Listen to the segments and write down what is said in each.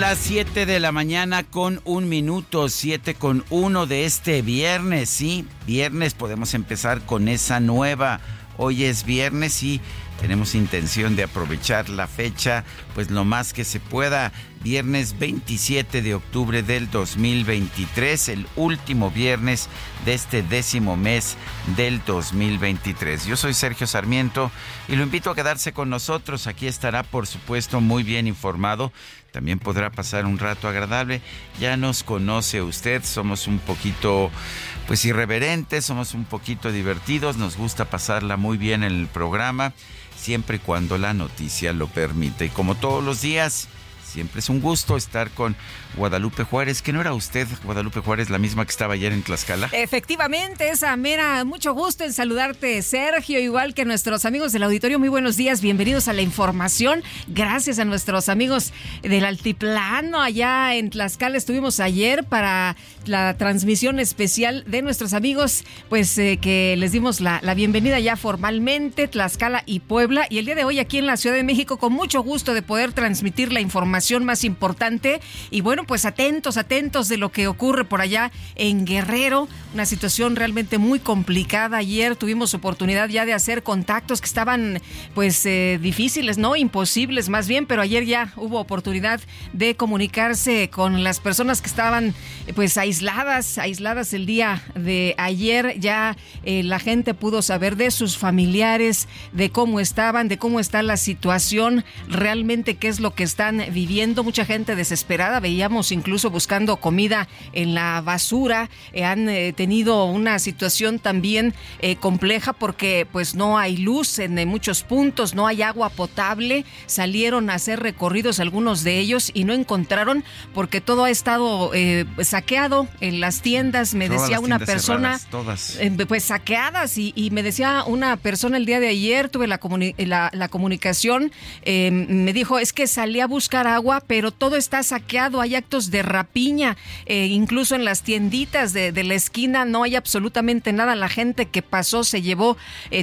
Las 7 de la mañana con un minuto, 7 con 1 de este viernes, sí, viernes podemos empezar con esa nueva. Hoy es viernes y tenemos intención de aprovechar la fecha pues lo más que se pueda. Viernes 27 de octubre del 2023, el último viernes de este décimo mes del 2023. Yo soy Sergio Sarmiento y lo invito a quedarse con nosotros. Aquí estará, por supuesto, muy bien informado. También podrá pasar un rato agradable. Ya nos conoce usted, somos un poquito pues irreverentes, somos un poquito divertidos, nos gusta pasarla muy bien en el programa, siempre y cuando la noticia lo permite. Y como todos los días, siempre es un gusto estar con Guadalupe Juárez, que no era usted, Guadalupe Juárez, la misma que estaba ayer en Tlaxcala. Efectivamente, esa mera, mucho gusto en saludarte, Sergio, igual que nuestros amigos del auditorio. Muy buenos días, bienvenidos a la información. Gracias a nuestros amigos del Altiplano, allá en Tlaxcala. Estuvimos ayer para la transmisión especial de nuestros amigos, pues eh, que les dimos la, la bienvenida ya formalmente, Tlaxcala y Puebla. Y el día de hoy aquí en la Ciudad de México, con mucho gusto de poder transmitir la información más importante. Y bueno, pues atentos, atentos de lo que ocurre por allá en Guerrero. Una situación realmente muy complicada. Ayer tuvimos oportunidad ya de hacer contactos que estaban pues eh, difíciles, no imposibles más bien, pero ayer ya hubo oportunidad de comunicarse con las personas que estaban pues aisladas, aisladas el día de ayer. Ya eh, la gente pudo saber de sus familiares, de cómo estaban, de cómo está la situación, realmente qué es lo que están viviendo. Mucha gente desesperada, veíamos incluso buscando comida en la basura. Eh, han eh, tenido una situación también compleja porque pues no hay luz en eh, muchos puntos, no hay agua potable. Salieron a hacer recorridos algunos de ellos y no encontraron porque todo ha estado eh, en las tiendas. Me Todas decía una persona, cerradas, todas. eh, pues saqueadas y, y me decía una persona el día de ayer, tuve la, comuni- la, la comunicación, eh, me dijo, es que salí a buscar agua, pero todo está saqueado, hay actos de rapiña, eh, incluso en las tienditas de, de la esquina no hay absolutamente nada, la gente que pasó se llevó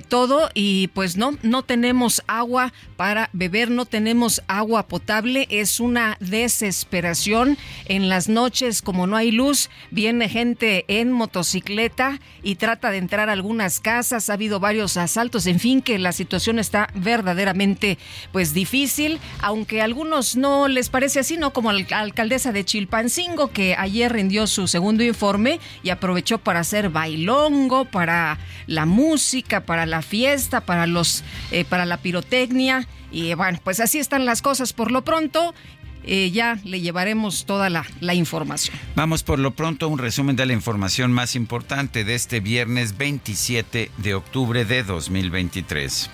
todo y pues no, no tenemos agua para beber, no tenemos agua potable, es una desesperación en las noches, como no hay luz, viene gente en motocicleta y trata de entrar a algunas casas, ha habido varios asaltos, en fin, que la situación está verdaderamente pues difícil, aunque a algunos no les parece así, ¿no? Como la alcaldesa de Chilpancingo, que ayer rindió su segundo informe y aprovechó para hacer bailongo, para la música, para la fiesta, para los, eh, para la pirotecnia. Y bueno, pues así están las cosas por lo pronto. Eh, ya le llevaremos toda la, la información. Vamos por lo pronto a un resumen de la información más importante de este viernes 27 de octubre de 2023.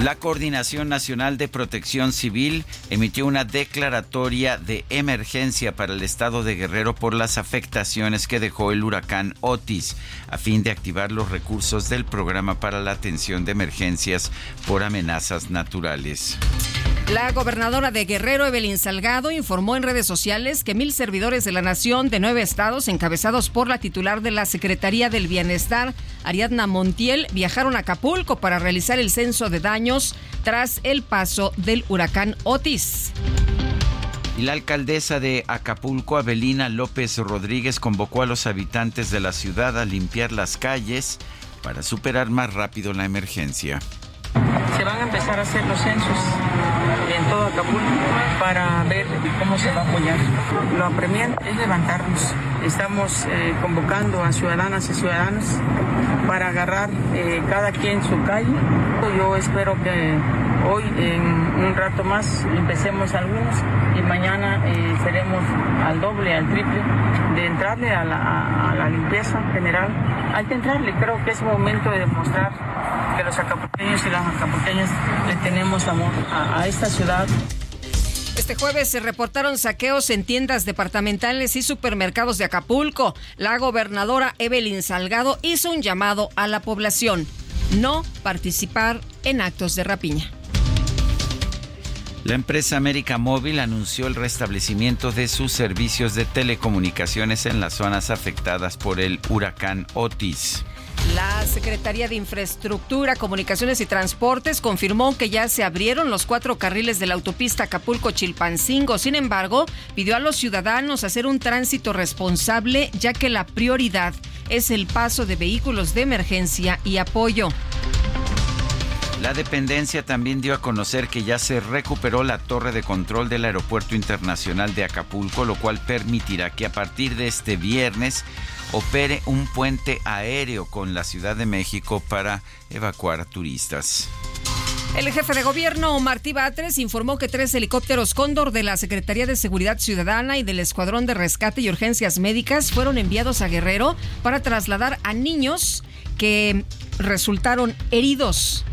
La Coordinación Nacional de Protección Civil emitió una declaratoria de emergencia para el estado de Guerrero por las afectaciones que dejó el huracán Otis, a fin de activar los recursos del programa para la atención de emergencias por amenazas naturales. La gobernadora de Guerrero, Evelyn Salgado, informó en redes sociales que mil servidores de la nación de nueve estados, encabezados por la titular de la Secretaría del Bienestar, Ariadna Montiel, viajaron a Acapulco para realizar el censo de daños tras el paso del huracán Otis. Y la alcaldesa de Acapulco, Avelina López Rodríguez, convocó a los habitantes de la ciudad a limpiar las calles para superar más rápido la emergencia. Se van a empezar a hacer los censos en todo Acapulco para ver cómo se va a apoyar. Lo apremiante es levantarnos. Estamos eh, convocando a ciudadanas y ciudadanos para agarrar eh, cada quien su calle. Yo espero que hoy, en un rato más, empecemos algunos y mañana eh, seremos al doble, al triple de entrarle a la, a la limpieza general. Hay que entrarle, creo que es momento de demostrar que los acapulqueños y las acapulqueñas le tenemos amor a, a esta ciudad. Este jueves se reportaron saqueos en tiendas departamentales y supermercados de Acapulco. La gobernadora Evelyn Salgado hizo un llamado a la población. No participar en actos de rapiña. La empresa América Móvil anunció el restablecimiento de sus servicios de telecomunicaciones en las zonas afectadas por el huracán Otis. La Secretaría de Infraestructura, Comunicaciones y Transportes confirmó que ya se abrieron los cuatro carriles de la autopista Acapulco-Chilpancingo. Sin embargo, pidió a los ciudadanos hacer un tránsito responsable, ya que la prioridad es el paso de vehículos de emergencia y apoyo. La dependencia también dio a conocer que ya se recuperó la torre de control del Aeropuerto Internacional de Acapulco, lo cual permitirá que a partir de este viernes opere un puente aéreo con la Ciudad de México para evacuar turistas. El jefe de gobierno, Martí Batres, informó que tres helicópteros Cóndor de la Secretaría de Seguridad Ciudadana y del Escuadrón de Rescate y Urgencias Médicas fueron enviados a Guerrero para trasladar a niños que resultaron heridos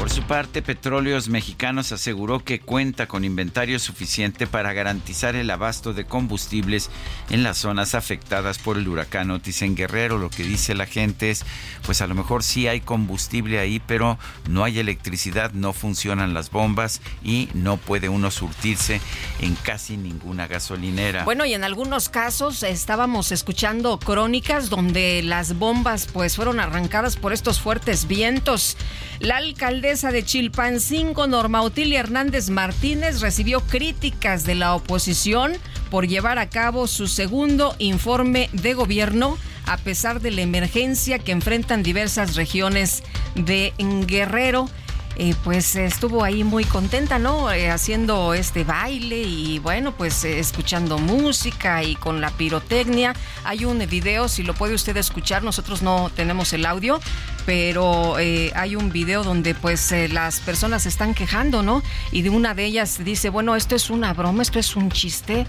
por su parte, Petróleos Mexicanos aseguró que cuenta con inventario suficiente para garantizar el abasto de combustibles en las zonas afectadas por el huracán Otis en Guerrero. Lo que dice la gente es, pues a lo mejor sí hay combustible ahí, pero no hay electricidad, no funcionan las bombas y no puede uno surtirse en casi ninguna gasolinera. Bueno, y en algunos casos estábamos escuchando crónicas donde las bombas pues fueron arrancadas por estos fuertes vientos. La alcaldesa de Chilpancingo, Norma Otilia Hernández Martínez, recibió críticas de la oposición por llevar a cabo su segundo informe de gobierno a pesar de la emergencia que enfrentan diversas regiones de Guerrero. Eh, pues estuvo ahí muy contenta, ¿no? Eh, haciendo este baile y bueno, pues eh, escuchando música y con la pirotecnia. Hay un video, si lo puede usted escuchar, nosotros no tenemos el audio, pero hay un video donde pues las personas se están quejando, ¿no? Y de una de ellas dice, bueno, esto es una broma, esto es un chiste.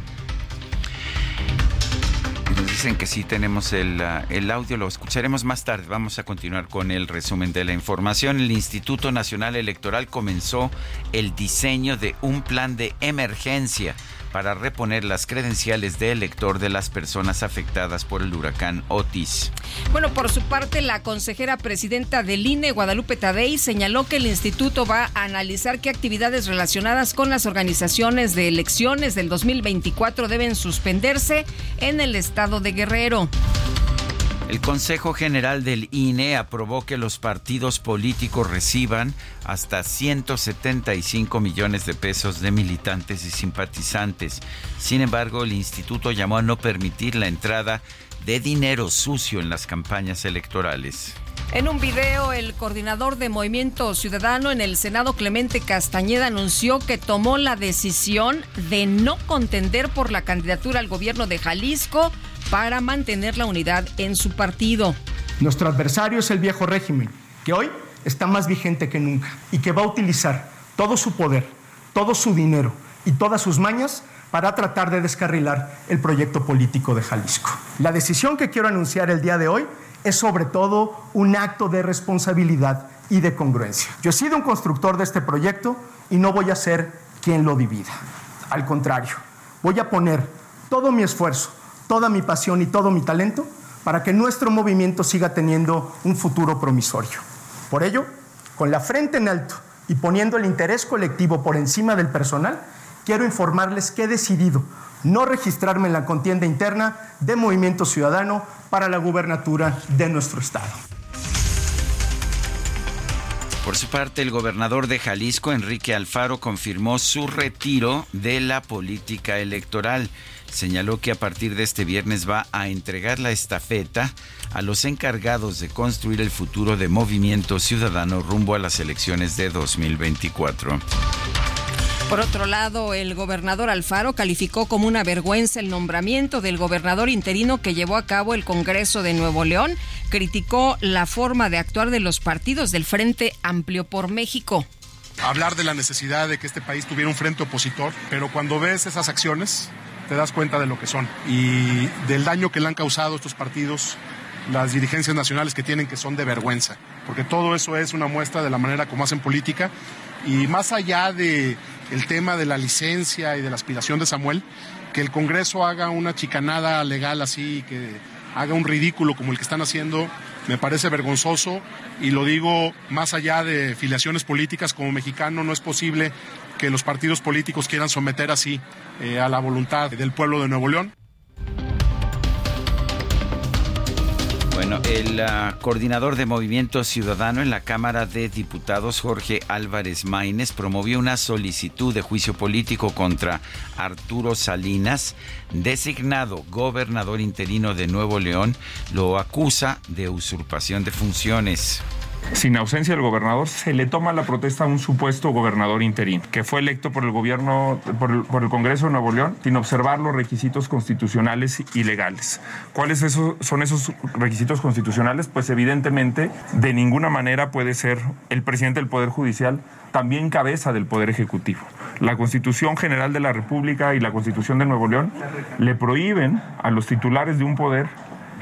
Dicen que sí tenemos el, uh, el, audio, lo escucharemos más tarde. Vamos a continuar con el resumen de la información. El Instituto Nacional Electoral comenzó el diseño de un plan de emergencia para reponer las credenciales de elector de las personas afectadas por el huracán Otis. Bueno, por su parte, la consejera presidenta del INE, Guadalupe Tadei, señaló que el instituto va a analizar qué actividades relacionadas con las organizaciones de elecciones del 2024 deben suspenderse en el estado de Guerrero. El Consejo General del INE aprobó que los partidos políticos reciban hasta 175 millones de pesos de militantes y simpatizantes. Sin embargo, el instituto llamó a no permitir la entrada de dinero sucio en las campañas electorales. En un video, el coordinador de Movimiento Ciudadano en el Senado, Clemente Castañeda, anunció que tomó la decisión de no contender por la candidatura al gobierno de Jalisco para mantener la unidad en su partido. Nuestro adversario es el viejo régimen, que hoy está más vigente que nunca y que va a utilizar todo su poder, todo su dinero y todas sus mañas para tratar de descarrilar el proyecto político de Jalisco. La decisión que quiero anunciar el día de hoy es sobre todo un acto de responsabilidad y de congruencia. Yo he sido un constructor de este proyecto y no voy a ser quien lo divida. Al contrario, voy a poner todo mi esfuerzo, toda mi pasión y todo mi talento para que nuestro movimiento siga teniendo un futuro promisorio. Por ello, con la frente en alto y poniendo el interés colectivo por encima del personal, quiero informarles que he decidido no registrarme en la contienda interna de Movimiento Ciudadano para la gubernatura de nuestro estado. Por su parte, el gobernador de Jalisco, Enrique Alfaro, confirmó su retiro de la política electoral. Señaló que a partir de este viernes va a entregar la estafeta a los encargados de construir el futuro de Movimiento Ciudadano rumbo a las elecciones de 2024. Por otro lado, el gobernador Alfaro calificó como una vergüenza el nombramiento del gobernador interino que llevó a cabo el Congreso de Nuevo León. Criticó la forma de actuar de los partidos del Frente Amplio por México. Hablar de la necesidad de que este país tuviera un frente opositor, pero cuando ves esas acciones te das cuenta de lo que son y del daño que le han causado estos partidos las dirigencias nacionales que tienen que son de vergüenza, porque todo eso es una muestra de la manera como hacen política y más allá de el tema de la licencia y de la aspiración de Samuel, que el Congreso haga una chicanada legal así, que haga un ridículo como el que están haciendo, me parece vergonzoso y lo digo más allá de filiaciones políticas como mexicano, no es posible que los partidos políticos quieran someter así eh, a la voluntad del pueblo de Nuevo León. Bueno, el uh, coordinador de Movimiento Ciudadano en la Cámara de Diputados, Jorge Álvarez Maínez, promovió una solicitud de juicio político contra Arturo Salinas, designado gobernador interino de Nuevo León, lo acusa de usurpación de funciones. Sin ausencia del gobernador, se le toma la protesta a un supuesto gobernador interino, que fue electo por el gobierno, por el, por el Congreso de Nuevo León, sin observar los requisitos constitucionales y legales. ¿Cuáles esos, son esos requisitos constitucionales? Pues evidentemente, de ninguna manera puede ser el presidente del Poder Judicial también cabeza del Poder Ejecutivo. La Constitución General de la República y la Constitución de Nuevo León le prohíben a los titulares de un poder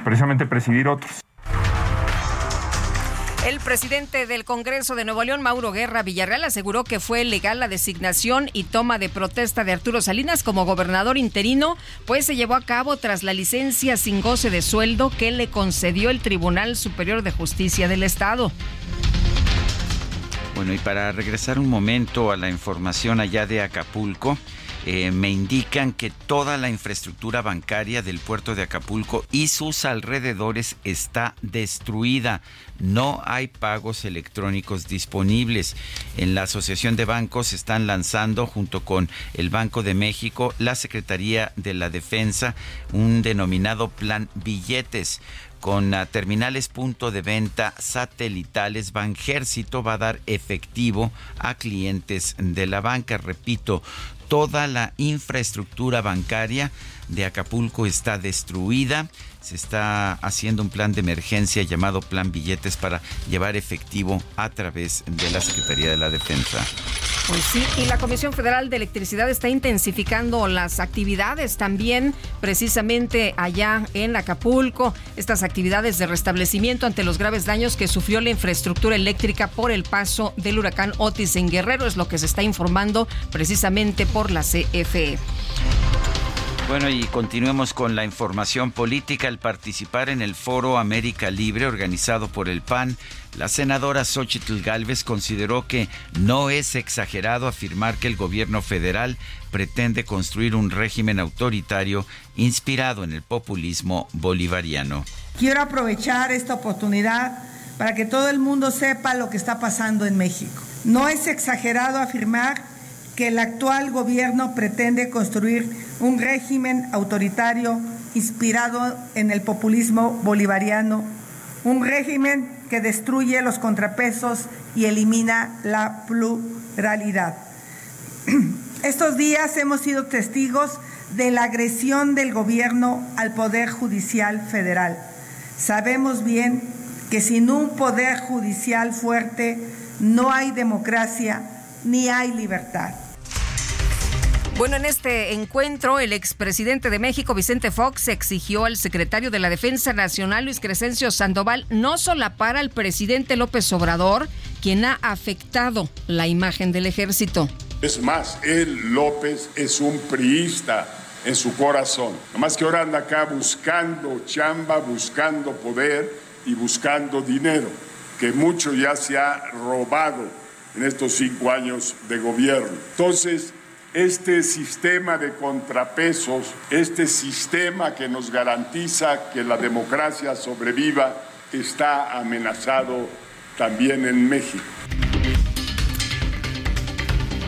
precisamente presidir otros. El presidente del Congreso de Nuevo León, Mauro Guerra Villarreal, aseguró que fue legal la designación y toma de protesta de Arturo Salinas como gobernador interino, pues se llevó a cabo tras la licencia sin goce de sueldo que le concedió el Tribunal Superior de Justicia del Estado. Bueno, y para regresar un momento a la información allá de Acapulco, eh, me indican que toda la infraestructura bancaria del puerto de Acapulco y sus alrededores está destruida. No hay pagos electrónicos disponibles. En la Asociación de Bancos están lanzando, junto con el Banco de México, la Secretaría de la Defensa, un denominado plan billetes con uh, terminales punto de venta satelitales, Banjército va a dar efectivo a clientes de la banca. Repito, toda la infraestructura bancaria de Acapulco está destruida. Se está haciendo un plan de emergencia llamado Plan Billetes para llevar efectivo a través de la Secretaría de la Defensa. Pues sí, y la Comisión Federal de Electricidad está intensificando las actividades también precisamente allá en Acapulco, estas actividades de restablecimiento ante los graves daños que sufrió la infraestructura eléctrica por el paso del huracán Otis en Guerrero, es lo que se está informando precisamente por la CFE. Bueno, y continuemos con la información política. Al participar en el Foro América Libre organizado por el PAN, la senadora Xochitl Gálvez consideró que no es exagerado afirmar que el gobierno federal pretende construir un régimen autoritario inspirado en el populismo bolivariano. Quiero aprovechar esta oportunidad para que todo el mundo sepa lo que está pasando en México. No es exagerado afirmar que el actual gobierno pretende construir un régimen autoritario inspirado en el populismo bolivariano, un régimen que destruye los contrapesos y elimina la pluralidad. Estos días hemos sido testigos de la agresión del gobierno al Poder Judicial Federal. Sabemos bien que sin un Poder Judicial fuerte no hay democracia ni hay libertad. Bueno, en este encuentro, el expresidente de México, Vicente Fox, exigió al secretario de la Defensa Nacional, Luis Crescencio Sandoval, no solapar al presidente López Obrador, quien ha afectado la imagen del ejército. Es más, él, López, es un priista en su corazón. Nomás que ahora anda acá buscando chamba, buscando poder y buscando dinero, que mucho ya se ha robado en estos cinco años de gobierno. Entonces, este sistema de contrapesos, este sistema que nos garantiza que la democracia sobreviva, está amenazado también en México.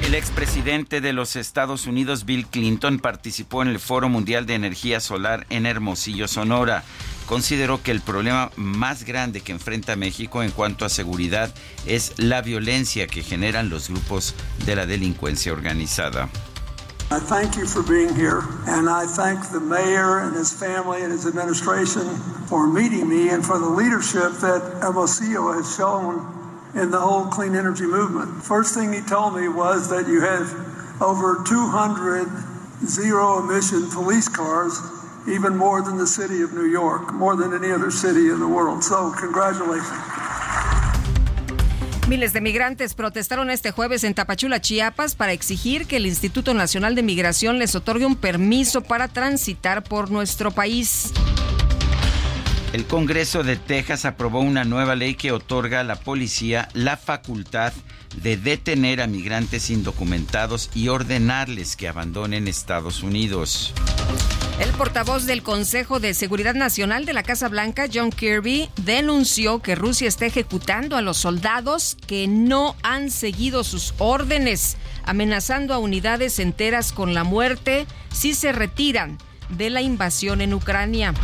El expresidente de los Estados Unidos, Bill Clinton, participó en el Foro Mundial de Energía Solar en Hermosillo, Sonora. Consideró que el problema más grande que enfrenta México en cuanto a seguridad es la violencia que generan los grupos de la delincuencia organizada. I thank you for being here, and I thank the mayor and his family and his administration for meeting me and for the leadership that Hermosillo has shown in the whole clean energy movement. First thing he told me was that you have over 200 zero emission police cars, even more than the city of New York, more than any other city in the world. So, congratulations. Miles de migrantes protestaron este jueves en Tapachula, Chiapas, para exigir que el Instituto Nacional de Migración les otorgue un permiso para transitar por nuestro país. El Congreso de Texas aprobó una nueva ley que otorga a la policía la facultad de detener a migrantes indocumentados y ordenarles que abandonen Estados Unidos. El portavoz del Consejo de Seguridad Nacional de la Casa Blanca, John Kirby, denunció que Rusia está ejecutando a los soldados que no han seguido sus órdenes, amenazando a unidades enteras con la muerte si se retiran de la invasión en Ucrania.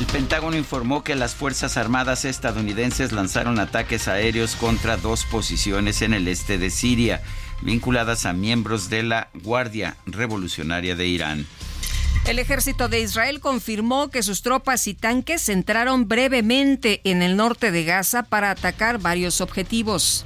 El Pentágono informó que las Fuerzas Armadas estadounidenses lanzaron ataques aéreos contra dos posiciones en el este de Siria, vinculadas a miembros de la Guardia Revolucionaria de Irán. El ejército de Israel confirmó que sus tropas y tanques entraron brevemente en el norte de Gaza para atacar varios objetivos.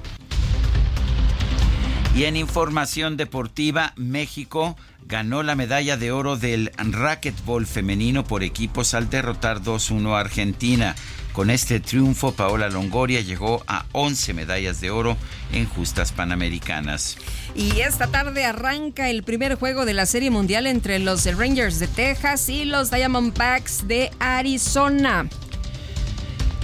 Y en información deportiva, México ganó la medalla de oro del racquetball femenino por equipos al derrotar 2-1 a Argentina. Con este triunfo, Paola Longoria llegó a 11 medallas de oro en justas panamericanas. Y esta tarde arranca el primer juego de la Serie Mundial entre los Rangers de Texas y los Diamondbacks de Arizona.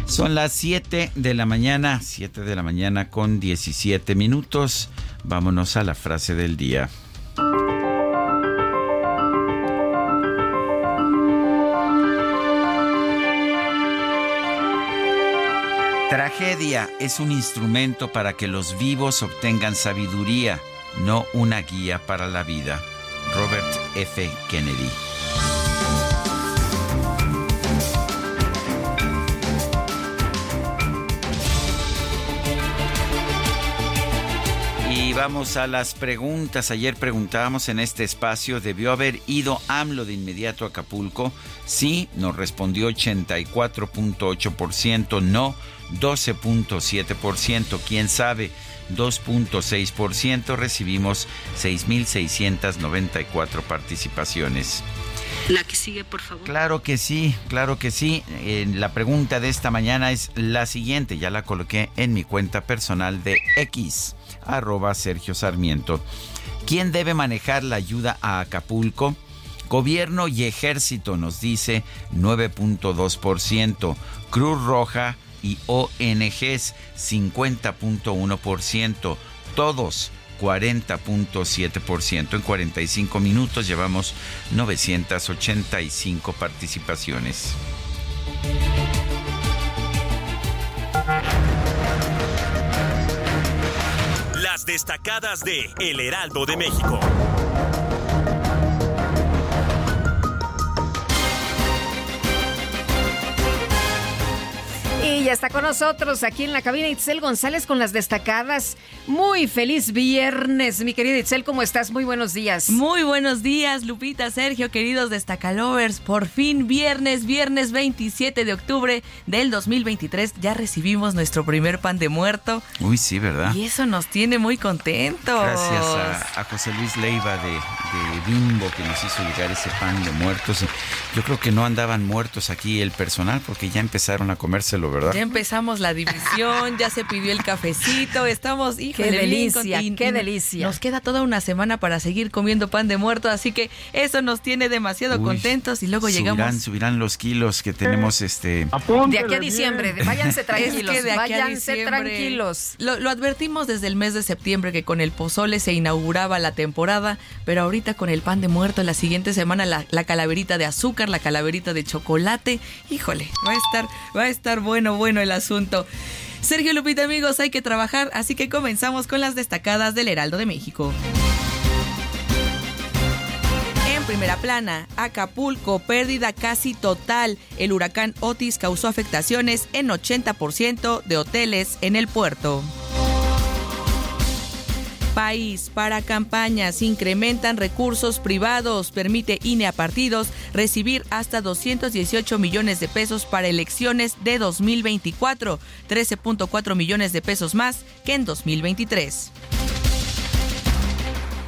Son las 7 de la mañana, 7 de la mañana con 17 minutos. Vámonos a la frase del día. Tragedia es un instrumento para que los vivos obtengan sabiduría, no una guía para la vida. Robert F. Kennedy. Y vamos a las preguntas. Ayer preguntábamos en este espacio, ¿debió haber ido AMLO de inmediato a Acapulco? Sí, nos respondió 84.8%, no 12.7%, quién sabe 2.6%, recibimos 6.694 participaciones. La que sigue, por favor. Claro que sí, claro que sí. Eh, la pregunta de esta mañana es la siguiente, ya la coloqué en mi cuenta personal de X, arroba Sergio Sarmiento. ¿Quién debe manejar la ayuda a Acapulco? Gobierno y ejército nos dice 9.2%, Cruz Roja y ONGs 50.1%, todos 40.7%. En 45 minutos llevamos 985 participaciones. Las destacadas de El Heraldo de México. Está con nosotros aquí en la cabina Itzel González con las destacadas. Muy feliz viernes, mi querida Itzel, ¿cómo estás? Muy buenos días. Muy buenos días, Lupita, Sergio, queridos destacalovers. Por fin, viernes, viernes 27 de octubre del 2023, ya recibimos nuestro primer pan de muerto. Uy, sí, ¿verdad? Y eso nos tiene muy contentos. Gracias a, a José Luis Leiva de, de, Bimbo que nos hizo llegar ese pan de muertos. Yo creo que no andaban muertos aquí el personal porque ya empezaron a comérselo, ¿verdad? ¿verdad? Ya empezamos la división, ya se pidió el cafecito, estamos, híjole, qué bien delicia, qué delicia. Nos queda toda una semana para seguir comiendo pan de muerto, así que eso nos tiene demasiado Uy, contentos y luego subirán, llegamos. subirán los kilos que tenemos este De aquí a diciembre, váyanse tranquilos, Es que de aquí a váyanse diciembre- tranquilos. Lo, lo advertimos desde el mes de septiembre que con el pozole se inauguraba la temporada, pero ahorita con el pan de muerto, la siguiente semana la, la calaverita de azúcar, la calaverita de chocolate, híjole, va a estar, va a estar bueno, bueno el asunto. Sergio Lupita, amigos, hay que trabajar, así que comenzamos con las destacadas del Heraldo de México. En primera plana, Acapulco, pérdida casi total. El huracán Otis causó afectaciones en 80% de hoteles en el puerto. País, para campañas, incrementan recursos privados, permite INE a partidos recibir hasta 218 millones de pesos para elecciones de 2024, 13.4 millones de pesos más que en 2023.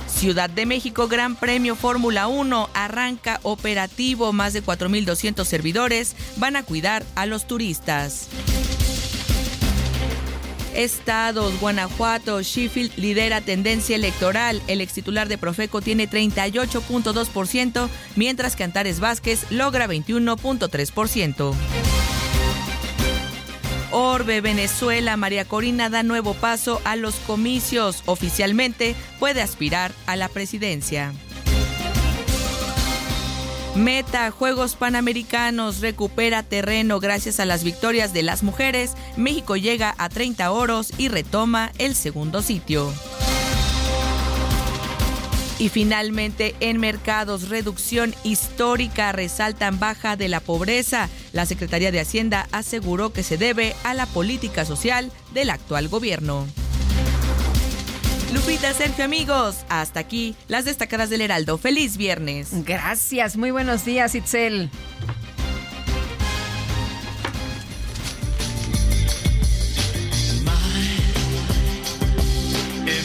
Ciudad de México Gran Premio Fórmula 1 arranca operativo, más de 4.200 servidores van a cuidar a los turistas. Estados, Guanajuato, Sheffield lidera tendencia electoral. El ex titular de Profeco tiene 38.2%, mientras que Antares Vázquez logra 21.3%. Orbe, Venezuela, María Corina da nuevo paso a los comicios. Oficialmente puede aspirar a la presidencia. Meta, Juegos Panamericanos, recupera terreno gracias a las victorias de las mujeres. México llega a 30 oros y retoma el segundo sitio. Y finalmente, en mercados, reducción histórica, resaltan baja de la pobreza. La Secretaría de Hacienda aseguró que se debe a la política social del actual gobierno. Lupita, Sergio, amigos, hasta aquí las destacadas del Heraldo. Feliz viernes. Gracias, muy buenos días, Itzel.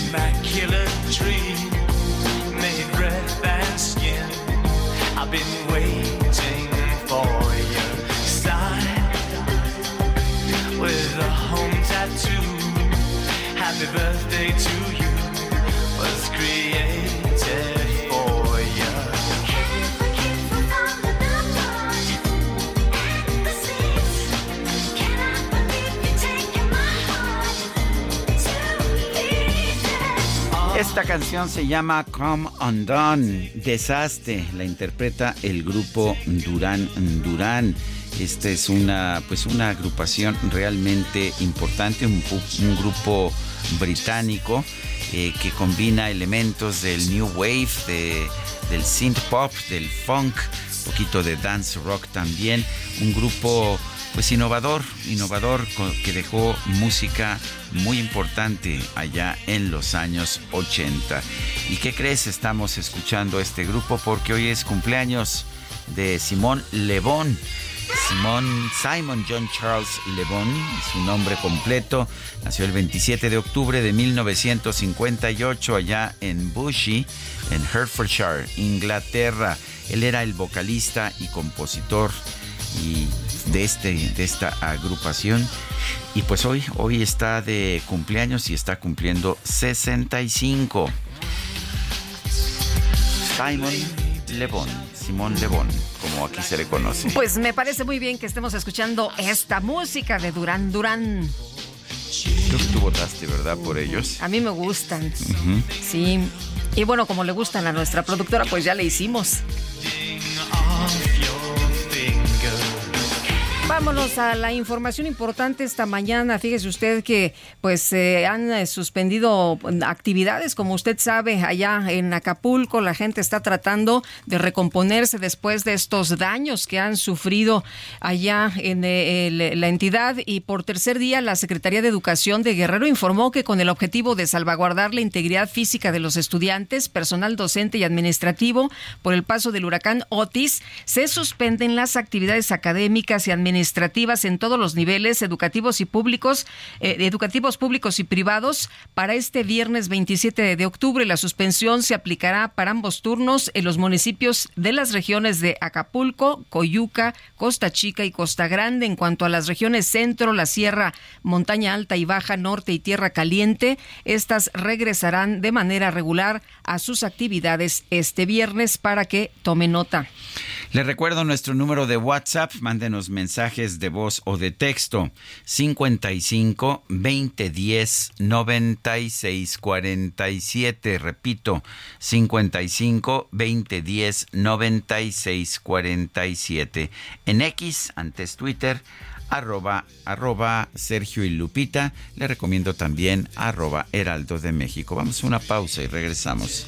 immaculate dream made breath and skin. I've been waiting for your sign with a home tattoo. Happy birthday to you Esta canción se llama Come Undone, Desastre, la interpreta el grupo Durán Durán. Esta es una, pues una agrupación realmente importante, un, un grupo británico eh, que combina elementos del new wave, de- del synth pop, del funk, un poquito de dance rock también. Un grupo pues innovador, innovador que dejó música muy importante allá en los años 80. ¿Y qué crees? Estamos escuchando este grupo porque hoy es cumpleaños de Simón Le Bon. Simón Simon John Charles Le Bon, su nombre completo, nació el 27 de octubre de 1958 allá en Bushy, en Hertfordshire, Inglaterra. Él era el vocalista y compositor y de, este, de esta agrupación. Y pues hoy, hoy está de cumpleaños y está cumpliendo 65. Simon Le Bon, Simón Le Bon, como aquí se le conoce. Pues me parece muy bien que estemos escuchando esta música de Durán Durán. Creo que tú votaste, ¿verdad? Por ellos. A mí me gustan. Sí. Y bueno, como le gustan a nuestra productora, pues ya le hicimos. Vámonos a la información importante esta mañana. Fíjese usted que pues se han eh, suspendido actividades, como usted sabe, allá en Acapulco. La gente está tratando de recomponerse después de estos daños que han sufrido allá en eh, la entidad. Y por tercer día, la Secretaría de Educación de Guerrero informó que con el objetivo de salvaguardar la integridad física de los estudiantes, personal docente y administrativo por el paso del huracán Otis, se suspenden las actividades académicas y administrativas administrativas en todos los niveles educativos y públicos, eh, educativos públicos y privados para este viernes 27 de octubre. La suspensión se aplicará para ambos turnos en los municipios de las regiones de Acapulco, Coyuca, Costa Chica y Costa Grande. En cuanto a las regiones centro, la sierra, montaña alta y baja, norte y tierra caliente, estas regresarán de manera regular a sus actividades este viernes para que tome nota. Le recuerdo nuestro número de WhatsApp, mándenos mensajes de voz o de texto 55 2010 96 47, repito, 55 2010 96 47. En X, antes Twitter, arroba, arroba Sergio y Lupita. Le recomiendo también arroba Heraldo de México. Vamos a una pausa y regresamos.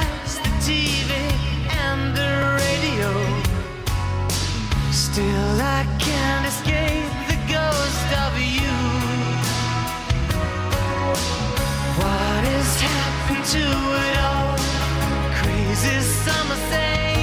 Still, I can't escape the ghost of you. What has happened to it all? Crazy summer say,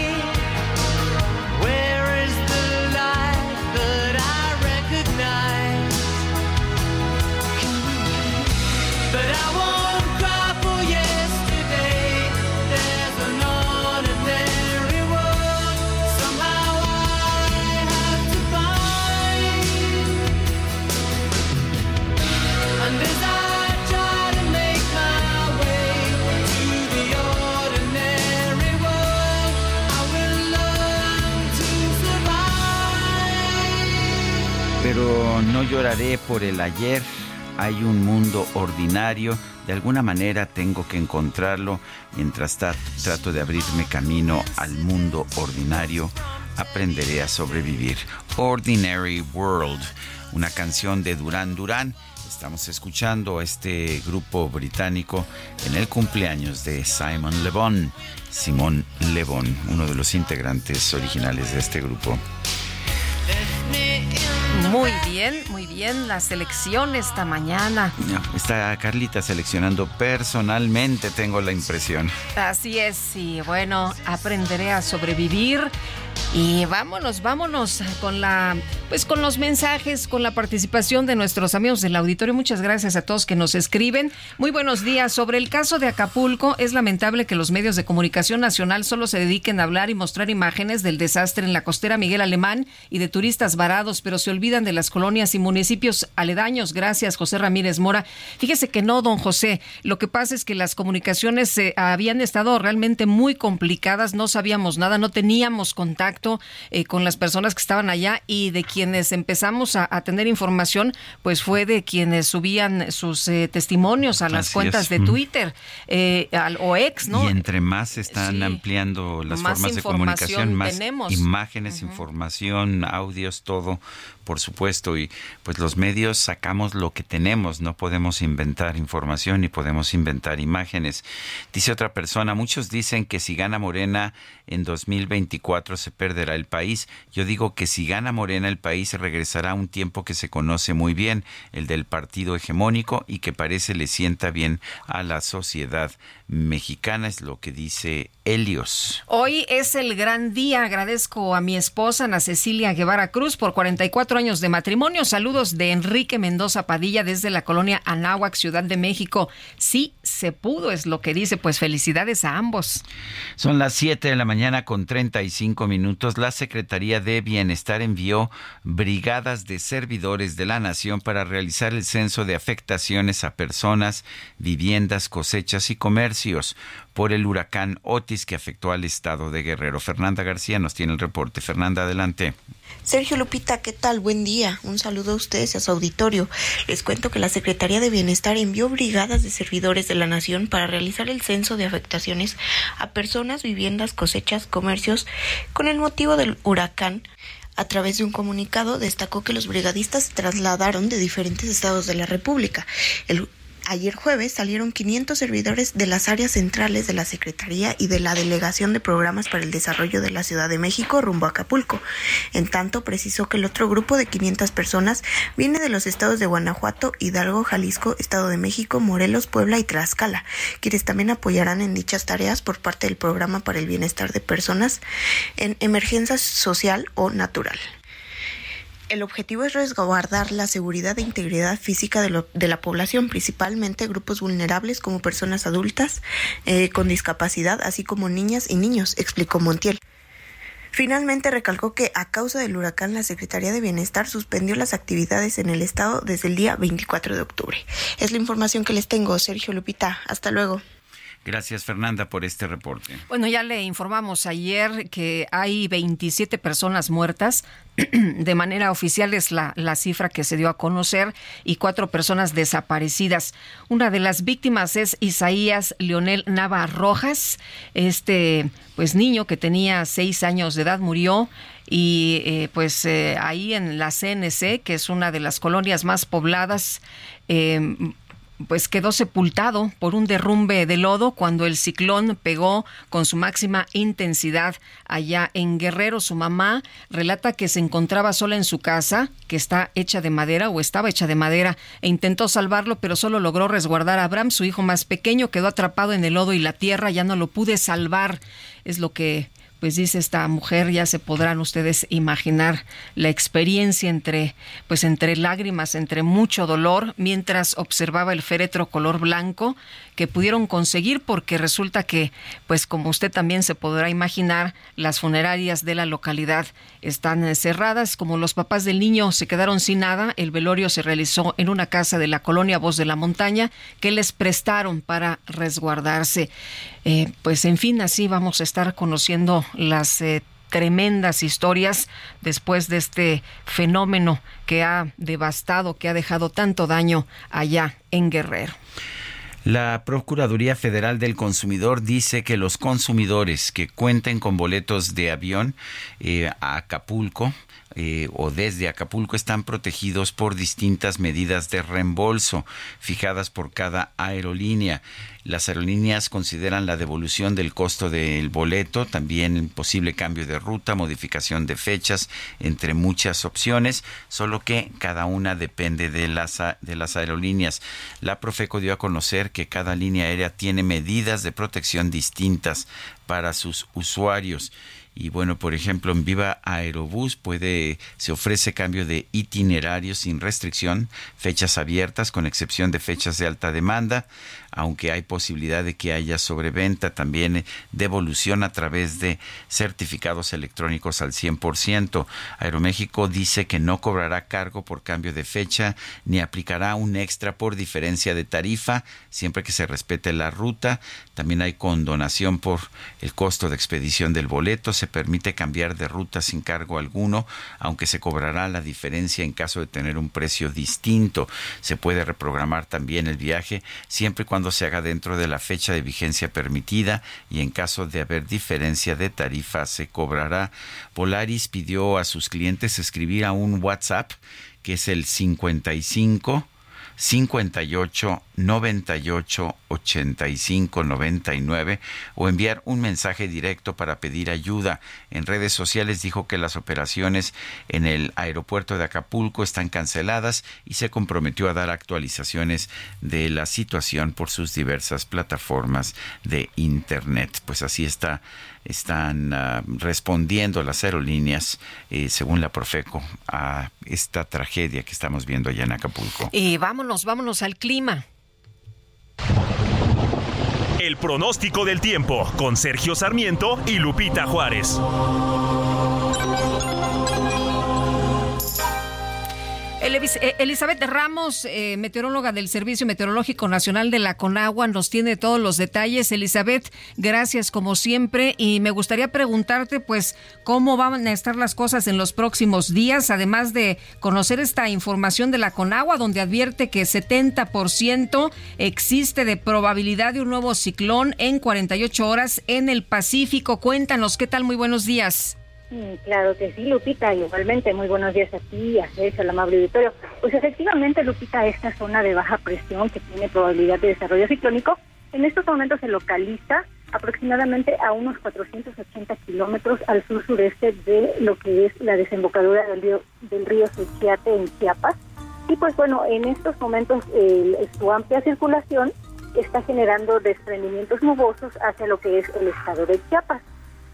No lloraré por el ayer. Hay un mundo ordinario. De alguna manera tengo que encontrarlo. Mientras trato de abrirme camino al mundo ordinario, aprenderé a sobrevivir. Ordinary World, una canción de Duran Duran. Estamos escuchando a este grupo británico en el cumpleaños de Simon Le Bon. Simón Le Bon, uno de los integrantes originales de este grupo. Muy bien, muy bien. La selección esta mañana. Está Carlita seleccionando personalmente, tengo la impresión. Así es, y bueno, aprenderé a sobrevivir. Y vámonos, vámonos con la, pues con los mensajes, con la participación de nuestros amigos del auditorio. Muchas gracias a todos que nos escriben. Muy buenos días. Sobre el caso de Acapulco, es lamentable que los medios de comunicación nacional solo se dediquen a hablar y mostrar imágenes del desastre en la costera Miguel Alemán y de turistas varados, pero se olvidan de las colonias y municipios aledaños. Gracias, José Ramírez Mora. Fíjese que no, don José. Lo que pasa es que las comunicaciones eh, habían estado realmente muy complicadas, no sabíamos nada, no teníamos contacto contacto eh, con las personas que estaban allá y de quienes empezamos a, a tener información, pues fue de quienes subían sus eh, testimonios a las Así cuentas es. de. Twitter eh, al, o ex, ¿no? Y entre más están ampliando las Más formas de comunicación, más tenemos. imágenes, información, audios, todo, por supuesto. Y pues los medios sacamos lo que tenemos, no podemos inventar información ni podemos inventar imágenes. Dice otra persona, muchos dicen que si gana Morena en 2024 se perderá el país. Yo digo que si gana Morena el país regresará a un tiempo que se conoce muy bien, el del partido hegemónico y que parece le sienta bien a la sociedad mexicana, es lo que dice Helios. Hoy es el gran día. Agradezco a mi esposa, Ana Cecilia Guevara Cruz, por 44 años de matrimonio. Saludos de Enrique Mendoza Padilla desde la colonia Anáhuac, Ciudad de México. Sí, se pudo, es lo que dice. Pues felicidades a ambos. Son las 7 de la mañana con 35 minutos. La Secretaría de Bienestar envió brigadas de servidores de la Nación para realizar el censo de afectaciones a personas, viviendas, cosechas y comercios por el huracán Otis que afectó al estado de Guerrero. Fernanda García nos tiene el reporte. Fernanda, adelante. Sergio Lupita, ¿qué tal? Buen día. Un saludo a ustedes y a su auditorio. Les cuento que la Secretaría de Bienestar envió brigadas de servidores de la Nación para realizar el censo de afectaciones a personas, viviendas, cosechas, comercios con el motivo del huracán. A través de un comunicado destacó que los brigadistas se trasladaron de diferentes estados de la República. El Ayer jueves salieron 500 servidores de las áreas centrales de la Secretaría y de la Delegación de Programas para el Desarrollo de la Ciudad de México rumbo a Acapulco. En tanto, precisó que el otro grupo de 500 personas viene de los estados de Guanajuato, Hidalgo, Jalisco, Estado de México, Morelos, Puebla y Tlaxcala, quienes también apoyarán en dichas tareas por parte del Programa para el Bienestar de Personas en Emergencia Social o Natural. El objetivo es resguardar la seguridad e integridad física de, la población, principalmente grupos vulnerables como personas adultas eh, con discapacidad, así como niñas y niños, explicó Montiel. Finalmente recalcó que a causa del huracán la Secretaría de Bienestar suspendió las actividades en el estado desde el día 24 de octubre. Es la información que les tengo, Sergio Lupita. Hasta luego. Gracias, Fernanda, por este reporte. Bueno, ya le informamos ayer que hay 27 personas muertas. De manera oficial es la, la cifra que se dio a conocer y cuatro personas desaparecidas. Una de las víctimas es Isaías Leonel Nava Rojas. Este pues niño que tenía seis años de edad murió y eh, pues eh, ahí en la CNC, que es una de las colonias más pobladas, eh, pues quedó sepultado por un derrumbe de lodo cuando el ciclón pegó con su máxima intensidad allá en Guerrero. Su mamá relata que se encontraba sola en su casa, que está hecha de madera o estaba hecha de madera, e intentó salvarlo, pero solo logró resguardar a Abraham, su hijo más pequeño, quedó atrapado en el lodo y la tierra, ya no lo pude salvar. Es lo que pues dice esta mujer, ya se podrán ustedes imaginar la experiencia entre, pues entre lágrimas, entre mucho dolor, mientras observaba el féretro color blanco que pudieron conseguir, porque resulta que, pues como usted también se podrá imaginar, las funerarias de la localidad están eh, cerradas, como los papás del niño se quedaron sin nada, el velorio se realizó en una casa de la colonia Voz de la Montaña que les prestaron para resguardarse. Eh, pues en fin, así vamos a estar conociendo las eh, tremendas historias después de este fenómeno que ha devastado, que ha dejado tanto daño allá en Guerrero. La Procuraduría Federal del Consumidor dice que los consumidores que cuenten con boletos de avión eh, a Acapulco eh, o desde Acapulco están protegidos por distintas medidas de reembolso fijadas por cada aerolínea. Las aerolíneas consideran la devolución del costo del boleto, también posible cambio de ruta, modificación de fechas, entre muchas opciones, solo que cada una depende de las, de las aerolíneas. La Profeco dio a conocer que cada línea aérea tiene medidas de protección distintas para sus usuarios. Y bueno, por ejemplo, en Viva Aerobús puede, se ofrece cambio de itinerario sin restricción, fechas abiertas con excepción de fechas de alta demanda. Aunque hay posibilidad de que haya sobreventa, también eh, devolución a través de certificados electrónicos al 100%. Aeroméxico dice que no cobrará cargo por cambio de fecha ni aplicará un extra por diferencia de tarifa, siempre que se respete la ruta. También hay condonación por el costo de expedición del boleto. Se permite cambiar de ruta sin cargo alguno, aunque se cobrará la diferencia en caso de tener un precio distinto. Se puede reprogramar también el viaje siempre y cuando se haga dentro de la fecha de vigencia permitida y en caso de haber diferencia de tarifa se cobrará. Polaris pidió a sus clientes escribir a un WhatsApp que es el 55 58 98 85 99 o enviar un mensaje directo para pedir ayuda. En redes sociales dijo que las operaciones en el aeropuerto de Acapulco están canceladas y se comprometió a dar actualizaciones de la situación por sus diversas plataformas de internet. Pues así está están ah, respondiendo las aerolíneas, eh, según la Profeco, a esta tragedia que estamos viendo allá en Acapulco. Y vámonos, vámonos al clima. El pronóstico del tiempo con Sergio Sarmiento y Lupita Juárez. Elizabeth Ramos, eh, meteoróloga del Servicio Meteorológico Nacional de la Conagua, nos tiene todos los detalles. Elizabeth, gracias como siempre y me gustaría preguntarte pues cómo van a estar las cosas en los próximos días, además de conocer esta información de la Conagua donde advierte que 70% existe de probabilidad de un nuevo ciclón en 48 horas en el Pacífico. Cuéntanos, ¿qué tal? Muy buenos días. Mm, Claro que sí, Lupita, igualmente muy buenos días a ti, a Sergio, al amable auditorio. Pues efectivamente, Lupita, esta zona de baja presión que tiene probabilidad de desarrollo ciclónico, en estos momentos se localiza aproximadamente a unos 480 kilómetros al sur-sureste de lo que es la desembocadura del río, del río Suchiate en Chiapas. Y pues bueno, en estos momentos el- su amplia circulación está generando desprendimientos nubosos hacia lo que es el estado de Chiapas.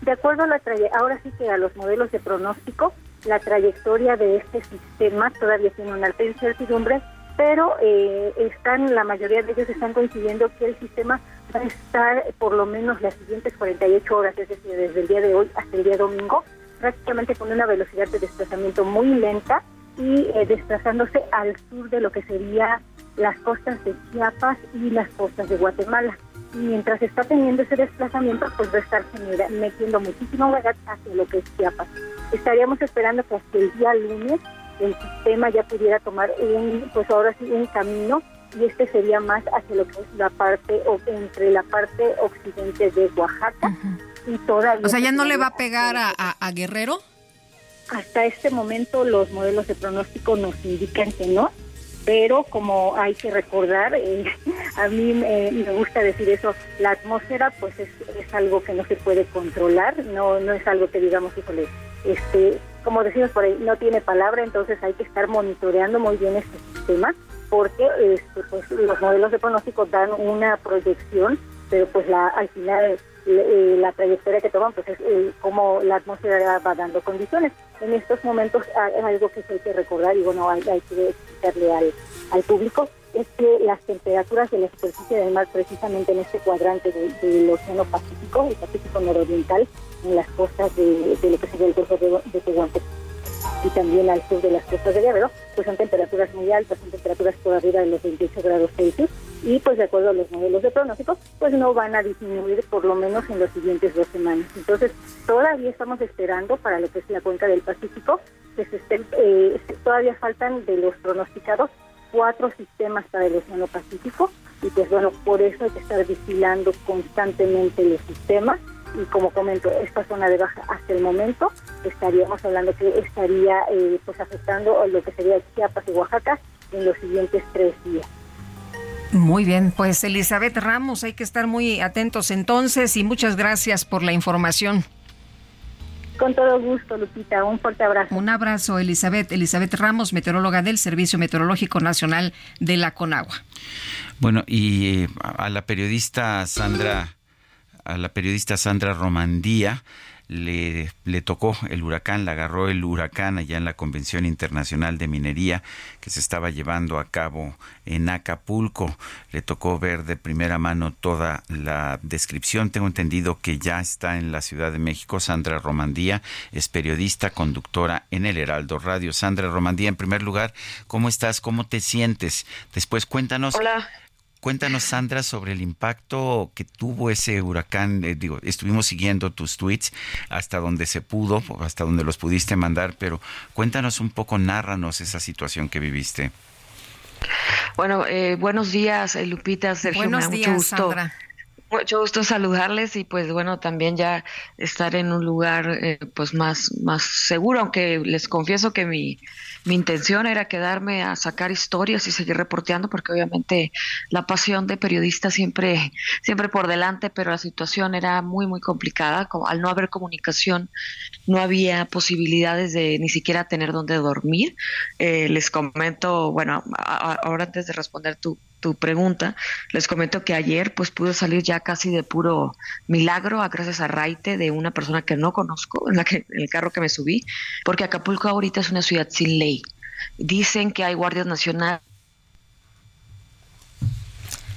De acuerdo a la ahora sí que a los modelos de pronóstico, la trayectoria de este sistema todavía tiene una alta incertidumbre, pero eh, están, la mayoría de ellos están coincidiendo que el sistema va a estar por lo menos las siguientes 48 horas, es decir, desde el día de hoy hasta el día domingo, prácticamente con una velocidad de desplazamiento muy lenta y eh, desplazándose al sur de lo que sería las costas de Chiapas y las costas de Guatemala. Y mientras está teniendo ese desplazamiento, pues va a estar genera- metiendo muchísima humedad hacia lo que es Chiapas. Estaríamos esperando que hasta el día lunes el sistema ya pudiera tomar un, pues ahora sí, un camino y este sería más hacia lo que es la parte, o entre la parte occidente de Oaxaca y todavía... O sea, ya no le va a pegar a, a- a Guerrero. hasta este momento los modelos de pronóstico nos indican que no, pero como hay que recordar, eh, a mí me, me gusta decir eso, la atmósfera pues es, es algo que no se puede controlar, no no es algo que digamos, híjole, este, como decimos por ahí, no tiene palabra, entonces hay que estar monitoreando muy bien este sistema, porque este, pues, los modelos de pronóstico dan una proyección, pero pues la al final eh, la trayectoria que toman pues es eh, como la atmósfera va dando condiciones. En estos momentos hay algo que hay que recordar y bueno, hay, hay que explicarle al, al público es que las temperaturas de la superficie del mar, precisamente en este cuadrante de- del Océano Pacífico, el Pacífico Nororiental, en las costas de, de lo que sería el Golfo de, de Tehuantepec y también al sur de las costas de Guerrero, pues son temperaturas muy altas, son temperaturas por arriba de los 28 grados Celsius y pues de acuerdo a los modelos de pronóstico, pues no van a disminuir por lo menos en las siguientes dos semanas. Entonces, todavía estamos esperando para lo que es la cuenca del Pacífico, que se estén, eh, todavía faltan de los pronosticados cuatro sistemas para el Océano Pacífico y pues bueno, por eso hay que estar vigilando constantemente los sistemas y como comento, esta zona de baja hasta el momento estaríamos hablando que estaría eh, pues afectando lo que sería Chiapas y Oaxaca en los siguientes tres días. Muy bien, pues Elizabeth Ramos, hay que estar muy atentos entonces y muchas gracias por la información. Con todo gusto, Lupita, un fuerte abrazo. Un abrazo, Elizabeth. Elizabeth Ramos, meteoróloga del Servicio Meteorológico Nacional de la Conagua. Bueno, y eh, a la periodista Sandra a la periodista Sandra Romandía le, le tocó el huracán, la agarró el huracán allá en la Convención Internacional de Minería que se estaba llevando a cabo en Acapulco. Le tocó ver de primera mano toda la descripción. Tengo entendido que ya está en la Ciudad de México. Sandra Romandía es periodista, conductora en el Heraldo Radio. Sandra Romandía, en primer lugar, ¿cómo estás? ¿Cómo te sientes? Después cuéntanos. Hola. Cuéntanos, Sandra, sobre el impacto que tuvo ese huracán. Eh, digo, estuvimos siguiendo tus tweets hasta donde se pudo, hasta donde los pudiste mandar, pero cuéntanos un poco, nárranos esa situación que viviste. Bueno, eh, buenos días, eh, Lupita, Sergio, Buenos me da días, mucho gusto. Sandra. Mucho gusto saludarles y pues bueno, también ya estar en un lugar eh, pues más, más seguro, aunque les confieso que mi, mi intención era quedarme a sacar historias y seguir reporteando porque obviamente la pasión de periodista siempre, siempre por delante, pero la situación era muy, muy complicada. Al no haber comunicación, no había posibilidades de ni siquiera tener donde dormir. Eh, les comento, bueno, ahora antes de responder tu, tu pregunta, les comento que ayer pues pude salir ya casi de puro milagro a gracias a Raite de una persona que no conozco en la que en el carro que me subí, porque Acapulco ahorita es una ciudad sin ley. Dicen que hay guardias nacionales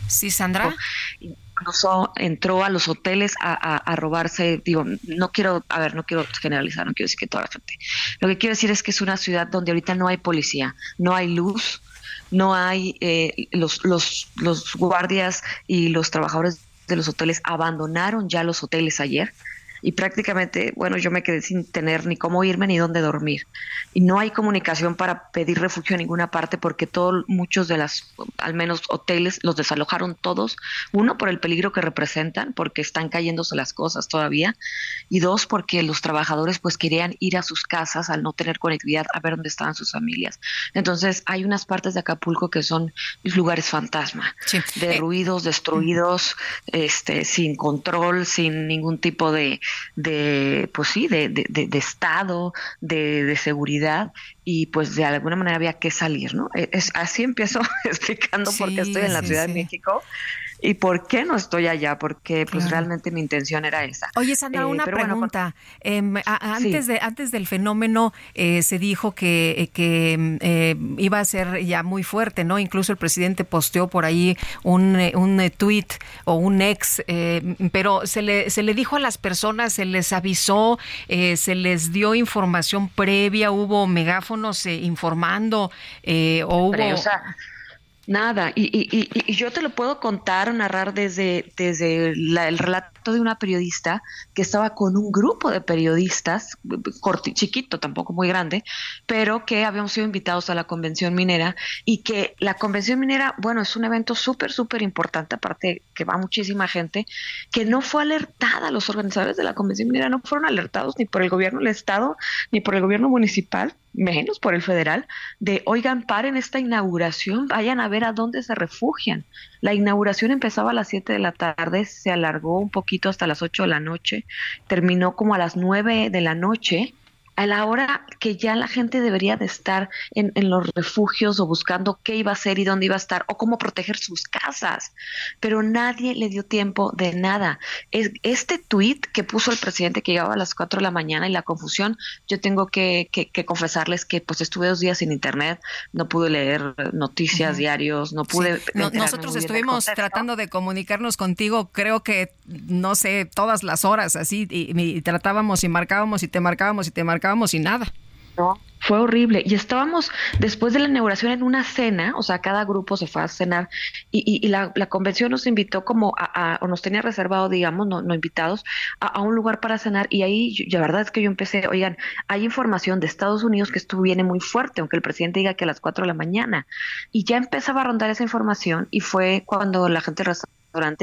Sí, Sandra. incluso entró a los hoteles a, a- a robarse, digo, no quiero, a ver, no quiero generalizar, no quiero decir que toda la gente. Lo que quiero decir es que es una ciudad donde ahorita no hay policía, no hay luz, no hay eh, los, los, los guardias y los trabajadores de los hoteles abandonaron ya los hoteles ayer y prácticamente, bueno, yo me quedé sin tener ni cómo irme ni dónde dormir. Y no hay comunicación para pedir refugio en ninguna parte porque todos, muchos de las, al menos hoteles, los desalojaron todos. Uno, por el peligro que representan, porque están cayéndose las cosas todavía. Y dos, porque los trabajadores pues querían ir a sus casas al no tener conectividad a ver dónde estaban sus familias. Entonces, hay unas partes de Acapulco que son lugares fantasma, de ruidos destruidos, este, sin control, sin ningún tipo de, de pues sí, de, de, de- estado, de, de seguridad, y pues de alguna manera había que salir, ¿no? E, Es, así empiezo explicando por qué Sí, estoy en la sí, Ciudad sí. de México y por qué no estoy allá, porque pues Claro. realmente mi intención era esa. Oye, Sandra, Eh, una pero bueno, pregunta. Em, a- Sí. antes, de, antes del fenómeno eh, se dijo que, eh, que em, eh, iba a ser ya muy fuerte, ¿no? Incluso el presidente posteó por ahí un, un tweet o un ex, eh, pero se le, se le dijo a las personas, se les avisó, eh, se les dio información previa, hubo megáfonos informando eh, o hubo... Hombre, o sea, Nada, y, y, y, y yo te lo puedo contar o narrar desde, desde la- el relato de una periodista que estaba con un grupo de periodistas, corti, chiquito, tampoco muy grande, pero que habíamos sido invitados a la convención minera y que la convención minera, bueno, es un evento súper, súper importante, aparte que va muchísima gente, que no fue alertada, los organizadores de la convención minera no fueron alertados ni por el gobierno del estado, ni por el gobierno municipal, menos por el federal, de oigan, paren esta inauguración, vayan a ver a dónde se refugian. La inauguración empezaba a las 7 de la tarde, se alargó un poquito hasta las 8 de la noche, terminó como a las 9 de la noche, a la hora que ya la gente debería de estar en, en los refugios o buscando qué iba a hacer y dónde iba a estar o cómo proteger sus casas. Pero nadie le dio tiempo de nada. Es, este tuit que puso el presidente que llegaba a las 4 de la mañana y la confusión, yo tengo que, que- que confesarles que pues estuve dos días sin internet, no pude leer noticias, Ujú. diarios, no pude... No- enterarme nosotros estuvimos tratando de comunicarnos contigo, creo que, no sé, todas las horas así, y, y tratábamos y marcábamos y te marcábamos y te marcábamos y nada. No, fue horrible. Y estábamos después de la inauguración en una cena, o sea, cada grupo se fue a cenar y, y- y la, la convención nos invitó como a, a- o nos tenía reservado, digamos, no, no invitados, a, a un lugar para cenar y ahí yo- la verdad es que yo empecé, oigan, hay información de Estados Unidos que esto viene muy fuerte, aunque el presidente diga que a las 4 de la mañana. Y ya empezaba a rondar esa información y fue cuando la gente del restaurante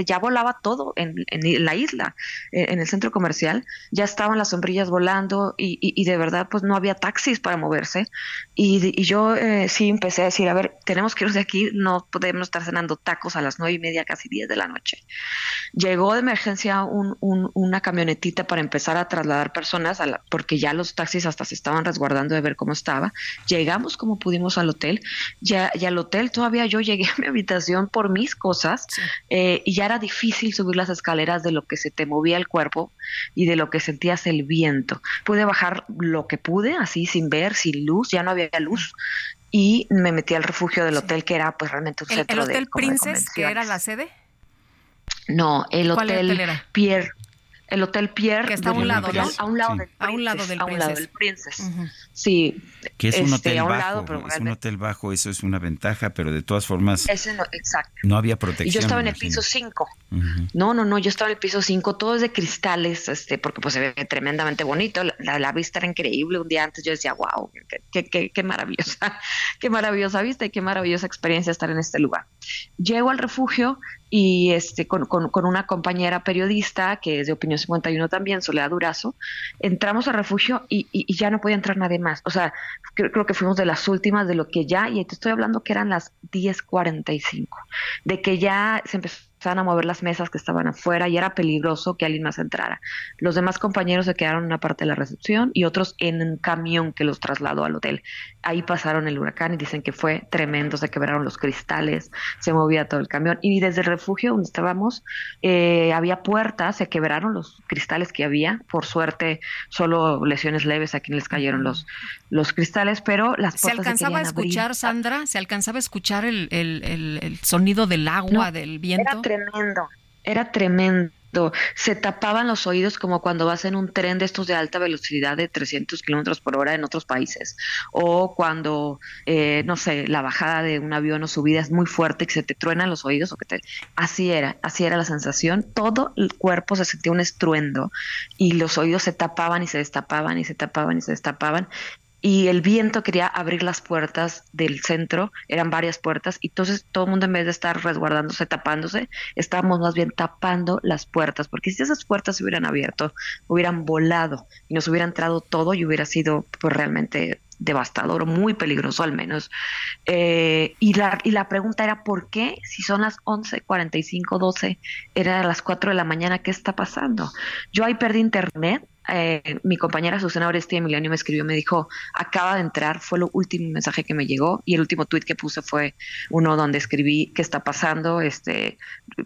ya volaba todo en, en la isla, eh, en el centro comercial, ya estaban las sombrillas volando y, y- y de verdad pues no había taxis para moverse y, y yo eh, sí empecé a decir, a ver, tenemos que irnos de aquí, no podemos estar cenando tacos a las nueve y media, casi diez de la noche. Llegó de emergencia un- un- una camionetita para empezar a trasladar personas, a la- porque ya los taxis hasta se estaban resguardando de ver cómo estaba. Llegamos como pudimos al hotel, ya, y al hotel todavía yo llegué a mi habitación por mis cosas eh, y ya era difícil subir las escaleras de lo que se te movía el cuerpo y de lo que sentías el viento. Pude bajar lo que pude, así sin ver, sin luz, ya no había luz. Y me metí al refugio del hotel, que era pues realmente un ¿El, centro el de Hotel como de Princess, que era la sede? No, el ¿Cuál hotel, hotel era? Pierre. El hotel Pierre. Que está a un la lado, Imperial, ¿no? A un lado Sí. del A un lado Princess, del a un lado Princess. del. Sí. Que es un este, hotel a un bajo, lado, pero es un hotel bajo, eso es una ventaja, pero de todas formas Ese no, exacto. no había Y protección. yo estaba en el piso imagino. 5. Ujú. No, no, no, yo estaba en el piso 5, todo es de cristales, este, porque pues se ve tremendamente bonito, la, la- la vista era increíble, un día antes yo decía, wow, qué, qué, qué, qué maravillosa, qué maravillosa vista y qué maravillosa experiencia estar en este lugar. Llego al refugio y este, con, con- una compañera periodista que es de Opinión 51 también, Soledad Durazo, entramos al refugio y, y- ya no podía entrar nadie más, o sea, creo, creo que fuimos de las últimas de lo que ya, y te estoy hablando que eran las 10.45, de que ya se empezaban a mover las mesas que estaban afuera y era peligroso que alguien más entrara. Los demás compañeros se quedaron en una parte de la recepción y otros en un camión que los trasladó al hotel. Ahí pasaron el huracán y dicen que fue tremendo, se quebraron los cristales, se movía todo el camión y desde el refugio donde estábamos eh, había puertas, se quebraron los cristales que había, por suerte solo lesiones leves a quienes les cayeron los, los cristales, pero las ¿Se puertas alcanzaba a querían abrir. escuchar, Sandra? ¿Se alcanzaba a escuchar el, el- el- el sonido del agua, No, del viento? Era tremendo, era tremendo. Se tapaban los oídos como cuando vas en un tren de estos de alta velocidad de 300 kilómetros por hora en otros países. O cuando, eh, no sé, la bajada de un avión o subida es muy fuerte y se te truenan los oídos. o que te... Así era, así era la sensación. Todo el cuerpo se sentía un estruendo y los oídos se tapaban y se destapaban y se tapaban y se destapaban y el viento quería abrir las puertas del centro, eran varias puertas, y entonces todo el mundo en vez de estar resguardándose, tapándose, estábamos más bien tapando las puertas, porque si esas puertas se hubieran abierto, hubieran volado y nos hubiera entrado todo y hubiera sido pues realmente devastador o muy peligroso al menos. Eh, y, la, y la pregunta era, ¿por qué? Si son las 11:45, 12, era las 4 de la mañana, ¿qué está pasando? Yo ahí perdí internet. Eh, mi compañera Susana Oresti Emiliano me escribió, me dijo, acaba de entrar, fue el último mensaje que me llegó y el último tweet que puse fue uno donde escribí qué está pasando. Este,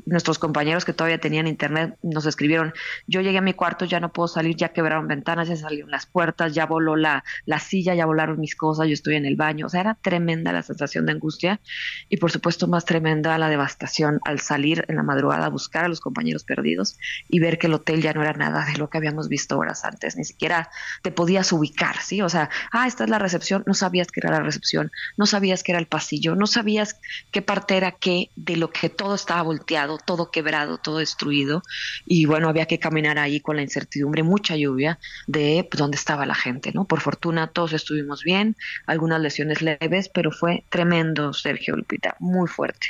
nuestros compañeros que todavía tenían internet nos escribieron, yo llegué a mi cuarto, ya no puedo salir, ya quebraron ventanas, ya salieron las puertas, ya voló la, la silla, ya volaron mis cosas, yo estoy en el baño. O sea, era tremenda la sensación de angustia y por supuesto más tremenda la devastación al salir en la madrugada a buscar a los compañeros perdidos y ver que el hotel ya no era nada de lo que habíamos visto antes, ni siquiera te podías ubicar, ¿sí? O sea, ah, esta es la recepción, no sabías que era la recepción, no sabías que era el pasillo, no sabías qué parte era qué, de lo que todo estaba volteado, todo quebrado, todo destruido y bueno, había que caminar ahí con la incertidumbre, mucha lluvia de pues, dónde estaba la gente, ¿no? Por fortuna todos estuvimos bien, algunas lesiones leves, pero fue tremendo, Sergio Lupita, muy fuerte.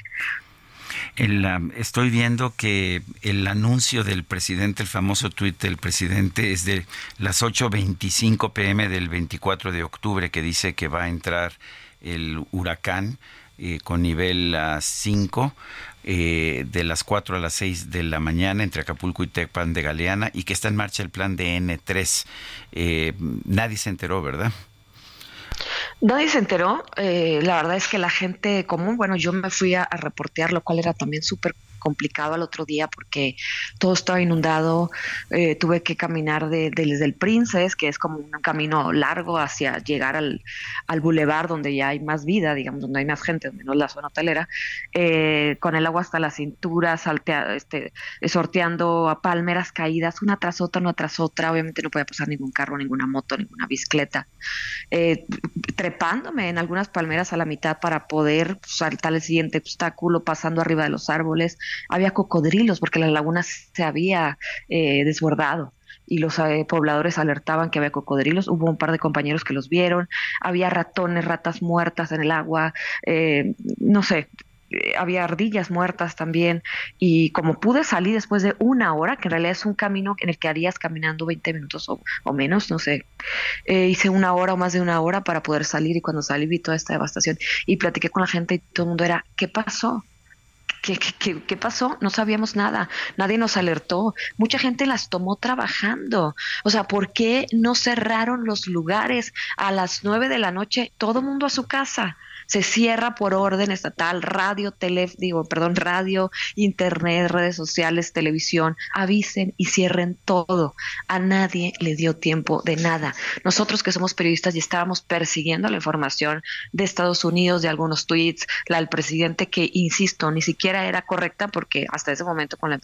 El, estoy viendo que el anuncio del presidente, el famoso tuit del presidente, es de las 8.25 pm del 24 de octubre, que dice que va a entrar el huracán eh, con nivel 5 eh, de las 4 a las 6 de la mañana entre Acapulco y Tecpan de Galeana y que está en marcha el plan de N3. Eh, nadie se enteró, ¿verdad? Nadie se enteró. eh, la verdad es que la gente común, bueno, yo me fui a, reportear, lo cual era también súper complicado al otro día porque todo estaba inundado. eh, tuve que caminar de, de- desde el Princess, que es como un camino largo hacia llegar al, al bulevar donde ya hay más vida, digamos, donde hay más gente, es la zona hotelera, eh, con el agua hasta la cintura, saltea, este, sorteando a palmeras caídas, una tras otra, una tras otra. Obviamente no podía pasar ningún carro, ninguna moto, ninguna bicicleta. Eh, trepándome en algunas palmeras a la mitad para poder saltar el siguiente obstáculo, pasando arriba de los árboles. Había cocodrilos porque la laguna se había eh, desbordado y los eh, pobladores alertaban que había cocodrilos. Hubo un par de compañeros que los vieron. Había ratones, ratas muertas en el agua. eh, no sé, eh, había ardillas muertas también y como pude salir después de una hora, que en realidad es un camino en el que harías caminando 20 minutos o, menos, no sé, eh, hice una hora o más de una hora para poder salir y cuando salí vi toda esta devastación y platiqué con la gente y todo el mundo era, ¿qué pasó? ¿Qué, qué, qué, pasó? No sabíamos nada, nadie nos alertó, mucha gente las tomó trabajando. O sea, ¿por qué no cerraron los lugares a las nueve de la noche? Todo mundo a su casa. Se cierra por orden estatal, radio, tele, digo, perdón, radio, internet, redes sociales, televisión, avisen y cierren todo. A nadie le dio tiempo de nada. Nosotros que somos periodistas y estábamos persiguiendo la información de Estados Unidos, de algunos tweets, la del presidente que, insisto, ni siquiera era correcta porque hasta ese momento con la,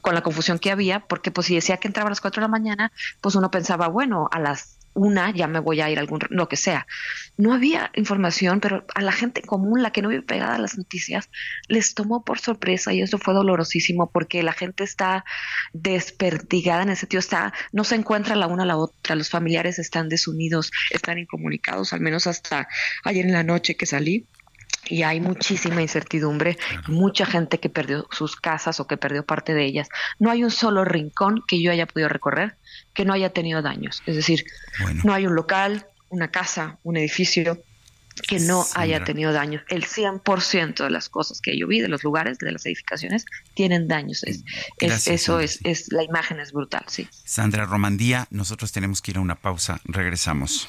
con la confusión que había, porque pues si decía que entraba a las 4 de la mañana, pues uno pensaba, bueno, a las una ya me voy a ir a algún, lo que sea. No había información, pero a la gente común, la que no vive pegada a las noticias, les tomó por sorpresa y eso fue dolorosísimo porque la gente está despertigada en ese sentido, está, no se encuentra la una a la otra, los familiares están desunidos, están incomunicados, al menos hasta ayer en la noche que salí y hay muchísima incertidumbre, mucha gente que perdió sus casas o que perdió parte de ellas. No hay un solo rincón que yo haya podido recorrer que no haya tenido daños. Es decir, no hay un local, una casa, un edificio que no haya tenido daños. El 100% de las cosas que yo vi, de los lugares, de las edificaciones, tienen daños. Es, es- Gracias, eso es, es, la imagen es brutal, sí. Sandra Romandía, nosotros tenemos que ir a una pausa. Regresamos.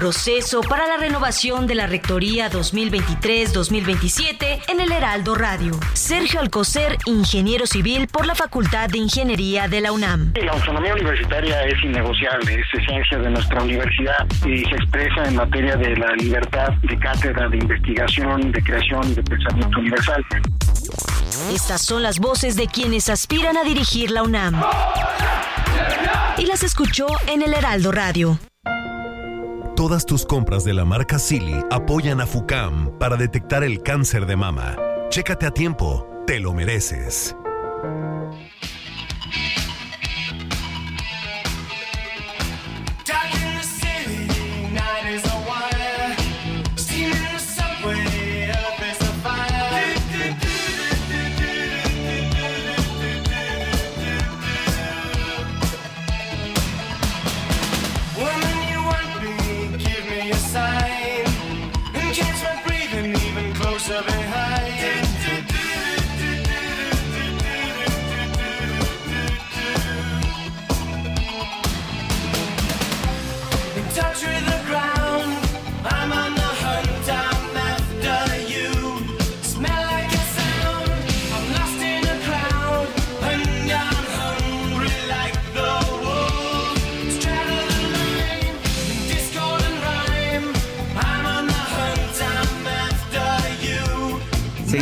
Proceso para la renovación de la Rectoría 2023-2027 en el Heraldo Radio. Sergio Alcocer, ingeniero civil por la Facultad de Ingeniería de la UNAM. La autonomía universitaria es innegociable, es esencia de nuestra universidad y se expresa en materia de la libertad de cátedra, de investigación, de creación, de pensamiento universal. Estas son las voces de quienes aspiran a dirigir la UNAM. Y las escuchó en el Heraldo Radio. Todas tus compras de la marca Silly apoyan a FUCAM para detectar el cáncer de mama. Chécate a tiempo, te lo mereces.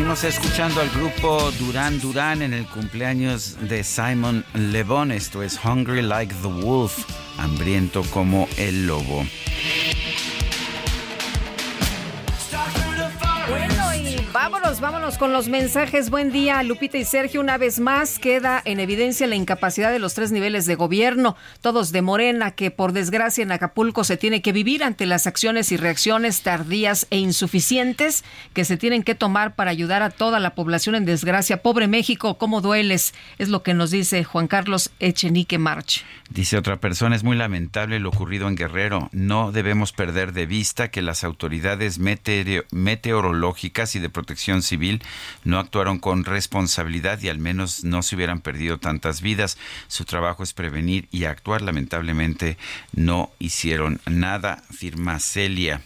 Seguimos escuchando al grupo Durán Durán en el cumpleaños de Simon Le Bon. Esto es Hungry Like the Wolf, hambriento como el lobo. Vámonos, vámonos con los mensajes. Buen día, Lupita y Sergio. Una vez más queda en evidencia la incapacidad de los tres niveles de gobierno, todos de Morena, que por desgracia en Acapulco se tiene que vivir ante las acciones y reacciones tardías e insuficientes que se tienen que tomar para ayudar a toda la población en desgracia. Pobre México, ¿cómo dueles? Es lo que nos dice Juan Carlos Echenique March. Dice otra persona, es muy lamentable lo ocurrido en Guerrero. No debemos perder de vista que las autoridades meteoro- meteorológicas y de protección civil no actuaron con responsabilidad y al menos no se hubieran perdido tantas vidas. Su trabajo es prevenir y actuar. Lamentablemente no hicieron nada, firma Celia.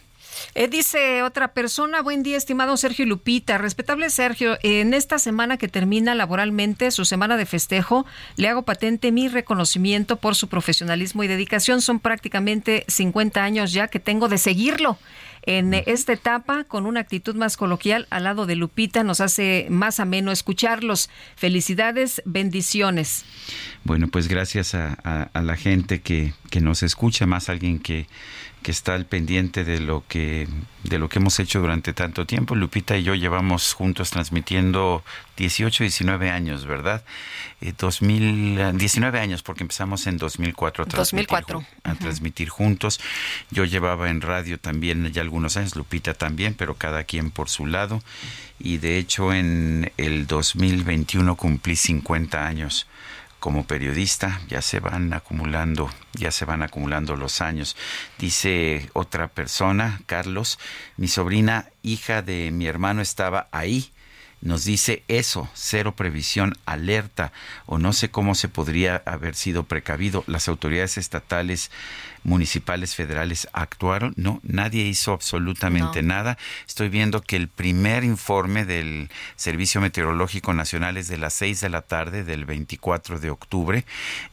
Eh, dice otra persona, buen día, estimado Sergio Lupita. Respetable Sergio, en esta semana que termina laboralmente su semana de festejo, le hago patente mi reconocimiento por su profesionalismo y dedicación. Son prácticamente 50 años ya que tengo de seguirlo. En esta etapa con una actitud más coloquial al lado de Lupita. Nos hace más ameno escucharlos. Felicidades, bendiciones. Bueno, pues gracias a, a- a la gente que, que nos escucha, más alguien que, que está al pendiente de lo que de lo que hemos hecho durante tanto tiempo. Lupita y yo llevamos juntos transmitiendo 18, 19 años, ¿verdad? Eh, 2000, eh, 19 años porque empezamos en 2004 a transmitir 2004. ju- a transmitir juntos. Yo llevaba en radio también ya algunos años, Lupita también, pero cada quien por su lado. Y de hecho en el 2021 cumplí 50 años como periodista, ya se van acumulando, ya se van acumulando los años. Dice otra persona, Carlos, mi sobrina, hija de mi hermano, estaba ahí. Nos dice eso, cero previsión, alerta, o no sé cómo se podría haber sido precavido. Las autoridades estatales, municipales, federales actuaron. No, nadie hizo absolutamente No. nada. Estoy viendo que el primer informe del Servicio Meteorológico Nacional es de las 6 de la tarde del 24 de octubre.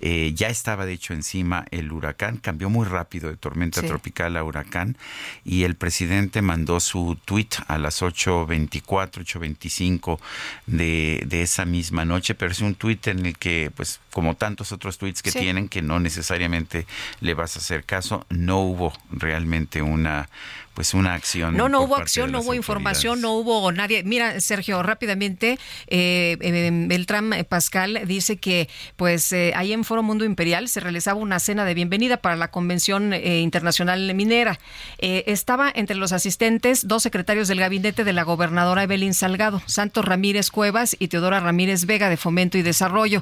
Eh, ya estaba, de hecho, encima el huracán. Cambió muy rápido de tormenta Sí. tropical a huracán. Y el presidente mandó su tweet a las 8.24, 8.25 de, de esa misma noche. Pero es un tweet en el que, pues, como tantos otros tweets que Sí. tienen, que no necesariamente le vas a hacer caso, no hubo realmente una pues una acción. No, no hubo acción, no hubo información, no hubo nadie. Mira, Sergio, rápidamente, eh, eh, Beltrán Pascal dice que, pues, eh, ahí en Foro Mundo Imperial se realizaba una cena de bienvenida para la Convención eh, Internacional Minera. Eh, estaba entre los asistentes dos secretarios del gabinete de la gobernadora Evelyn Salgado, Santos Ramírez Cuevas y Teodora Ramírez Vega de Fomento y Desarrollo.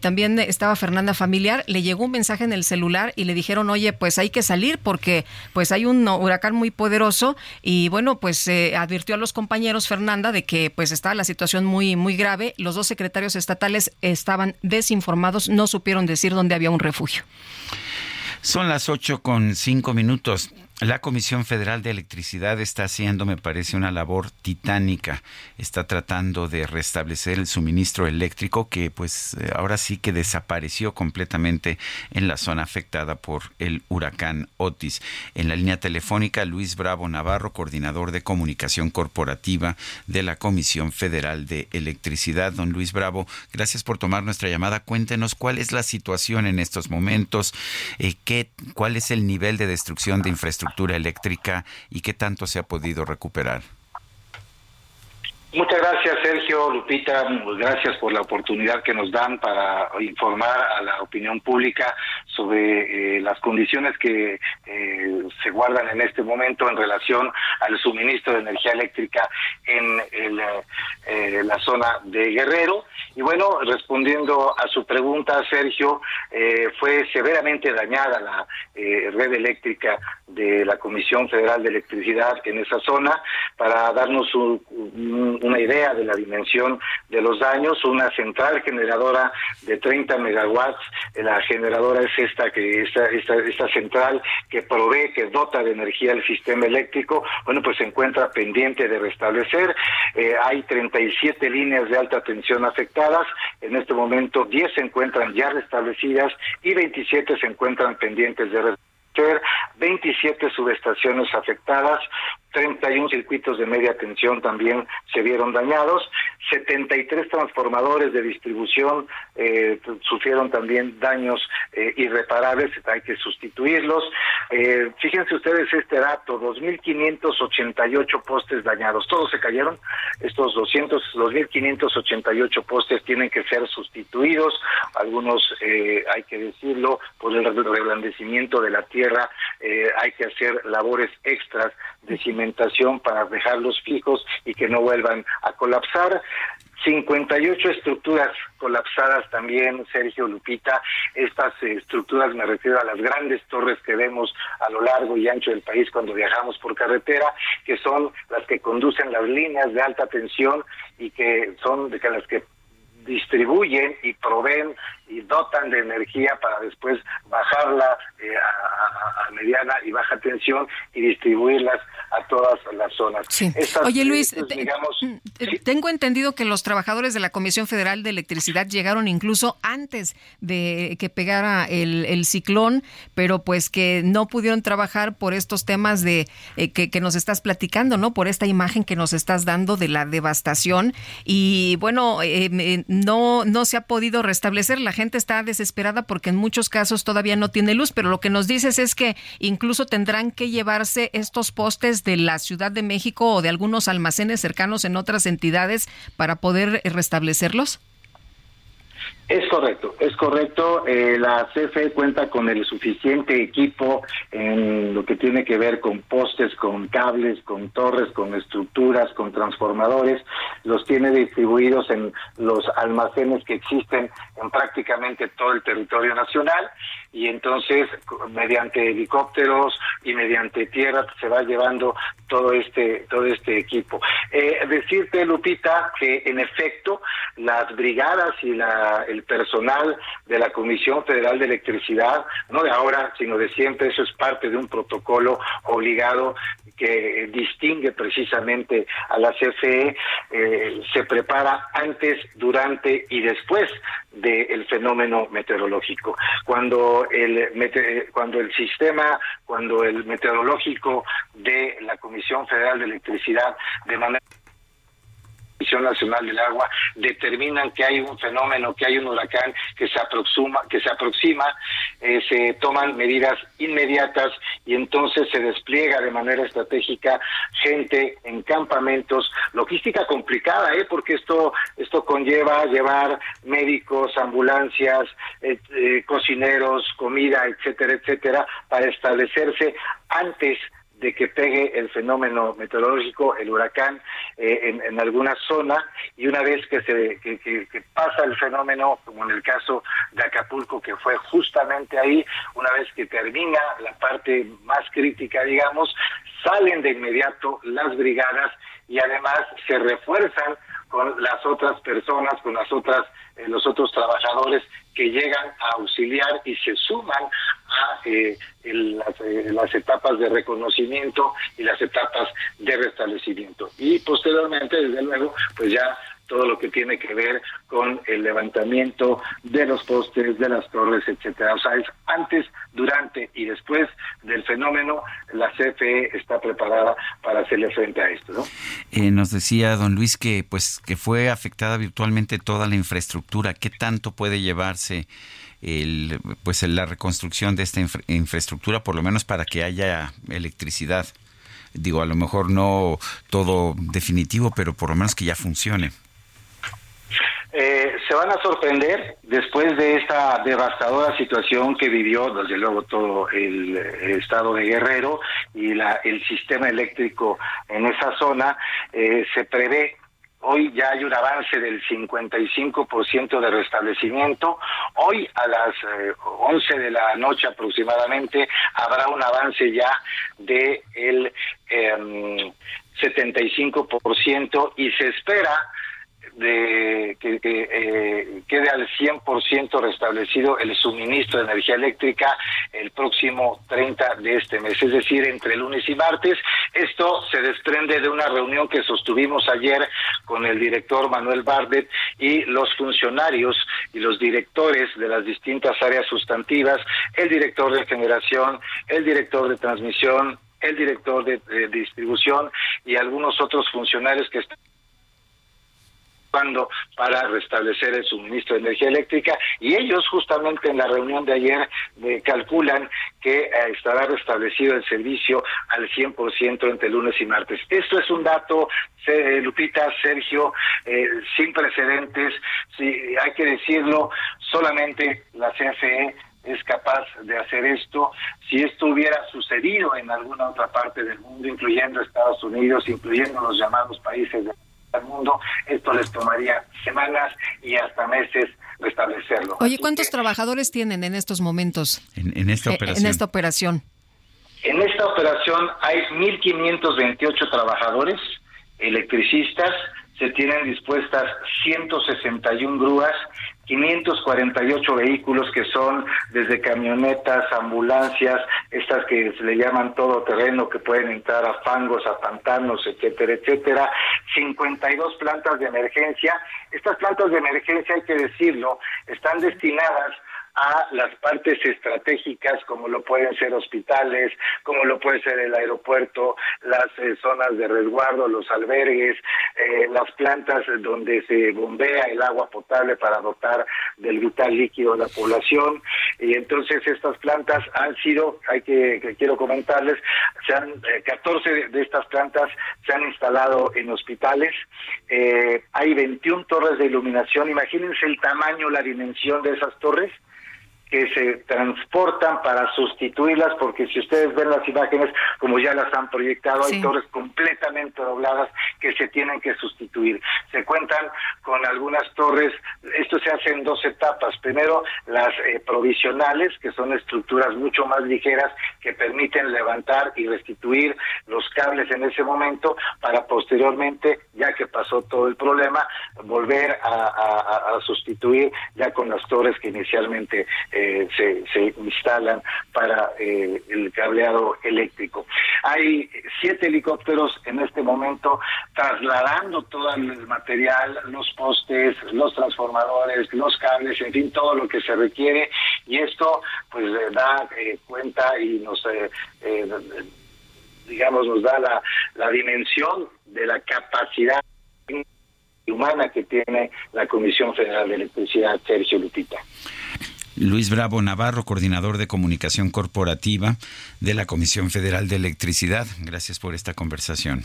También estaba Fernanda Familiar, le llegó un mensaje en el celular y le dijeron, oye, pues hay que salir porque pues hay un huracán muy poderoso y bueno, pues eh, advirtió a los compañeros Fernanda de que pues está la situación muy muy grave. Los dos secretarios estatales estaban desinformados, no supieron decir dónde había un refugio. Son las ocho con cinco minutos. La Comisión Federal de Electricidad está haciendo, me parece, una labor titánica. Está tratando de restablecer el suministro eléctrico que, pues, eh, ahora sí que desapareció completamente en la zona afectada por el huracán Otis. En la línea telefónica, Luis Bravo Navarro, coordinador de comunicación corporativa de la Comisión Federal de Electricidad. Don Luis Bravo, gracias por tomar nuestra llamada. Cuéntenos cuál es la situación en estos momentos, eh, qué, cuál es el nivel de destrucción de infraestructura eléctrica y qué tanto se ha podido recuperar. Muchas gracias, Sergio, Lupita. Gracias por la oportunidad que nos dan para informar a la opinión pública sobre eh, las condiciones que eh, se guardan en este momento en relación al suministro de energía eléctrica en el, eh, eh, la zona de Guerrero. Y bueno, respondiendo a su pregunta, Sergio, fue severamente dañada la red eléctrica de la Comisión Federal de Electricidad en esa zona. Para darnos un- un- una idea de la dimensión de los daños, una central generadora de 30 megawatts, la generadora es esta que esta, esta, central que provee, que dota de energía el sistema eléctrico, bueno, pues se encuentra pendiente de restablecer. Eh, hay 37 líneas de alta tensión afectadas. En este momento 10 se encuentran ya restablecidas y 27 se encuentran pendientes de restablecer. 27 subestaciones afectadas, 31 circuitos de media tensión también se vieron dañados, 73 transformadores de distribución eh, sufrieron también daños eh, irreparables, hay que sustituirlos. Eh, fíjense ustedes este dato, 2.588 postes dañados, todos se cayeron, estos 200, 2.588 postes tienen que ser sustituidos, algunos, eh, hay que decirlo, por el reblandecimiento de la tierra, eh, hay que hacer labores extras de cimentación para dejarlos fijos y que no vuelvan a colapsar. 58 estructuras colapsadas también, Sergio Lupita. Estas estructuras me refiero a las grandes torres que vemos a lo largo y ancho del país cuando viajamos por carretera, que son las que conducen las líneas de alta tensión y que son de las que distribuyen y proveen y dotan de energía para después bajarla eh, a, mediana y baja tensión y distribuirlas a todas las zonas. Sí. Estas, Oye, Luis, estos, digamos, Eh, Tengo entendido que los trabajadores de la Comisión Federal de Electricidad llegaron incluso antes de que pegara el, el ciclón, pero pues que no pudieron trabajar por estos temas de eh, que, que nos estás platicando, ¿no? Por esta imagen que nos estás dando de la devastación y bueno, eh, no no se ha podido restablecer. La gente está desesperada porque en muchos casos todavía no tiene luz, pero lo que nos dices es que incluso tendrán que llevarse estos postes de la Ciudad de México o de algunos almacenes cercanos en otras entidades para poder restablecerlos. Es correcto, es correcto. Eh, la CFE cuenta con el suficiente equipo en lo que tiene que ver con postes, con cables, con torres, con estructuras, con transformadores. Los tiene distribuidos en los almacenes que existen en prácticamente todo el territorio nacional y entonces mediante helicópteros y mediante tierra se va llevando todo este todo este equipo. Eh, decirte Lupita que en efecto las brigadas y la, el personal de la Comisión Federal de Electricidad, no de ahora, sino de siempre, eso es parte de un protocolo obligado que distingue precisamente a la CFE, eh, se prepara antes, durante y después del fenómeno meteorológico. Cuando el, mete- cuando el sistema, cuando el meteorológico de la Comisión Federal de Electricidad de manera Comisión Nacional del Agua determinan que hay un fenómeno, que hay un huracán que se aproxima, que se aproxima, eh, se toman medidas inmediatas y entonces se despliega de manera estratégica gente en campamentos, logística complicada, ¿eh? porque esto esto conlleva llevar médicos, ambulancias, eh, eh, cocineros, comida, etcétera, etcétera, para establecerse antes de que pegue el fenómeno meteorológico, el huracán, eh, en, alguna zona, y una vez que se que pasa el fenómeno, como en el caso de Acapulco, que fue justamente ahí, una vez que termina la parte más crítica, digamos, salen de inmediato las brigadas y además se refuerzan con las otras personas, con las otras, eh, los otros trabajadores que llegan a auxiliar y se suman a eh, el- las, eh, las etapas de reconocimiento y las etapas de restablecimiento. Y posteriormente, desde luego, pues ya todo lo que tiene que ver con el levantamiento de los postes, de las torres, etcétera. O sea, es antes, durante y después del fenómeno, la CFE está preparada para hacerle frente a esto, ¿no? Eh, nos decía don Luis que pues que fue afectada virtualmente toda la infraestructura. ¿Qué tanto puede llevarse el, pues la reconstrucción de esta infra- infraestructura, por lo menos para que haya electricidad? Digo, a lo mejor no todo definitivo, pero por lo menos que ya funcione. Eh, se van a sorprender después de esta devastadora situación que vivió, desde luego, todo el, eh, estado de Guerrero y la, el sistema eléctrico en esa zona. eh, se prevé Hoy ya hay un avance del 55% de restablecimiento. Hoy a las eh, 11 de la noche aproximadamente habrá un avance ya de el em, 75% y se espera de que, eh, quede al 100% restablecido el suministro de energía eléctrica el próximo 30 de este mes, es decir, entre lunes y martes. Esto se desprende de una reunión que sostuvimos ayer con el director Manuel Bardet y los funcionarios y los directores de las distintas áreas sustantivas, el director de generación, el director de transmisión, el director de, de distribución y algunos otros funcionarios que están ocupando para restablecer el suministro de energía eléctrica y ellos justamente en la reunión de ayer eh, calculan que eh, estará restablecido el servicio al 100% entre lunes y martes. Esto es un dato, eh, Lupita, Sergio, eh, sin precedentes, sí, hay que decirlo, solamente la CFE es capaz de hacer esto. Si esto hubiera sucedido en alguna otra parte del mundo, incluyendo Estados Unidos, incluyendo los llamados países del mundo, esto les tomaría semanas y hasta meses restablecerlo. Oye, ¿cuántos trabajadores tienen en estos momentos En, en esta eh, operación. en esta operación? En esta operación hay 1.528 trabajadores, electricistas, se tienen dispuestas 161 grúas, 548 vehículos que son desde camionetas, ambulancias, estas que se le llaman todo terreno que pueden entrar a fangos, a pantanos, etcétera, etcétera, 52 plantas de emergencia. Estas plantas de emergencia, hay que decirlo, están destinadas a las partes estratégicas como lo pueden ser hospitales, como lo puede ser el aeropuerto, las eh, zonas de resguardo, los albergues, eh, las plantas donde se bombea el agua potable para dotar del vital líquido a la población. Y entonces estas plantas han sido, hay que, quiero comentarles, se han, eh, 14 de, de estas plantas se han instalado en hospitales, eh, hay 21 torres de iluminación, imagínense el tamaño, la dimensión de esas torres, que se transportan para sustituirlas, porque si ustedes ven las imágenes, como ya las han proyectado, hay torres completamente dobladas que se tienen que sustituir. Se cuentan con algunas torres, esto se hace en dos etapas. Primero, las eh, provisionales, que son estructuras mucho más ligeras que permiten levantar y restituir los cables en ese momento para posteriormente, ya que pasó todo el problema, volver a, a- a- a sustituir ya con las torres que inicialmente eh, se, se instalan para eh, el cableado eléctrico. Hay siete helicópteros en este momento trasladando todo el material, los postes, los transformadores, los cables, en fin, todo lo que se requiere y esto pues eh, da eh, cuenta y nos eh, eh, digamos nos da la, la dimensión de la capacidad humana que tiene la Comisión Federal de Electricidad, Sergio Lupita. Luis Bravo Navarro, coordinador de comunicación corporativa de la Comisión Federal de Electricidad. Gracias por esta conversación.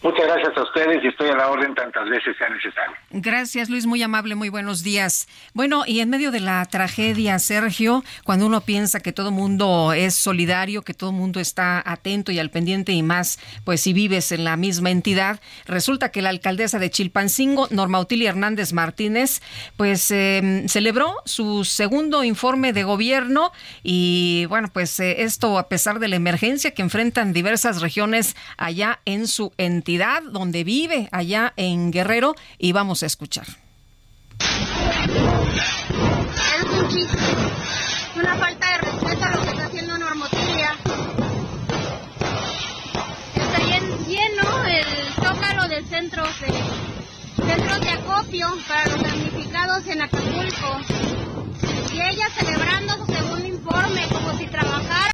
Muchas gracias a ustedes y estoy a la orden tantas veces sea necesario. Gracias, Luis, muy amable, muy buenos días. Bueno, y en medio de la tragedia, Sergio, cuando uno piensa que todo mundo es solidario, que todo mundo está atento y al pendiente y más, pues si vives en la misma entidad, resulta que la alcaldesa de Chilpancingo, Norma Utilia Hernández Martínez, pues eh, celebró su segundo informe de gobierno y bueno, pues eh, esto a pesar de la emergencia que enfrentan diversas regiones allá en su entidad donde vive, allá en Guerrero, y vamos a escuchar. Es una falta de respeto a lo que está haciendo Normotilia. Está lleno el zócalo del centro de centros de acopio para los damnificados en Acapulco. Y ella celebrando su segundo informe como si trabajara.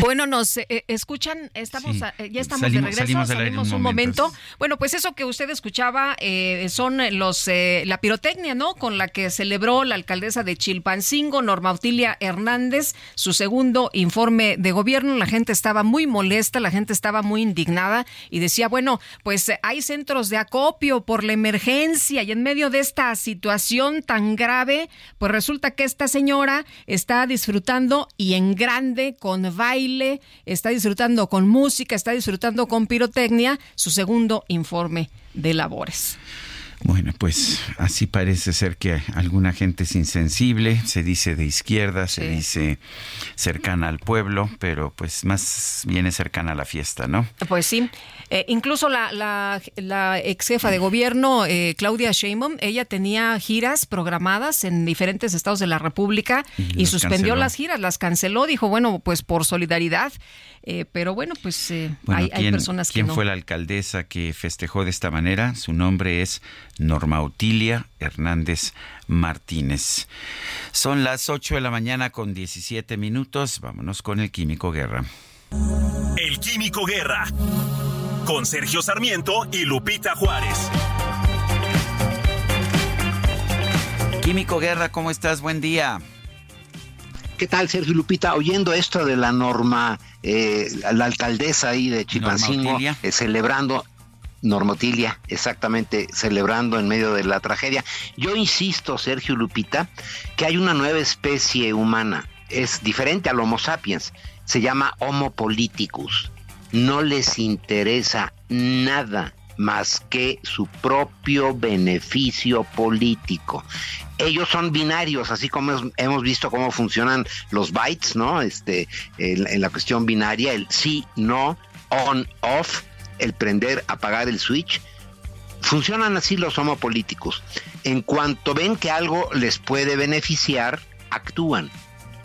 Bueno, nos eh, escuchan, estamos, Sí. eh, ya estamos Salimos- de regreso, salimos salimos un momento. momento. Bueno, pues eso que usted escuchaba eh, son los eh, la pirotecnia, ¿no? Con la que celebró la alcaldesa de Chilpancingo, Norma Utilia Hernández, su segundo informe de gobierno. La gente estaba muy molesta, la gente estaba muy indignada y decía, bueno, pues hay centros de acopio por la emergencia y en medio de esta situación tan grave, pues resulta que esta señora está disfrutando y en grande con baile, está disfrutando con música, está disfrutando con pirotecnia su segundo informe de labores. Bueno, pues así parece ser que alguna gente es insensible, se dice de izquierda, se dice cercana al pueblo, pero pues más bien es cercana a la fiesta, ¿no? Pues sí, Eh, incluso la, la, la ex jefa de gobierno, eh, Claudia Sheinbaum, ella tenía giras programadas en diferentes estados de la República Y suspendió canceló. las giras, las canceló, dijo, bueno, pues por solidaridad, Eh, pero bueno, pues eh, Bueno, hay, hay ¿quién, personas que quién no. fue la alcaldesa que festejó de esta manera? Su nombre es Norma Utilia Hernández Martínez. Son las 8 de la mañana con 17 minutos. Vámonos con el Químico Guerra. El Químico Guerra. Con Sergio Sarmiento y Lupita Juárez. Químico Guerra, ¿cómo estás? Buen día. ¿Qué tal, Sergio Lupita? Oyendo esto de la norma, eh, la alcaldesa ahí de Chilpancingo, Utilia. eh, celebrando, Normotilia, exactamente, celebrando en medio de la tragedia. Yo insisto, Sergio Lupita, que hay una nueva especie humana, es diferente al Homo sapiens, se llama Homo politicus. No les interesa nada más que su propio beneficio político. Ellos son binarios, así como hemos visto cómo funcionan los bytes, ¿no? Este, en, en la cuestión binaria, el sí, no, on, off, el prender, apagar el switch. Funcionan así los homopolíticos. En cuanto ven que algo les puede beneficiar, actúan.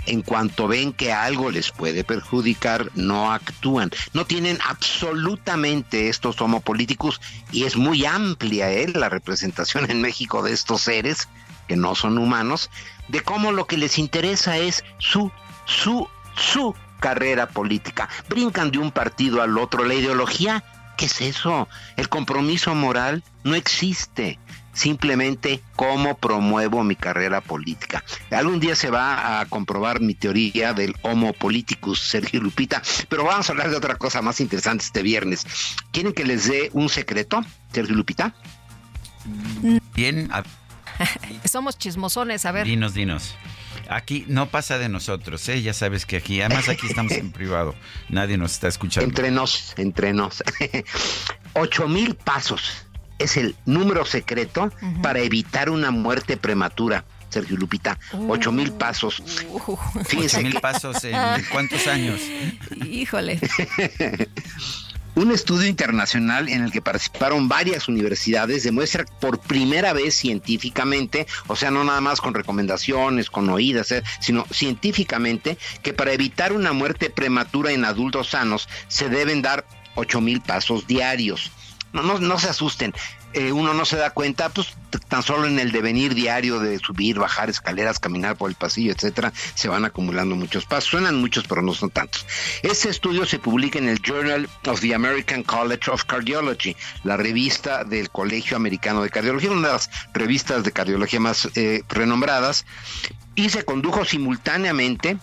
En cuanto ven que algo les puede perjudicar, no actúan. No tienen absolutamente estos homopolíticos y es muy amplia ¿eh? la representación en México de estos seres que no son humanos, de cómo lo que les interesa es su, su, su carrera política. Brincan de un partido al otro. La ideología, ¿qué es eso? El compromiso moral no existe. Simplemente cómo promuevo mi carrera política. Algún día se va a comprobar mi teoría del homo politicus, Sergio Lupita, pero vamos a hablar de otra cosa más interesante este viernes. ¿Quieren que les dé un secreto, Sergio Lupita? Bien, a- Somos chismosones, a ver. dinos, dinos. Aquí no pasa de nosotros, ¿eh? Ya sabes que aquí, además aquí estamos en privado. Nadie nos está escuchando. Entre nos, entre nos. Ocho mil pasos es el número secreto para evitar una muerte prematura, Sergio Lupita. Ocho mil pasos. Fíjense Ocho mil pasos en cuántos años. Híjole. Un estudio internacional en el que participaron varias universidades demuestra por primera vez científicamente, o sea, no nada más con recomendaciones, con oídas, eh, sino científicamente, que para evitar una muerte prematura en adultos sanos se deben dar 8 mil pasos diarios. No, no, no se asusten. eh, uno no se da cuenta, pues tan solo en el devenir diario de subir, bajar escaleras, caminar por el pasillo, etcétera, se van acumulando muchos pasos. Suenan muchos, pero no son tantos. Este estudio se publica en el Journal of the American College of Cardiology, la revista del Colegio Americano de Cardiología, una de las revistas de cardiología más eh, renombradas, y se condujo simultáneamente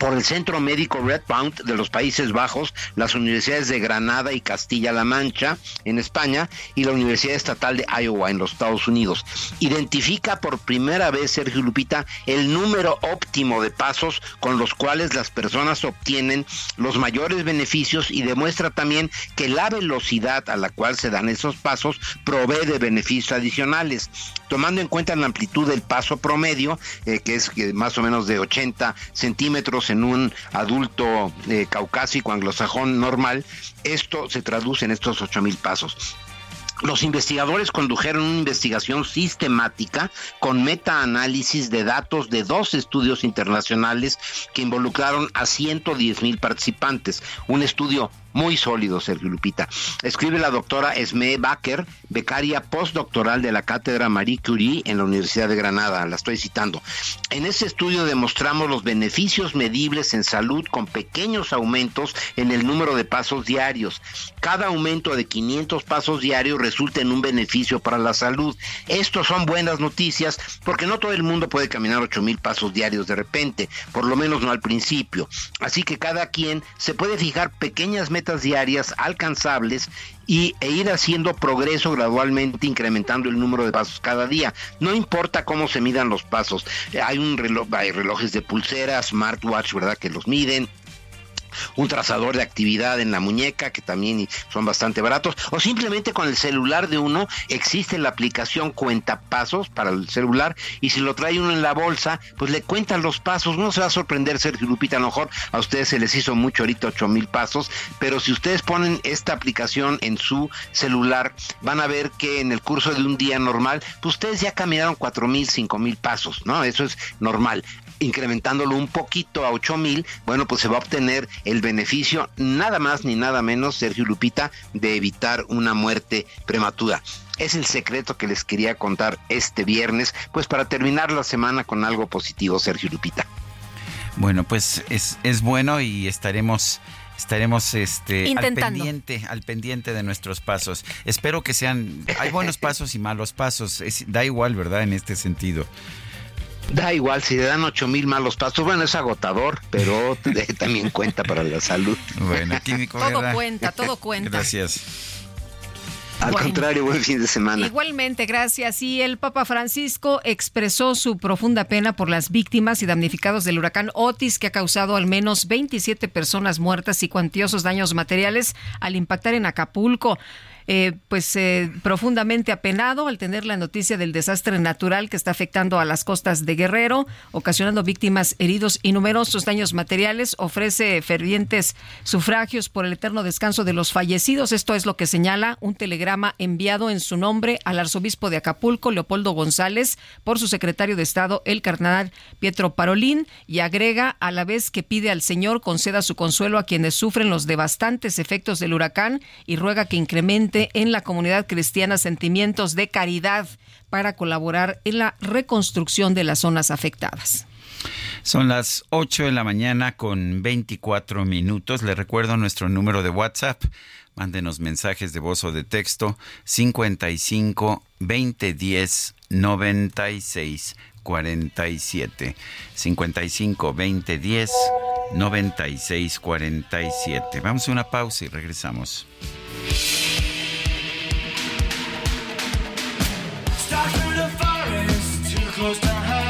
por el Centro Médico Redbound de los Países Bajos, las universidades de Granada y Castilla-La Mancha en España y la Universidad Estatal de Iowa en los Estados Unidos. Identifica por primera vez, Sergio Lupita, el número óptimo de pasos con los cuales las personas obtienen los mayores beneficios y demuestra también que la velocidad a la cual se dan esos pasos provee de beneficios adicionales. Tomando en cuenta la amplitud del paso promedio, eh, que es que más o menos de 80 centímetros en un adulto eh, caucásico anglosajón normal, esto se traduce en estos 8 mil pasos. Los investigadores condujeron una investigación sistemática con metaanálisis de datos de dos estudios internacionales que involucraron a 110 mil participantes. Un estudio muy sólido, Sergio Lupita. Escribe la doctora Esme Baker, becaria postdoctoral de la cátedra Marie Curie en la Universidad de Granada. La estoy citando. En ese estudio demostramos los beneficios medibles en salud con pequeños aumentos en el número de pasos diarios. Cada aumento de 500 pasos diarios resulta en un beneficio para la salud. Estos son buenas noticias porque no todo el mundo puede caminar 8 mil pasos diarios de repente, por lo menos no al principio. Así que cada quien se puede fijar pequeñas metas diarias alcanzables y, e ir haciendo progreso gradualmente incrementando el número de pasos cada día. No importa cómo se midan los pasos. Eh, Hay un reloj, hay relojes de pulsera, smartwatch, ¿verdad? Que los miden un trazador de actividad en la muñeca que también son bastante baratos o simplemente con el celular de uno existe la aplicación cuenta pasos para el celular y si lo trae uno en la bolsa pues le cuentan los pasos. No se va a sorprender Sergio Lupita a lo mejor a ustedes se les hizo mucho ahorita ocho mil pasos pero si ustedes ponen esta aplicación en su celular van a ver que en el curso de un día normal pues ustedes ya caminaron cuatro mil cinco mil pasos no eso es normal incrementándolo un poquito a 8 mil, bueno, pues se va a obtener el beneficio nada más ni nada menos, Sergio Lupita, de evitar una muerte prematura. Es el secreto que les quería contar este viernes, pues para terminar la semana con algo positivo, Sergio Lupita. Bueno, pues es, es bueno y estaremos estaremos este al pendiente al pendiente de nuestros pasos. Espero que sean hay buenos pasos y malos pasos, es- da igual, ¿verdad? En este sentido. Da igual, si le dan 8 mil malos pasos, bueno, es agotador, pero te- también cuenta para la salud. Bueno, Químico Todo cuenta, todo cuenta. Gracias. Al Bueno. contrario, buen fin de semana. Igualmente, gracias. Y el Papa Francisco expresó su profunda pena por las víctimas y damnificados del huracán Otis, que ha causado al menos 27 personas muertas y cuantiosos daños materiales al impactar en Acapulco. Eh, pues eh, profundamente apenado al tener la noticia del desastre natural que está afectando a las costas de Guerrero, ocasionando víctimas, heridos y numerosos daños materiales, ofrece fervientes sufragios por el eterno descanso de los fallecidos. Esto es lo que señala un telegrama enviado en su nombre al arzobispo de Acapulco, Leopoldo González, por su secretario de Estado, el cardenal Pietro Parolín, y agrega a la vez que pide al Señor conceda su consuelo a quienes sufren los devastantes efectos del huracán y ruega que incremente en la comunidad cristiana sentimientos de caridad para colaborar en la reconstrucción de las zonas afectadas. Son las 8 de la mañana con 24 minutos. Le recuerdo nuestro número de WhatsApp. Mándenos mensajes de voz o de texto 55 20 10 96 47. 55 20 10 96 47. Vamos a una pausa y regresamos. Stuck through the forest, too close to hide.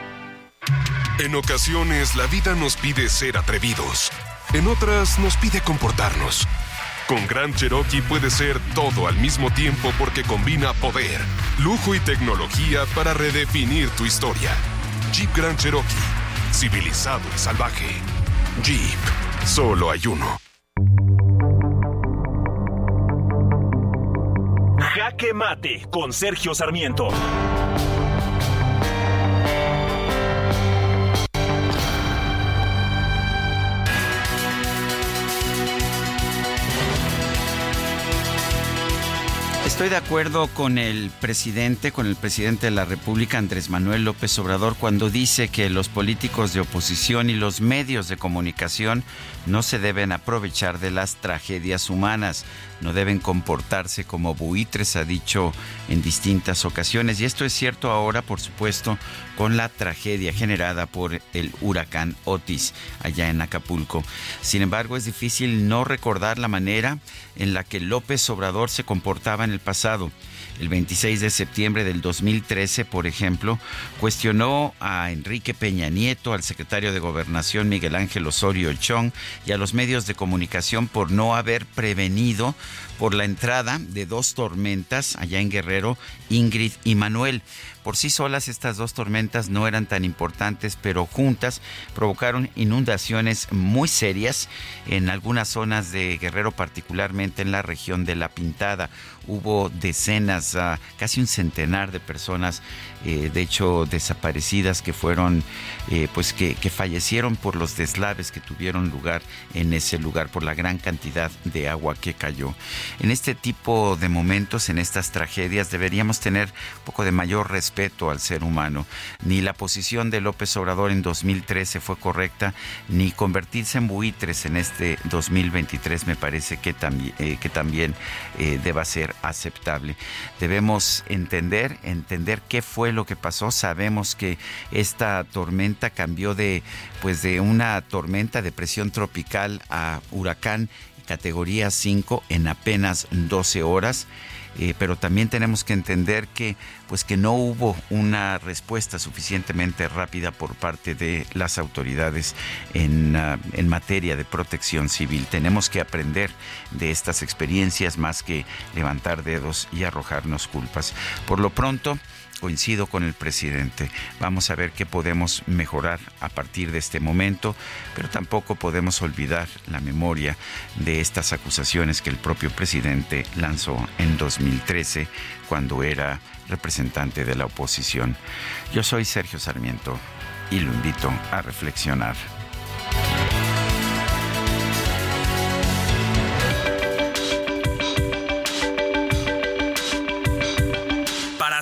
En ocasiones la vida nos pide ser atrevidos. En otras nos pide comportarnos. Con Gran Cherokee puede ser todo al mismo tiempo porque combina poder, lujo y tecnología para redefinir tu historia. Jeep Grand Cherokee. Civilizado y salvaje. Jeep. Solo hay uno. Jaque Mate con Sergio Sarmiento. Estoy de acuerdo con el presidente, con el presidente de la República, Andrés Manuel López Obrador, cuando dice que los políticos de oposición y los medios de comunicación no se deben aprovechar de las tragedias humanas, no deben comportarse como buitres, ha dicho en distintas ocasiones. Y esto es cierto ahora, por supuesto, con la tragedia generada por el huracán Otis allá en Acapulco. Sin embargo, es difícil no recordar la manera en la que López Obrador se comportaba en el pasado. El 26 de septiembre del 2013, por ejemplo, cuestionó a Enrique Peña Nieto, al secretario de Gobernación Miguel Ángel Osorio Chong y a los medios de comunicación por no haber prevenido por la entrada de dos tormentas allá en Guerrero, Ingrid y Manuel. Por sí solas estas dos tormentas no eran tan importantes, pero juntas provocaron inundaciones muy serias en algunas zonas de Guerrero, particularmente en la región de La Pintada. Hubo decenas, ah, casi un centenar de personas, eh, de hecho desaparecidas, que fueron, eh, pues que, que fallecieron por los deslaves que tuvieron lugar en ese lugar, por la gran cantidad de agua que cayó. En este tipo de momentos, en estas tragedias, deberíamos tener un poco de mayor respeto al ser humano. Ni la posición de López Obrador en 2013 fue correcta, ni convertirse en buitres en este 2023 me parece que también, eh, que también deba ser aceptable. Debemos entender, entender qué fue lo que pasó. Sabemos que esta tormenta cambió de, pues de una tormenta de presión tropical a huracán categoría 5 en apenas 12 horas. Eh, pero también tenemos que entender que pues que no hubo una respuesta suficientemente rápida por parte de las autoridades en, ah, en materia de protección civil. Tenemos que aprender de estas experiencias más que levantar dedos y arrojarnos culpas. Por lo pronto, coincido con el presidente. Vamos a ver qué podemos mejorar a partir de este momento, pero tampoco podemos olvidar la memoria de estas acusaciones que el propio presidente lanzó en 2013 cuando era representante de la oposición. Yo soy Sergio Sarmiento y lo invito a reflexionar.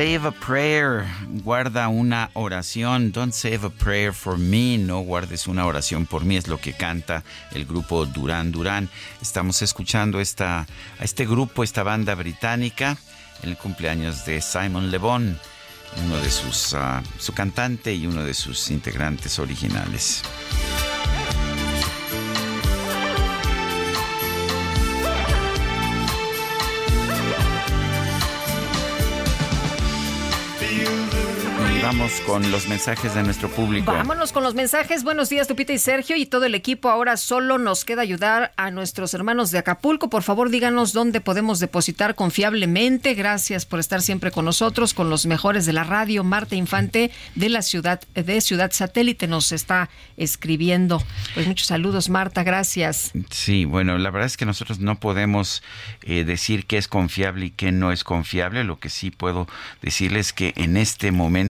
Save a prayer, guarda una oración. Don't save a prayer for me, no guardes una oración por mí, es lo que canta el grupo Durán Durán. Estamos escuchando esta, a este grupo, esta banda británica, en el cumpleaños de Simon Le Bon, uno de sus, ah, su cantante y uno de sus integrantes originales. Vamos con los mensajes de nuestro público. Vámonos con los mensajes. Buenos días, Lupita y Sergio y todo el equipo. Ahora solo nos queda ayudar a nuestros hermanos de Acapulco. Por favor, díganos dónde podemos depositar confiablemente. Gracias por estar siempre con nosotros, con los mejores de la radio. Marta Infante de la ciudad de Ciudad Satélite nos está escribiendo. Pues muchos saludos, Marta. Gracias. Sí, bueno, la verdad es que nosotros no podemos eh, decir qué es confiable y qué no es confiable. Lo que sí puedo decirles es que en este momento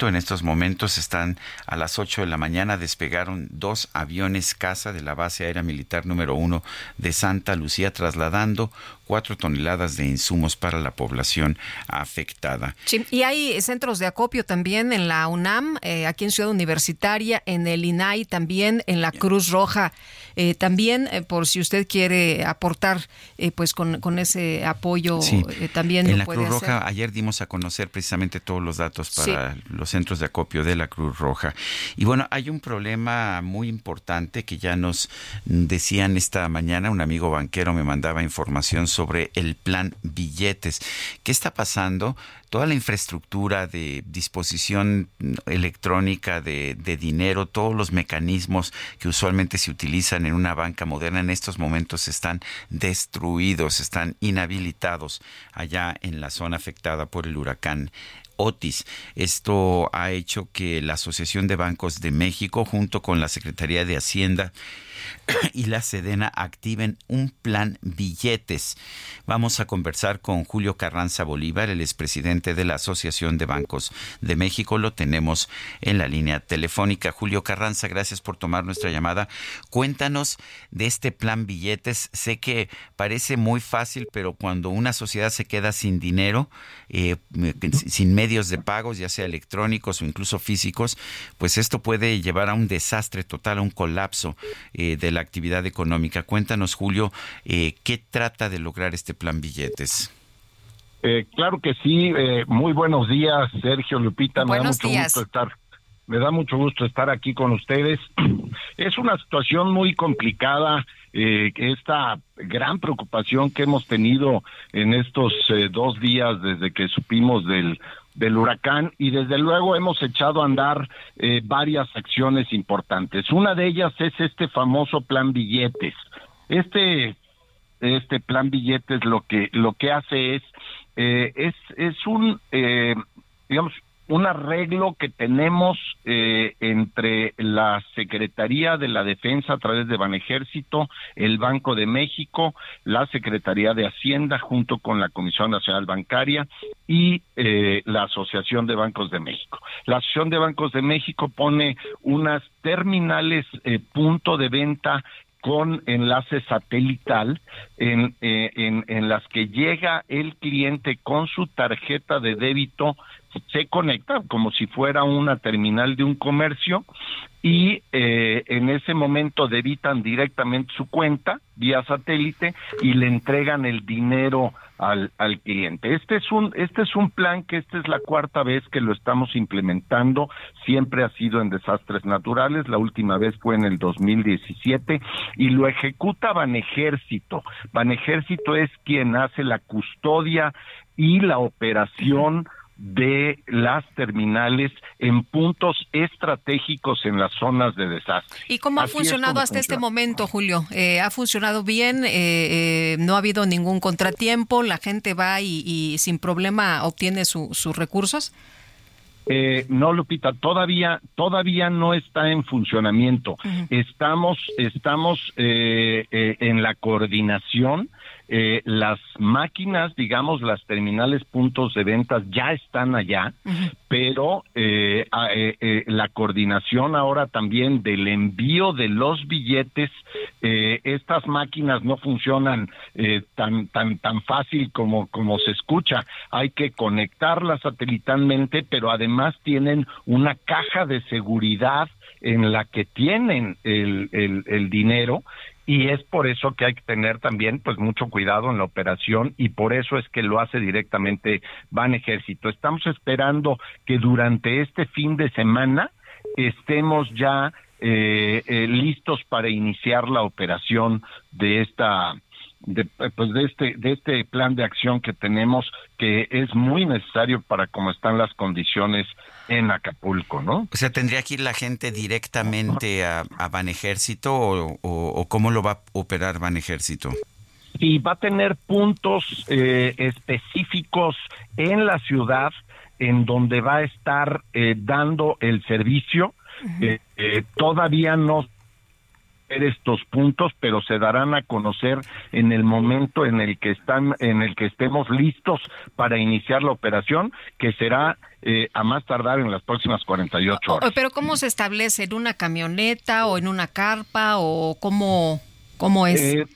En estos momentos están a las 8 de la mañana, despegaron dos aviones casa de la base aérea militar número uno de Santa Lucía, trasladando cuatro toneladas de insumos para la población afectada. Sí, y hay centros de acopio también en la UNAM, eh, aquí en Ciudad Universitaria, en el INAI, también en la Cruz Roja. Eh, también, eh, por si usted quiere aportar eh, pues con, con ese apoyo, Sí. también en lo la puede Cruz hacer. Roja ayer dimos a conocer precisamente todos los datos para los centros de acopio de la Cruz Roja. Y bueno, hay un problema muy importante que ya nos decían esta mañana, un amigo banquero me mandaba información sobre el plan billetes. ¿Qué está pasando? Toda la infraestructura de disposición electrónica de, dinero, todos los mecanismos que usualmente se utilizan en una banca moderna en estos momentos están destruidos, están inhabilitados allá en la zona afectada por el huracán Otis. Esto ha hecho que la Asociación de Bancos de México, junto con la Secretaría de Hacienda, y la Sedena activen un plan billetes. Vamos a conversar con Julio Carranza Bolívar, el expresidente de la Asociación de Bancos de México. Lo tenemos en la línea telefónica. Julio Carranza, gracias por tomar nuestra llamada. Cuéntanos de este plan billetes. Sé que parece muy fácil, pero cuando una sociedad se queda sin dinero, eh, sin medios de pagos, ya sea electrónicos o incluso físicos, pues esto puede llevar a un desastre total, a un colapso. Eh, de la actividad económica. Cuéntanos, Julio, eh, ¿qué trata de lograr este plan billetes? Eh, claro que sí. Eh, muy buenos días, Sergio Lupita. Me Buenos da mucho días. gusto estar. Me da mucho gusto estar aquí con ustedes. Es una situación muy complicada. eh, esta gran preocupación que hemos tenido en estos eh, dos días desde que supimos del del huracán y desde luego hemos echado a andar eh, varias acciones importantes. Una de ellas es este famoso plan billetes. Este este plan billetes lo que lo que hace es eh, es es un eh, digamos un arreglo que tenemos eh, entre la Secretaría de la Defensa a través de Banejército, el Banco de México, la Secretaría de Hacienda junto con la Comisión Nacional Bancaria y eh, la Asociación de Bancos de México. La Asociación de Bancos de México pone unas terminales eh, punto de venta con enlace satelital eh, en las que llega el cliente con su tarjeta de débito, se conecta como si fuera una terminal de un comercio y eh, en ese momento debitan directamente su cuenta vía satélite y le entregan el dinero al, al cliente. Este es un este es un plan que esta es la cuarta vez que lo estamos implementando. Siempre ha sido en desastres naturales. La última vez fue en el 2017 y lo ejecuta Banejército. Banejército es quien hace la custodia y la operación de las terminales en puntos estratégicos en las zonas de desastre. ¿Y cómo ha Así funcionado hasta este funciona. momento, Julio? Eh, ¿Ha funcionado bien? Eh, eh, ¿No ha habido ningún contratiempo? ¿La gente va y, y sin problema obtiene su- sus recursos? Eh, no, Lupita, todavía, todavía no está en funcionamiento. Estamos, estamos eh, eh, en la coordinación. Eh, las máquinas, digamos, las terminales puntos de ventas ya están allá, pero eh, eh, eh, la coordinación ahora también del envío de los billetes, eh, estas máquinas no funcionan eh, tan tan tan fácil como como se escucha. Hay que conectarlas satelitalmente, pero además tienen una caja de seguridad en la que tienen el, el, el dinero y es por eso que hay que tener también pues mucho cuidado en la operación y por eso es que lo hace directamente Ban Ejército. Estamos esperando que durante este fin de semana estemos ya eh, eh, listos para iniciar la operación de esta de, pues de este de este plan de acción que tenemos que es muy necesario para cómo están las condiciones en Acapulco, ¿no? O sea, ¿tendría que ir la gente directamente a, a Banejército o, o, o cómo lo va a operar Banejército? y va a tener puntos eh, específicos en la ciudad en donde va a estar eh, dando el servicio. Eh, eh, todavía no estos puntos, pero se darán a conocer en el momento en el que están, en el que estemos listos para iniciar la operación, que será eh, a más tardar en las próximas 48 horas. Pero ¿cómo se establece? ¿En una camioneta o en una carpa o cómo, cómo es? Eh,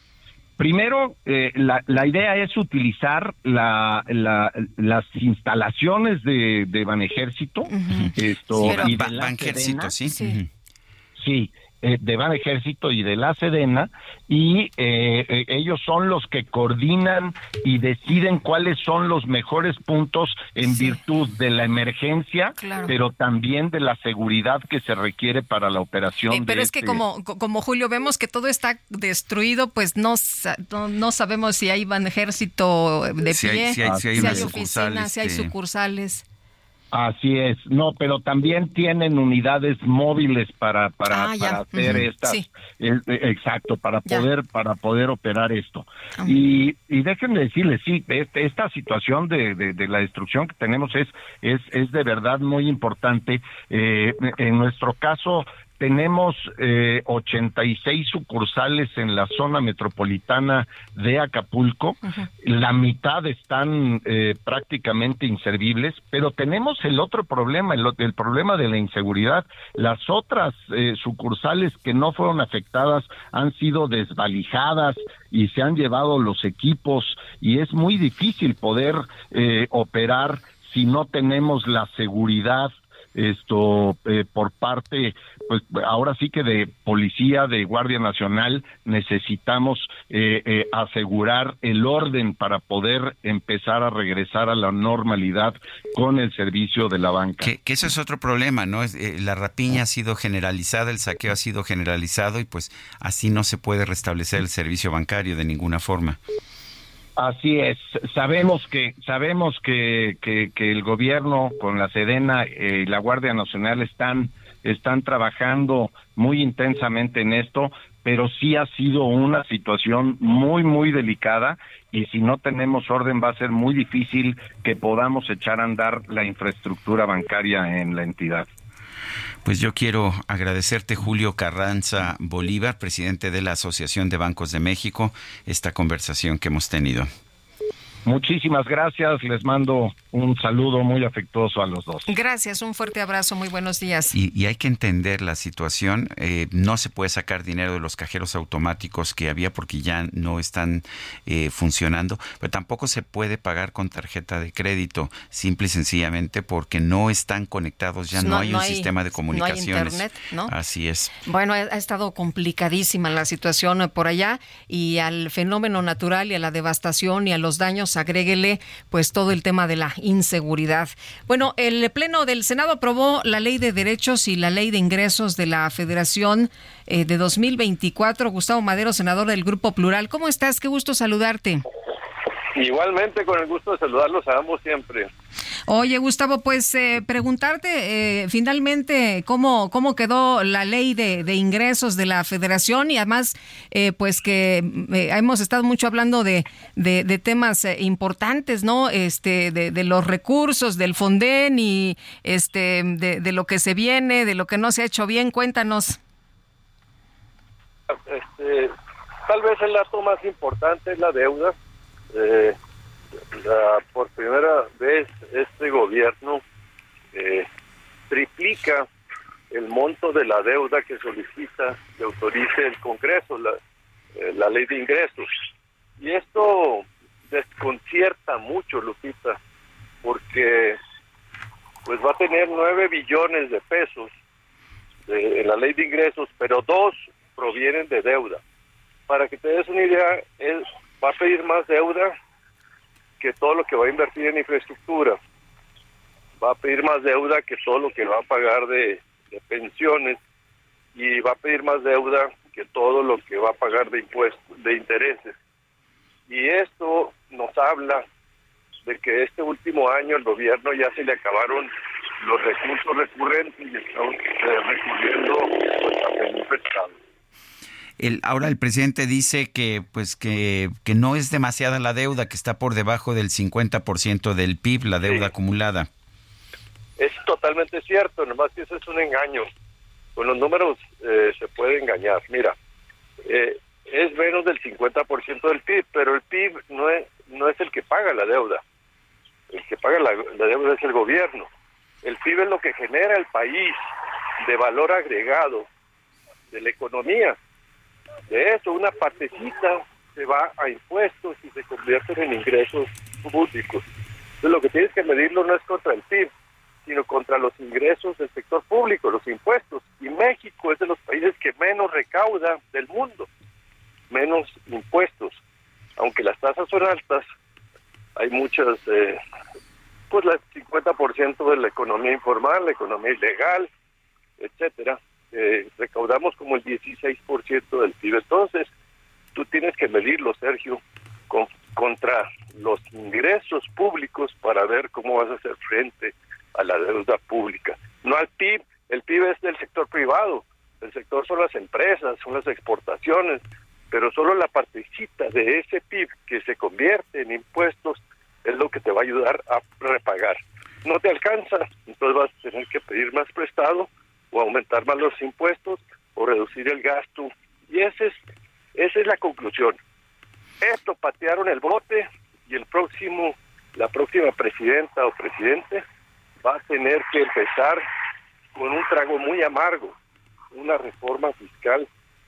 primero, eh, la, la idea es utilizar la, la- las instalaciones de, de Banejército. Esto, Sí, y Ba- de la Banjército, sí. Ujú. Sí, eh, de Ban Ejército y de la Sedena y eh, eh, ellos son los que coordinan y deciden cuáles son los mejores puntos en virtud de la emergencia, Claro. pero también de la seguridad que se requiere para la operación. Eh, pero de es que este- como, co- como Julio vemos que todo está destruido, pues no, no, no sabemos si hay van ejército de Si hay- pie, si hay- si hay unas oficinas, si hay sucursales. Así es, no, pero también tienen unidades móviles para para, Ah, para hacer Ujú, estas, sí. eh, eh, exacto, para Ya. poder para poder operar esto. Ah. Y, y déjenme decirles, sí, este- esta situación de, de, de la destrucción que tenemos es es es de verdad muy importante. Eh, en nuestro caso tenemos eh, 86 sucursales en la zona metropolitana de Acapulco. La mitad están eh, prácticamente inservibles, pero tenemos el otro problema, el, el problema de la inseguridad. Las otras eh, sucursales que no fueron afectadas han sido desvalijadas y se han llevado los equipos y es muy difícil poder eh, operar si no tenemos la seguridad esto eh, por parte pues ahora sí que de policía de guardia nacional necesitamos eh, eh, asegurar el orden para poder empezar a regresar a la normalidad con el servicio de la banca Que, que eso es otro problema, ¿no? Es, eh, la rapiña ha sido generalizada, el saqueo ha sido generalizado y pues así no se puede restablecer el servicio bancario de ninguna forma. Así es, sabemos que sabemos que, que, que el gobierno con la Sedena eh, y la Guardia Nacional están están trabajando muy intensamente en esto, pero sí ha sido una situación muy muy delicada y si no tenemos orden va a ser muy difícil que podamos echar a andar la infraestructura bancaria en la entidad. Pues yo quiero agradecerte, Julio Carranza Bolívar, presidente de la Asociación de Bancos de México, esta conversación que hemos tenido. Muchísimas gracias, les mando un saludo muy afectuoso a los dos. Gracias, un fuerte abrazo, muy buenos días. Y, y hay que entender la situación. eh, no se puede sacar dinero de los cajeros automáticos que había porque ya no están eh, funcionando, pero tampoco se puede pagar con tarjeta de crédito, simple y sencillamente porque no están conectados, ya no, No- hay no un hay- sistema de no hay comunicaciones. internet, ¿no? Así es. Bueno, ha ha estado complicadísima la situación por allá y al fenómeno natural y a la devastación y a los daños agréguele pues todo el tema de la inseguridad. Bueno, el Pleno del Senado aprobó la Ley de Derechos y la Ley de Ingresos de la Federación eh, de 2024. Gustavo Madero, senador del Grupo Plural. ¿Cómo estás? Qué gusto saludarte. Igualmente, con el gusto de saludarlos a ambos siempre. Oye, Gustavo, pues eh, preguntarte eh, finalmente cómo, cómo quedó la ley de, de ingresos de la federación y además, eh, pues que eh, hemos estado mucho hablando de, de, de temas eh, importantes, ¿no? Este, de, los recursos del Fonden y este, de, de lo que se viene, de lo que no se ha hecho bien. Cuéntanos. Este, tal vez el dato más importante es la deuda. Eh, la- por primera vez este gobierno eh, triplica el monto de la deuda que solicita, que autorice el Congreso, la, eh, la ley de ingresos. Y esto desconcierta mucho, Lupita, porque pues va a tener nueve billones de pesos de- en la ley de ingresos, pero dos provienen de deuda. Para que te des una idea, él va a pedir más deuda que todo lo que va a invertir en infraestructura. Va a pedir más deuda que todo lo que va a pagar de, pensiones y va a pedir más deuda que todo lo que va a pagar de impuestos, de intereses. Y esto nos habla de que este último año el gobierno ya se le acabaron los recursos recurrentes y estamos eh, recurriendo pues, a pedir prestado. El, ahora el presidente dice que pues que, que no es demasiada la deuda, que está por debajo del 50% del PIB, la deuda acumulada. Es totalmente cierto, nomás que eso es un engaño. Con los números eh, se puede engañar. Mira, eh, es menos del 50% del PIB, pero el PIB no es, no es el que paga la deuda. El que paga la, la deuda es el gobierno. El PIB es lo que genera el país de valor agregado de la economía. De eso, una partecita se va a impuestos y se convierten en ingresos públicos. Entonces, lo que tienes que medirlo no es contra el PIB, sino contra los ingresos del sector público, los impuestos. Y México es de los países que menos recauda del mundo, menos impuestos. Aunque las tasas son altas, hay muchas, eh, pues el 50% de la economía informal, la economía ilegal, etcétera. Eh, recaudamos como el 16% del PIB. Entonces, tú tienes que medirlo, Sergio, con- contra los ingresos públicos para ver cómo vas a hacer frente a la deuda pública. No al PIB, el PIB es del sector privado, el sector son las empresas, son las exportaciones, pero solo la partecita de ese PIB que se convierte en impuestos es lo que te va a ayudar a repagar. No te alcanza, entonces vas a tener que pedir más prestado o aumentar más los impuestos o reducir el gasto. Y ese es, esa es la conclusión. Esto patearon el bote y el próximo, la próxima presidenta o presidente va a tener que empezar con un trago muy amargo, una reforma fiscal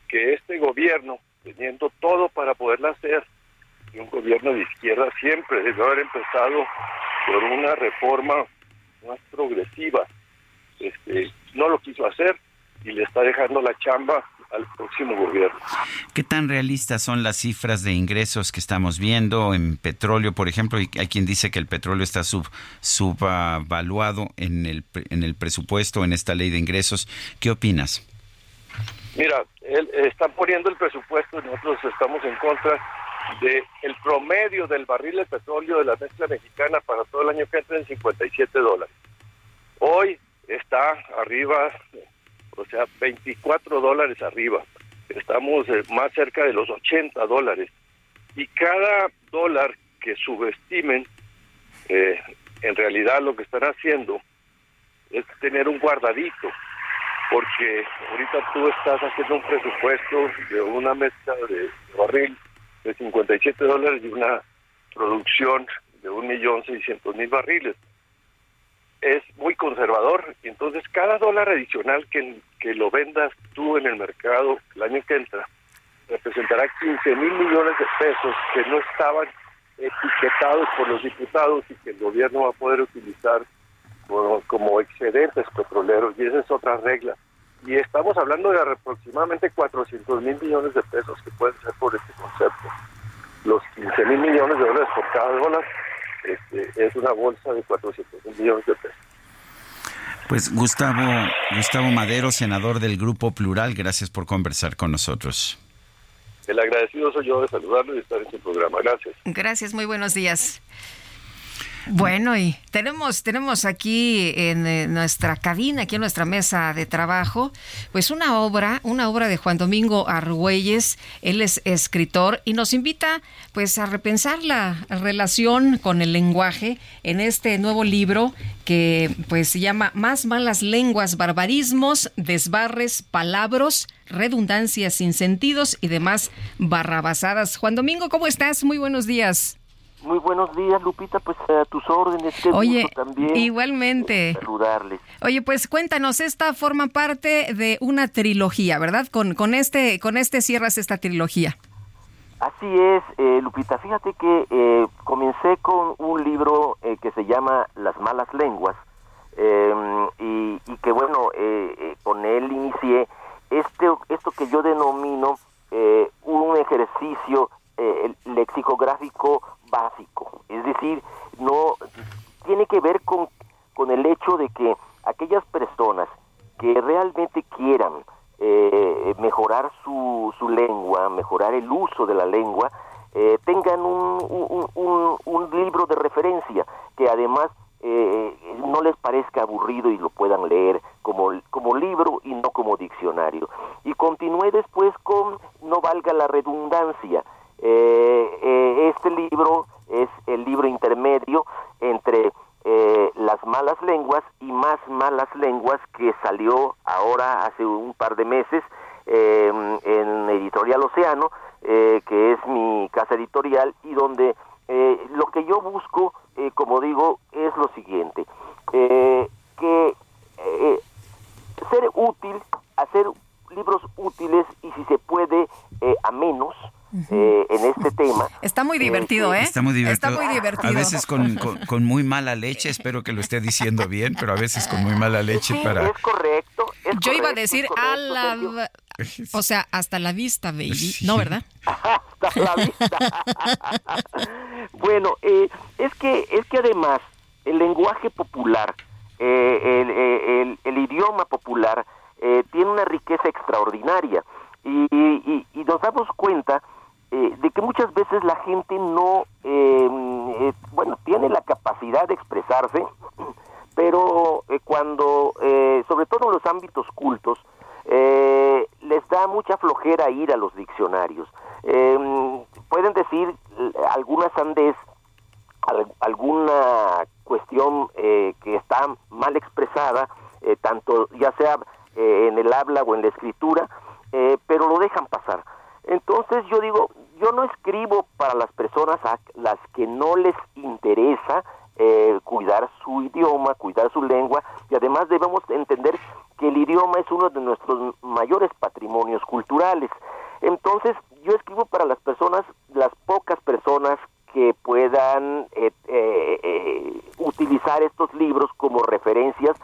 que este gobierno, teniendo todo para poderla hacer, y un gobierno de izquierda siempre debe haber empezado por una reforma más progresiva. Este, no lo quiso hacer y le está dejando la chamba al próximo gobierno. ¿Qué tan realistas son las cifras de ingresos que estamos viendo en petróleo, por ejemplo? Hay quien dice que el petróleo está sub, subvaluado en el, en el presupuesto, en esta ley de ingresos. ¿Qué opinas? Mira, él, están poniendo el presupuesto y nosotros estamos en contra de el promedio del barril de petróleo de la mezcla mexicana para todo el año que entra en 57 dólares. Hoy está arriba, o sea, 24 dólares arriba. Estamos eh, más cerca de los 80 dólares. Y cada dólar que subestimen, eh, en realidad lo que están haciendo es tener un guardadito porque ahorita tú estás haciendo un presupuesto de una mezcla de barril de 57 dólares y una producción de un millón seiscientos mil barriles. Es muy conservador, y entonces cada dólar adicional que, que lo vendas tú en el mercado el año que entra representará 15 mil millones de pesos que no estaban etiquetados por los diputados y que el gobierno va a poder utilizar como, como excedentes petroleros y esa es otra regla. Y estamos hablando de aproximadamente 400 mil millones de pesos que pueden ser por este concepto. Los 15 mil millones de dólares por cada dólar este, es una bolsa de 400 mil millones de pesos. Pues Gustavo, Gustavo Madero, senador del Grupo Plural, gracias por conversar con nosotros. El agradecido soy yo de saludarlo y de estar en su programa. Gracias. Gracias, muy buenos días. Bueno, y tenemos, tenemos aquí en eh, nuestra cabina, aquí en nuestra mesa de trabajo, pues una obra, una obra de Juan Domingo Argüelles. Él es escritor y nos invita pues a repensar la relación con el lenguaje en este nuevo libro que pues se llama Más malas lenguas, barbarismos, desbarres, palabras, redundancias sin sentidos y demás barrabasadas. Juan Domingo, ¿cómo estás? Muy buenos días. Muy buenos días, Lupita, pues a tus órdenes. Qué Oye, gusto también igualmente. saludarles. Oye, pues cuéntanos, esta forma parte de una trilogía, ¿verdad? Con, con este, con este cierras esta trilogía. Así es, eh, Lupita. Fíjate que eh, comencé con un libro eh, que se llama Las malas lenguas eh, y, y que bueno, eh, eh, con él inicié este, esto que yo denomino eh, un ejercicio eh, lexicográfico básico. Es decir, no tiene que ver con, con el hecho de que aquellas personas que realmente quieran eh, mejorar su, su lengua, mejorar el uso de la lengua, eh, tengan un, un, un- un libro de referencia que además eh, no les parezca aburrido y lo puedan leer como, como libro y no como diccionario. Y continué después con No valga la redundancia. Eh, este libro es el libro intermedio entre eh, las malas lenguas y más malas lenguas que salió ahora hace un par de meses eh, en Editorial Océano, eh, que es mi casa editorial y donde eh, lo que yo busco, eh, como digo, es lo siguiente, que ser útil, hacer libros útiles y si se puede a menos eh, en este tema. Está muy divertido, ¿eh? Está muy divertido. Está muy divertido. A veces con, con- con muy mala leche, espero que lo esté diciendo bien, pero a veces con muy mala leche Sí, para... es correcto, es Yo iba a correcto, decir correcto, a la... Sergio. O sea, hasta la vista, baby. No, ¿verdad? hasta la vista. bueno, eh, es que es que además el lenguaje popular, eh, el, eh, el- el idioma popular eh, tiene una riqueza extraordinaria y, y- y nos damos cuenta eh, de que muchas veces la gente no, eh, eh, bueno, tiene la capacidad de expresarse, pero eh, cuando, eh, sobre todo en los ámbitos cultos, les da mucha flojera ir a los diccionarios. Pueden decir alguna sandez, al- alguna cuestión que está mal expresada, tanto ya sea en el habla o en la escritura, pero lo dejan pasar. Entonces yo digo, yo no escribo para las personas a las que no les interesa eh, cuidar su idioma, cuidar su lengua, y además debemos entender que el idioma es uno de nuestros mayores patrimonios culturales. Entonces yo escribo para las personas, las pocas personas que puedan eh, eh, eh, utilizar estos libros como referencias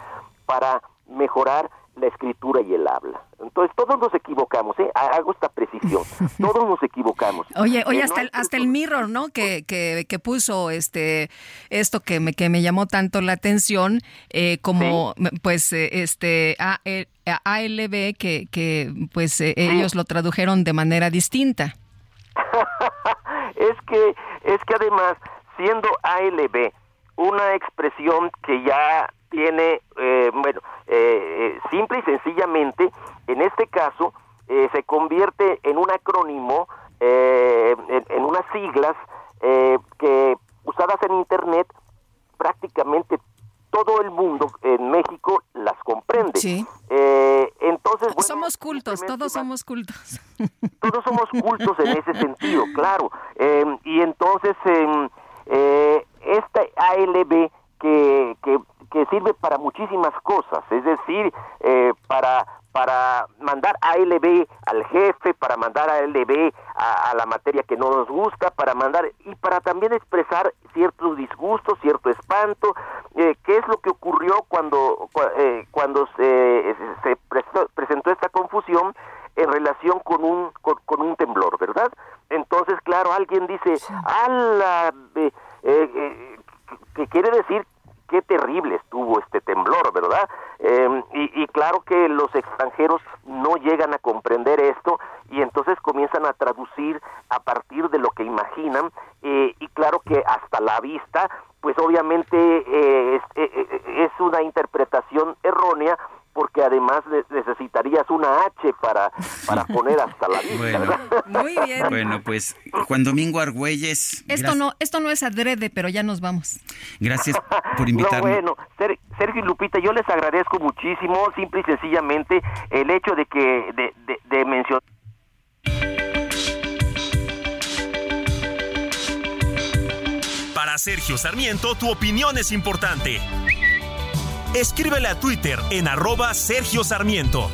para mejorar la escritura y el habla. Entonces todos nos equivocamos, ¿eh? hago esta precisión, todos nos equivocamos. Oye, oye, Eh, hasta no el, hasta el Mirror, ¿no? Que, que, que puso este esto que me, que me llamó tanto la atención, eh, como pues eh, este A- eh, ALB, que, que pues eh, ellos lo tradujeron de manera distinta. es que es que además siendo ALB una expresión que ya tiene eh, bueno eh, eh, simple y sencillamente en este caso eh, se convierte en un acrónimo eh, en, en unas siglas eh, que usadas en internet prácticamente todo el mundo en México las comprende Sí. Entonces bueno, somos cultos, todos somos cultos. todos somos cultos en ese sentido, claro. Eh, y entonces, eh, esta ALB que, sirve para muchísimas cosas, es decir, eh, para para mandar ALB al jefe, para mandar ALB a, a la materia que no nos gusta, para mandar y para también expresar ciertos disgustos, cierto espanto, eh, qué es lo que ocurrió cuando cua- eh, cuando se, se prestó- presentó esta confusión en relación con un con, con un temblor, ¿verdad? Entonces, claro, alguien dice, "Ala, eh, eh, eh, que quiere decir qué terrible estuvo este temblor, ¿verdad? Eh, y, y claro que los extranjeros no llegan a comprender esto y entonces comienzan a traducir a partir de lo que imaginan eh, y claro que hasta la vista, pues obviamente eh, es, eh, eh, es una interpretación errónea porque además ne- necesitarías una H para, para poner hasta la vista, Bueno. ¿verdad? Muy bien. Bueno, pues Juan Domingo Argüelles, Esto no, esto no es adrede, pero ya nos vamos. gracias por No, invitarme. bueno, Ser- Sergio y Lupita, yo les agradezco muchísimo, simple y sencillamente, el hecho de que, de, de, mencionar Para Sergio Sarmiento, tu opinión es importante. Escríbele a Twitter en arroba Sergio Sarmiento.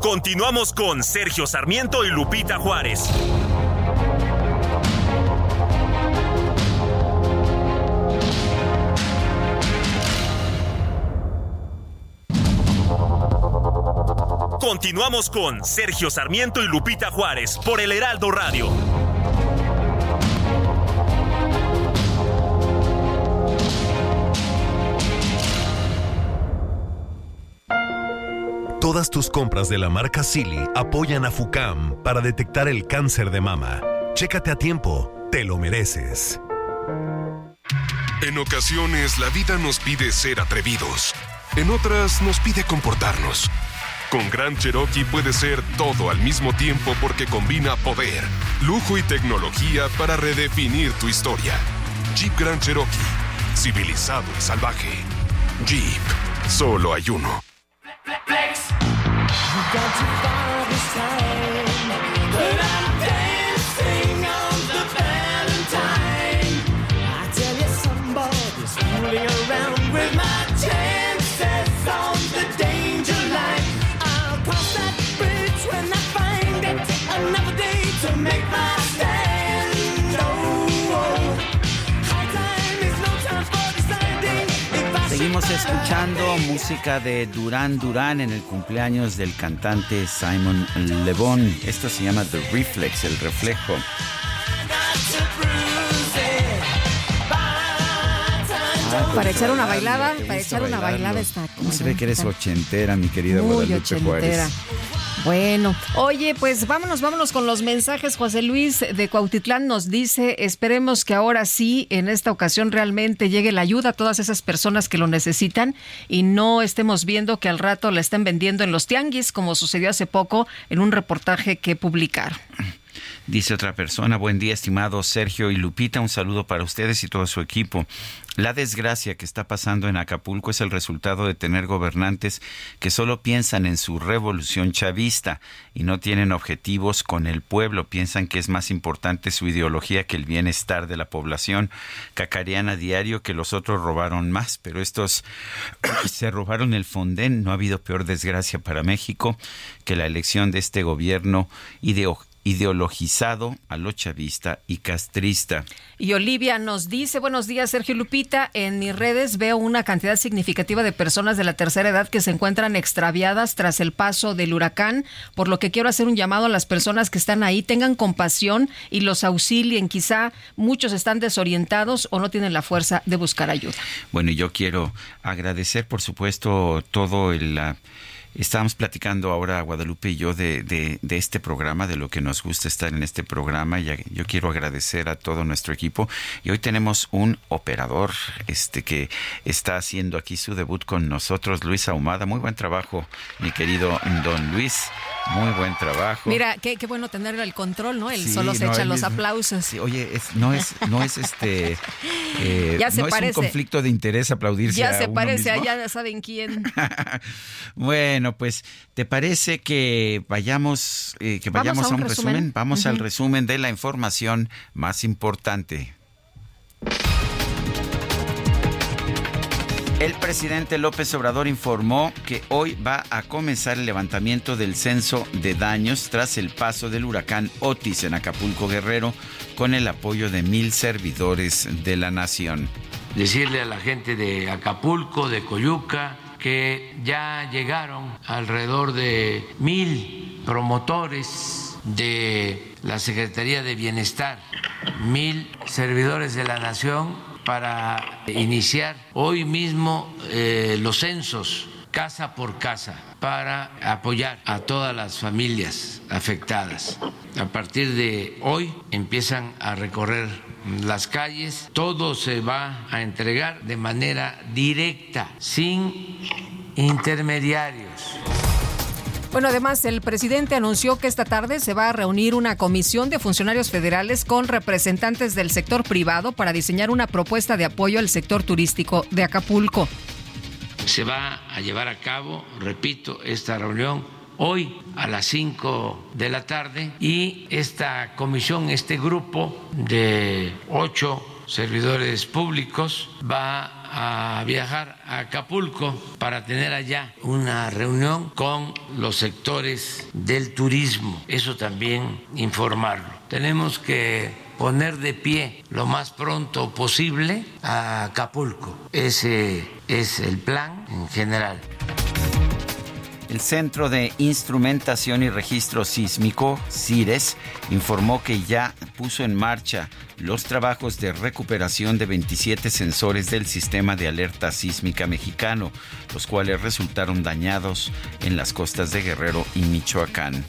Continuamos con Sergio Sarmiento y Lupita Juárez. Continuamos con Sergio Sarmiento y Lupita Juárez por el Heraldo Radio. Todas tus compras de la marca Silly apoyan a FUCAM para detectar el cáncer de mama. Chécate a tiempo, te lo mereces. En ocasiones la vida nos pide ser atrevidos. En otras nos pide comportarnos. Con Gran Cherokee puede ser todo al mismo tiempo porque combina poder, lujo y tecnología para redefinir tu historia. Jeep Grand Cherokee, civilizado y salvaje. Jeep, solo hay uno. Seguimos escuchando música de Durán Durán en el cumpleaños del cantante Simon Le Bon. Esto se llama The Reflex, el reflejo. Ah, Para echar una bailada, ¿te para echar una bailada está. ¿Cómo se ve que eres ochentera, mi querida Muy Guadalupe ochentera. Juárez? Bueno, oye, pues vámonos, vámonos con los mensajes. José Luis de Cuautitlán nos dice, esperemos que ahora sí, en esta ocasión realmente llegue la ayuda a todas esas personas que lo necesitan y no estemos viendo que al rato la estén vendiendo en los tianguis, como sucedió hace poco en un reportaje que publicaron. Dice otra persona, buen día estimado Sergio y Lupita, un saludo para ustedes y todo su equipo. La desgracia que está pasando en Acapulco es el resultado de tener gobernantes que solo piensan en su revolución chavista y no tienen objetivos con el pueblo, piensan que es más importante su ideología que el bienestar de la población. Cacarean a diario que los otros robaron más, pero estos se robaron el fondén. No ha habido peor desgracia para México que la elección de este gobierno ideo- ideologizado a lo chavista y castrista. Y Olivia nos dice, buenos días Sergio Lupita, en mis redes veo una cantidad significativa de personas de la tercera edad que se encuentran extraviadas tras el paso del huracán, por lo que quiero hacer un llamado a las personas que están ahí, tengan compasión y los auxilien. Quizá muchos están desorientados o no tienen la fuerza de buscar ayuda. Bueno, y yo quiero agradecer, por supuesto, todo el... ah, Estábamos platicando ahora, Guadalupe y yo, de, de, de este programa, de lo que nos gusta estar en este programa. Y yo quiero agradecer a todo nuestro equipo. Y hoy tenemos un operador este que está haciendo aquí su debut con nosotros, Luis Ahumada. Muy buen trabajo, mi querido don Luis. Muy buen trabajo. Mira, qué, qué bueno tener el control, ¿no? Él Sí, solo se no, echa él los aplausos. Sí, oye, es- no es, no es este, eh, Ya se no es un conflicto de interés aplaudirse Ya a se uno parece, mismo. a ya saben quién. Bueno, pues, ¿te parece que vayamos, eh, que vayamos a a un un resumen. resumen? Vamos al resumen de la información más importante. El presidente López Obrador informó que hoy va a comenzar el levantamiento del censo de daños tras el paso del huracán Otis en Acapulco Guerrero con el apoyo de mil servidores de la nación. decirle a la gente de Acapulco, de Coyuca, que ya llegaron alrededor de mil promotores de la Secretaría de Bienestar, mil servidores de la Nación para iniciar hoy mismo eh, los censos casa por casa para apoyar a todas las familias afectadas. A partir de hoy empiezan a recorrer las calles, todo se va a entregar de manera directa, sin intermediarios. Bueno, además, el presidente anunció que esta tarde se va a reunir una comisión de funcionarios federales con representantes del sector privado para diseñar una propuesta de apoyo al sector turístico de Acapulco. Se va a llevar a cabo, repito, esta reunión hoy a las 5 de la tarde y esta comisión, este grupo de ocho servidores públicos va a viajar a Acapulco para tener allá una reunión con los sectores del turismo. Eso también informarlo. Tenemos que poner de pie lo más pronto posible a Acapulco. Ese es el plan en general. El Centro de Instrumentación y Registro Sísmico, CIRES, informó que ya puso en marcha los trabajos de recuperación de 27 sensores del sistema de alerta sísmica mexicano, los cuales resultaron dañados en las costas de Guerrero y Michoacán.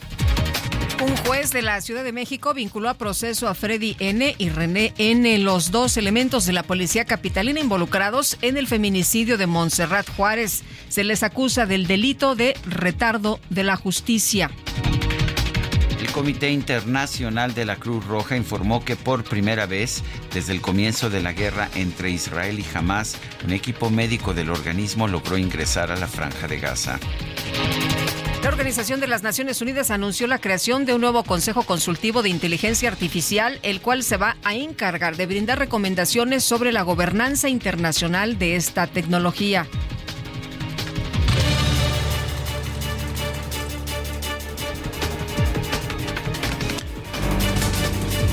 Un juez de la Ciudad de México vinculó a proceso a Freddy N. y René N., los dos elementos de la policía capitalina involucrados en el feminicidio de Montserrat Juárez. Se les acusa del delito de retardo de la justicia. El Comité Internacional de la Cruz Roja informó que por primera vez desde el comienzo de la guerra entre Israel y Hamas, un equipo médico del organismo logró ingresar a la franja de Gaza. La Organización de las Naciones Unidas anunció la creación de un nuevo Consejo Consultivo de Inteligencia Artificial, el cual se va a encargar de brindar recomendaciones sobre la gobernanza internacional de esta tecnología.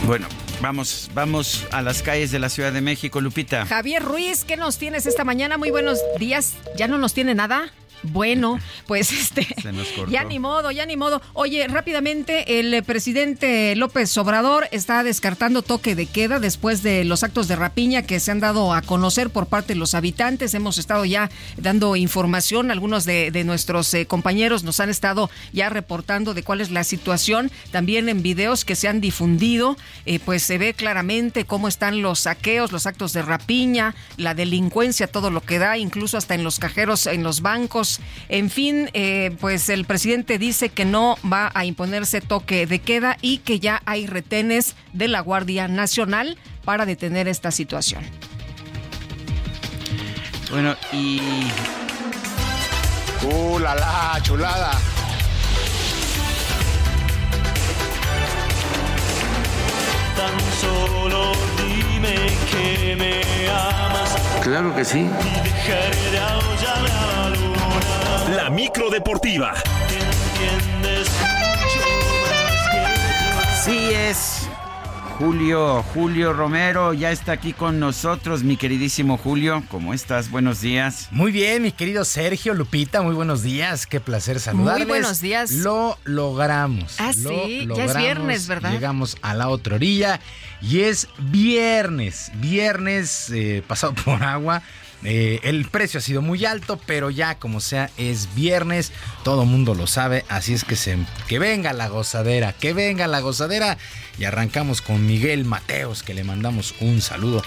Bueno, Vamos, vamos a las calles de la Ciudad de México, Lupita. Javier Ruiz, ¿qué nos tienes esta mañana? Muy buenos días. ¿Ya no nos tiene nada? Bueno, pues este, Se nos cortó. ya ni modo, ya ni modo. Oye, rápidamente, el eh, presidente López Obrador está descartando toque de queda después de los actos de rapiña que se han dado a conocer por parte de los habitantes. Hemos estado ya dando información, algunos de, de nuestros eh, compañeros nos han estado ya reportando de cuál es la situación. También en videos que se han difundido, eh, pues se ve claramente cómo están los saqueos, los actos de rapiña, la delincuencia, todo lo que da, incluso hasta en los cajeros, en los bancos. En fin, eh, pues el presidente dice que no va a imponerse toque de queda y que ya hay retenes de la Guardia Nacional para detener esta situación. Bueno, y ¡Uh, la, la, chulada! Tan solo dime que me amas Claro que sí. y dejaré de aullarle a la micro deportiva. Sí es Julio, Julio Romero ya está aquí con nosotros, mi queridísimo Julio. ¿Cómo estás? Buenos días. Muy bien, mi querido Sergio, Lupita, muy buenos días. Qué placer saludarles. Muy buenos días. Lo logramos. Ah, lo sí, ya es viernes, ¿verdad? Llegamos a la otra orilla y es viernes. Viernes eh, pasado por agua. Eh, el precio ha sido muy alto, pero ya como sea es viernes, todo mundo lo sabe, así es que se, que venga la gozadera, que venga la gozadera. Y arrancamos con Miguel Mateos, que le mandamos un saludo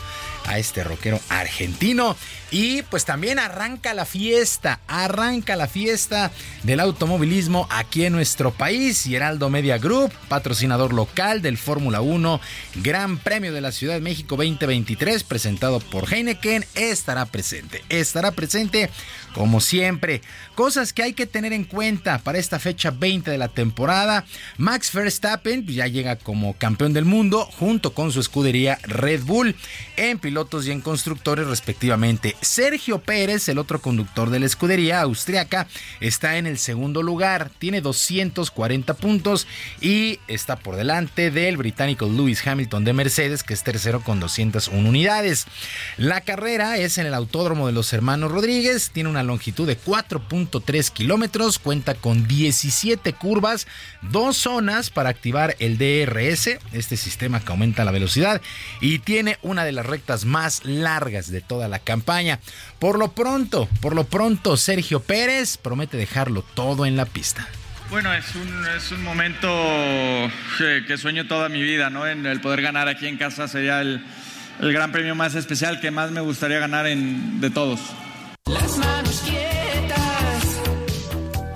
a este rockero argentino. Y pues también arranca la fiesta, arranca la fiesta del automovilismo aquí en nuestro país. Y Heraldo Media Group, patrocinador local del Fórmula 1, Gran Premio de la Ciudad de México 2023 presentado por Heineken, estará presente, estará presente como siempre. Cosas que hay que tener en cuenta para esta fecha 20 de la temporada. Max Verstappen ya llega como campeón del mundo junto con su escudería Red Bull en pilotos y en constructores respectivamente. Sergio Pérez, el otro conductor de la escudería austriaca, está en el segundo lugar, tiene 240 puntos y está por delante del británico Lewis Hamilton de Mercedes, que es tercero con 201 unidades. La carrera es en el Autódromo de los Hermanos Rodríguez, tiene una longitud de 4.3 kilómetros, cuenta con 17 curvas, dos zonas para activar el DRS, este sistema que aumenta la velocidad, y tiene una de las rectas más largas de toda la campaña. Por lo pronto, por lo pronto, Sergio Pérez promete dejarlo todo en la pista. Bueno, es un, es un momento que, que sueño toda mi vida, ¿no? En el poder ganar aquí en casa sería el, el gran premio más especial que más me gustaría ganar de todos. Las manos quietas.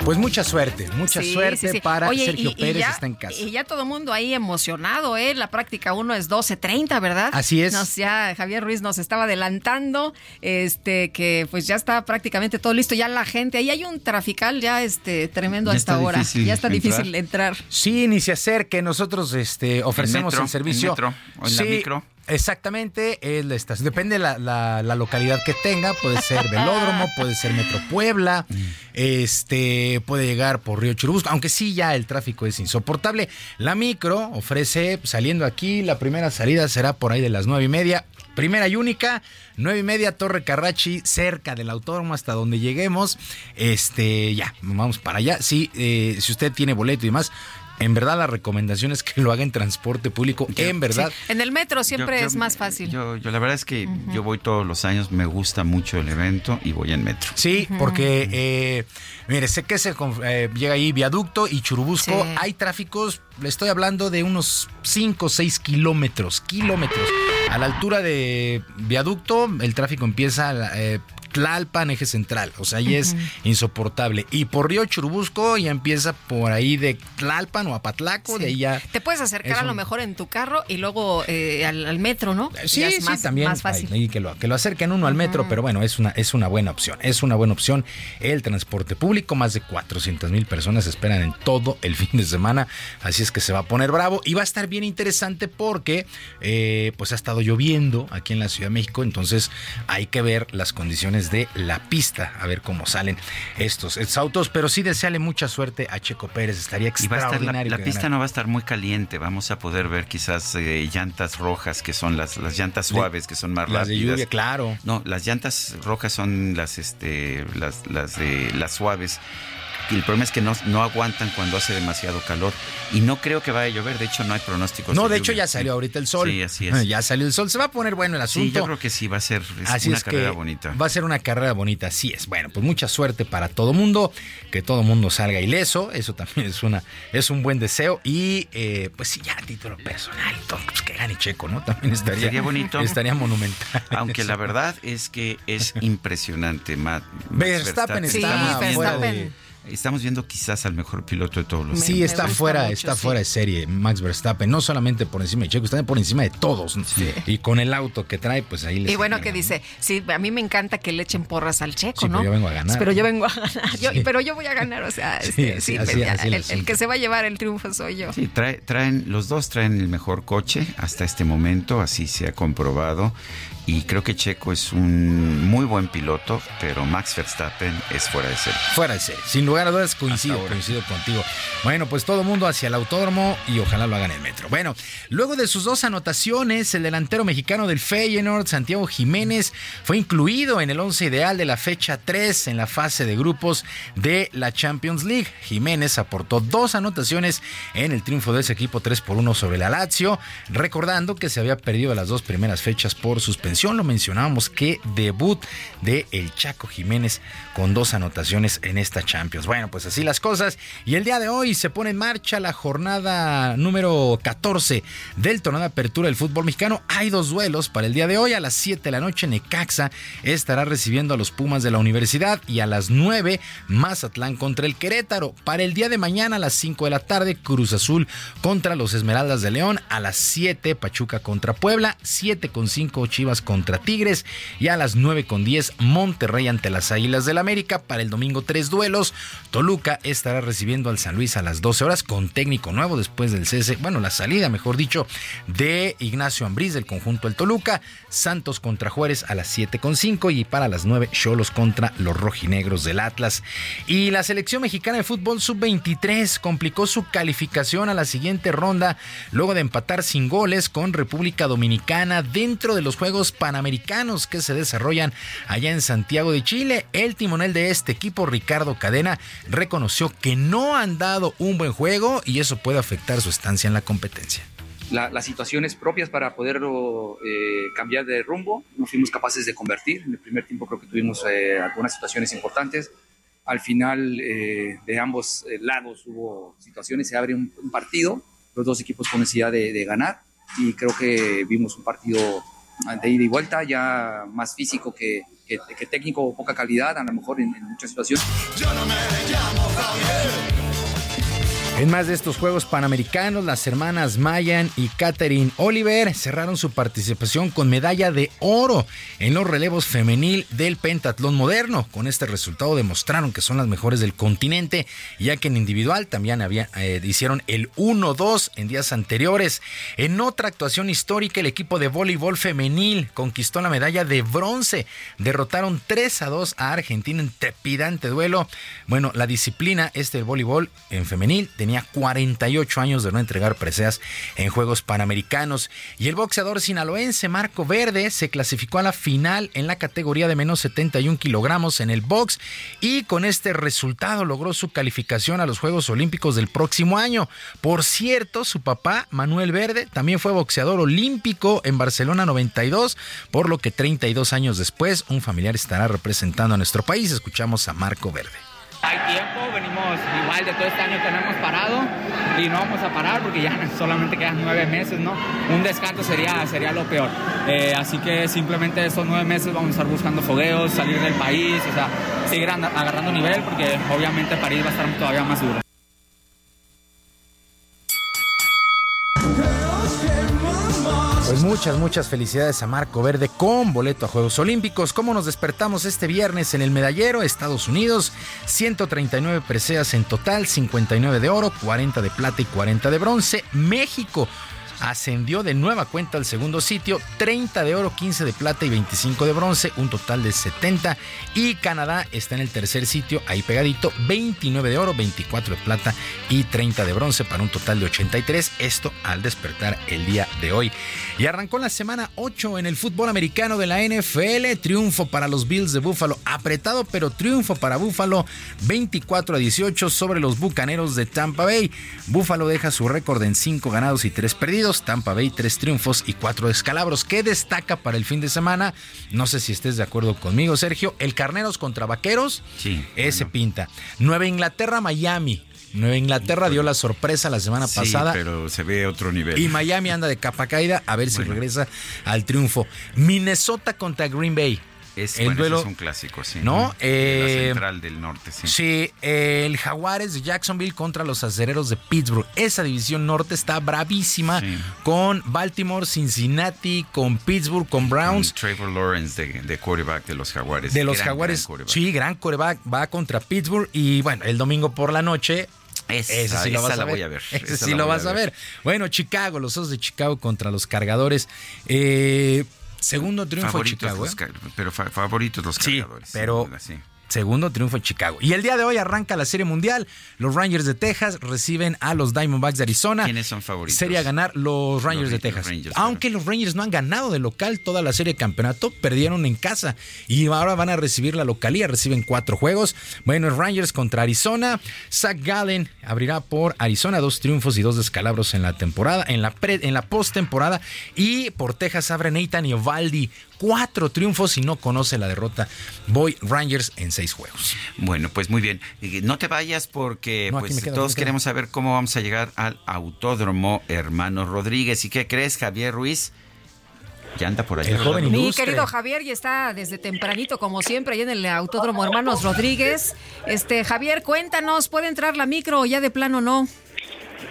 Pues mucha suerte, mucha Sí, suerte sí, sí. para Oye, Sergio y- y Pérez, ya- está en casa. Y ya todo el mundo ahí emocionado, ¿eh? La práctica 1 es 12.30, ¿verdad? Así es. Nos, ya Javier Ruiz nos estaba adelantando, este, que pues ya está prácticamente todo listo. Ya la gente, ahí hay un trafical ya este tremendo Ya a esta está hora. difícil Ya está entrar. difícil entrar. Sí, ni se acerque. Nosotros este, ofrecemos metro, el servicio. el metro, o en la Sí, micro. Exactamente, es la estación. Depende la, la, la localidad que tenga. Puede ser Velódromo, puede ser Metro Puebla, este puede llegar por Río Churubusco, aunque sí ya el tráfico es insoportable. La micro ofrece, saliendo aquí, la primera salida será por ahí de las nueve y media. Primera y única, nueve y media, Torre Carrachi, cerca del autódromo hasta donde lleguemos. Este, ya, vamos para allá. Sí, eh, si usted tiene boleto y demás, en verdad la recomendación es que lo haga en transporte público. En verdad. Sí, En el metro siempre Yo- yo- es más fácil. Yo, yo la verdad es que yo voy todos los años, me gusta mucho el evento y voy en metro. Sí, porque, eh, mire, sé que se eh, llega ahí viaducto y Churubusco. Sí. Hay tráficos, le estoy hablando de unos 5 o 6 kilómetros, kilómetros. A la altura de viaducto, el tráfico empieza eh, Tlalpan, eje central. O sea, ahí es insoportable. Y por Río Churubusco ya empieza por ahí de Tlalpan o Apatlaco, de ahí ya. Te puedes acercar a lo un- mejor en tu carro y luego eh, al, al metro, ¿no? Sí, Ya es sí, más, también. Más fácil. que, lo, que lo acerquen uno al metro, pero bueno, es una, es una buena opción. Es una buena opción el transporte público. Más de 400 mil personas esperan en todo el fin de semana. Así es que se va a poner bravo y va a estar bien interesante porque eh, pues ha estado lloviendo aquí en la Ciudad de México. Entonces hay que ver las condiciones condiciones de la pista, a ver cómo salen estos, estos autos, pero sí deseale mucha suerte a Checo Pérez, estaría Y va a estar la, extraordinario. la pista no va a estar muy caliente, vamos a poder ver quizás eh, llantas rojas que son las, las llantas suaves que son más Las de lluvia, claro. No, las llantas rojas son las este las las de las suaves. Y el problema es que no, no aguantan cuando hace demasiado calor. Y no creo que vaya a llover, de hecho no hay pronósticos. No, de hecho lluvia. ya salió ahorita el sol. Sí, así es. Ya salió el sol. Se va a poner bueno el asunto. Sí, yo creo que sí, va a ser es Así una es carrera que bonita. Va a ser una carrera bonita, así es. Bueno, pues mucha suerte para todo mundo, que todo mundo salga ileso, eso también es una es un buen deseo y eh, pues sí ya a título personal, y todo, pues que gane Checo, ¿no? También estaría Sería bonito. estaría monumental. Aunque la verdad es que es impresionante. Ma- Max Verstappen está viendo- de- Estamos viendo quizás al mejor piloto de todos los Sí, tiempos. está fuera, está fuera de serie Max Verstappen, no solamente por encima de Checo, está por encima de todos. ¿no? Y con el auto que trae, pues ahí les Y bueno, que dice, sí, a mí me encanta que le echen porras al checo, Sí, ¿no? pero yo vengo a ganar. Pero yo vengo a ganar, yo- Sí. pero yo voy a ganar, o sea, Sí, este, así- sí, así- ya, así el el, que se va a llevar el triunfo soy yo. Sí, trae- traen, los dos traen el mejor coche hasta este momento, así se ha comprobado. Y creo que Checo es un muy buen piloto, pero Max Verstappen es fuera de serie. Fuera de serie. Sin lugar a dudas, coincido, coincido contigo. Bueno, pues todo mundo hacia el autódromo y ojalá lo hagan en el metro. Bueno, luego de sus dos anotaciones, el delantero mexicano del Feyenoord, Santiago Jiménez, fue incluido en el once ideal de la fecha 3 en la fase de grupos de la Champions League. Jiménez aportó dos anotaciones en el triunfo de ese equipo 3 por 1 sobre la Lazio, recordando que se había perdido las dos primeras fechas por suspensión. Lo mencionábamos que debut de el Chaco Jiménez con dos anotaciones en esta Champions. Bueno, pues así las cosas. Y el día de hoy se pone en marcha la jornada número 14 del torneo de apertura del fútbol mexicano. Hay dos duelos para el día de hoy. A las 7 de la noche Necaxa estará recibiendo a los Pumas de la Universidad y a las 9 Mazatlán contra el Querétaro. Para el día de mañana a las 5 de la tarde Cruz Azul contra los Esmeraldas de León. A las 7 Pachuca contra Puebla. 7 con 5 Chivas contra Tigres. Y a las 9 con 10 Monterrey ante las Águilas del América. Para el domingo tres duelos. Toluca estará recibiendo al San Luis a las 12 horas con técnico nuevo después del cese, bueno, la salida, mejor dicho, de Ignacio Ambriz del conjunto del Toluca. Santos contra Juárez a las 7 con 5 y para las 9 Cholos contra los rojinegros del Atlas. Y la selección mexicana de fútbol sub-23 complicó su calificación a la siguiente ronda luego de empatar sin goles con República Dominicana dentro de los Juegos Panamericanos que se desarrollan allá en Santiago de Chile. El timonel de este equipo, Ricardo Cadena, reconoció que no han dado un buen juego y eso puede afectar su estancia en la competencia. la- las situaciones propias para poderlo eh, cambiar de rumbo. No fuimos capaces de convertir. En el primer tiempo creo que tuvimos eh, algunas situaciones importantes. Al final de, de ambos eh, lados hubo situaciones, se abre un, un partido, los dos equipos con necesidad de ganar y creo que vimos un partido de ida y vuelta, ya más físico que, que, que técnico, poca calidad, a lo mejor en, en muchas situaciones. En más de estos Juegos Panamericanos, las hermanas Mayan y Catherine Oliver cerraron su participación con medalla de oro en los relevos femenil del pentatlón moderno. Con este resultado demostraron que son las mejores del continente, ya que en individual también eh, hicieron el 1-2 en días anteriores. En otra actuación histórica, el equipo de voleibol femenil conquistó la medalla de bronce. Derrotaron 3 a 2 a Argentina en trepidante duelo. Bueno, la disciplina este voleibol en femenil tenía 48 años de no entregar preseas en Juegos Panamericanos. Y el boxeador sinaloense Marco Verde se clasificó a la final en la categoría de menos 71 kilogramos en el box y con este resultado logró su calificación a los Juegos Olímpicos del próximo año. Por cierto, su papá, Manuel Verde, también fue boxeador olímpico en Barcelona 92, por lo que 32 años después un familiar estará representando a nuestro país. Escuchamos a Marco Verde. Hay tiempo, venimos igual de todo este año que no hemos parado y no vamos a parar porque ya solamente quedan nueve meses, ¿no? Un descanso sería, sería lo peor. Eh, así que simplemente estos nueve meses vamos a estar buscando fogueos, salir del país, o sea, seguir agarrando nivel porque obviamente París va a estar todavía más duro. Pues muchas, muchas felicidades a Marco Verde con boleto a Juegos Olímpicos. ¿Cómo nos despertamos este viernes en el medallero? Estados Unidos, 139 preseas en total, 59 de oro, 40 de plata y 40 de bronce. México, ascendió de nueva cuenta al segundo sitio, 30 de oro, 15 de plata y 25 de bronce, un total de 70. Y Canadá está en el tercer sitio, ahí pegadito, 29 de oro, 24 de plata y 30 de bronce para un total de 83. Esto al despertar el día de hoy. Y arrancó la semana 8 en el fútbol americano de la NFL. Triunfo para los Bills de Buffalo. Apretado, pero triunfo para Buffalo. 24 a 18 sobre los Bucaneros de Tampa Bay. Buffalo deja su récord en 5 ganados y 3 perdidos. Tampa Bay 3 triunfos y 4 descalabros. ¿Qué destaca para el fin de semana? No sé si estés de acuerdo conmigo, Sergio. El Carneros contra Vaqueros. Sí. Ese pinta. Nueva Inglaterra, Miami. Nueva Inglaterra dio la sorpresa la semana Sí, pasada. pero se ve otro nivel. Y Miami anda de capa caída a ver si regresa al triunfo. Minnesota contra Green Bay. Es, el bueno, ese duelo. es un clásico, sí. ¿No? La Eh, central del norte, sí. Sí, el Jaguares de Jacksonville contra los acereros de Pittsburgh. Esa división norte está bravísima con Baltimore, Cincinnati, con Pittsburgh, con Browns. Con Trevor Lawrence de, de quarterback de los Jaguares. De los Gran, Jaguares, gran quarterback. sí, gran coreback, va contra Pittsburgh y bueno, el domingo por la noche. Esa- sí lo esa vas la a ver. voy a ver, Ese esa sí lo vas a ver. ver. Bueno, Chicago, los Osos de Chicago contra los Cargadores. Eh, segundo triunfo de Favoritos Chicago. los ¿eh? pero fa- favoritos los cargadores. sin pero sí. Segundo triunfo en Chicago. Y el día de hoy arranca la Serie Mundial. Los Rangers de Texas reciben a los Diamondbacks de Arizona. ¿Quiénes son favoritos? Serie a ganar los Rangers Los de Texas. Rangers, Aunque los Rangers no han ganado de local toda la serie de campeonato, perdieron en casa. Y ahora van a recibir la localía. Reciben cuatro juegos. Bueno, Rangers contra Arizona. Zach Gallen abrirá por Arizona dos triunfos y dos descalabros en la temporada, en la, pre- en la postemporada. Y por Texas abre Nathan Iovaldi. Cuatro triunfos y no conoce la derrota. Voy Rangers en seis juegos. Bueno, pues muy bien. No te vayas porque No, pues, quedo, todos queremos saber cómo vamos a llegar al Autódromo Hermano Rodríguez. ¿Y qué crees, Javier Ruiz? Ya anda por allá. El joven ¿verdad? Mi querido Javier ya está desde tempranito, como siempre, allá en el Autódromo Hermanos Rodríguez. Este, Javier, cuéntanos, ¿puede entrar la micro o ya de plano no?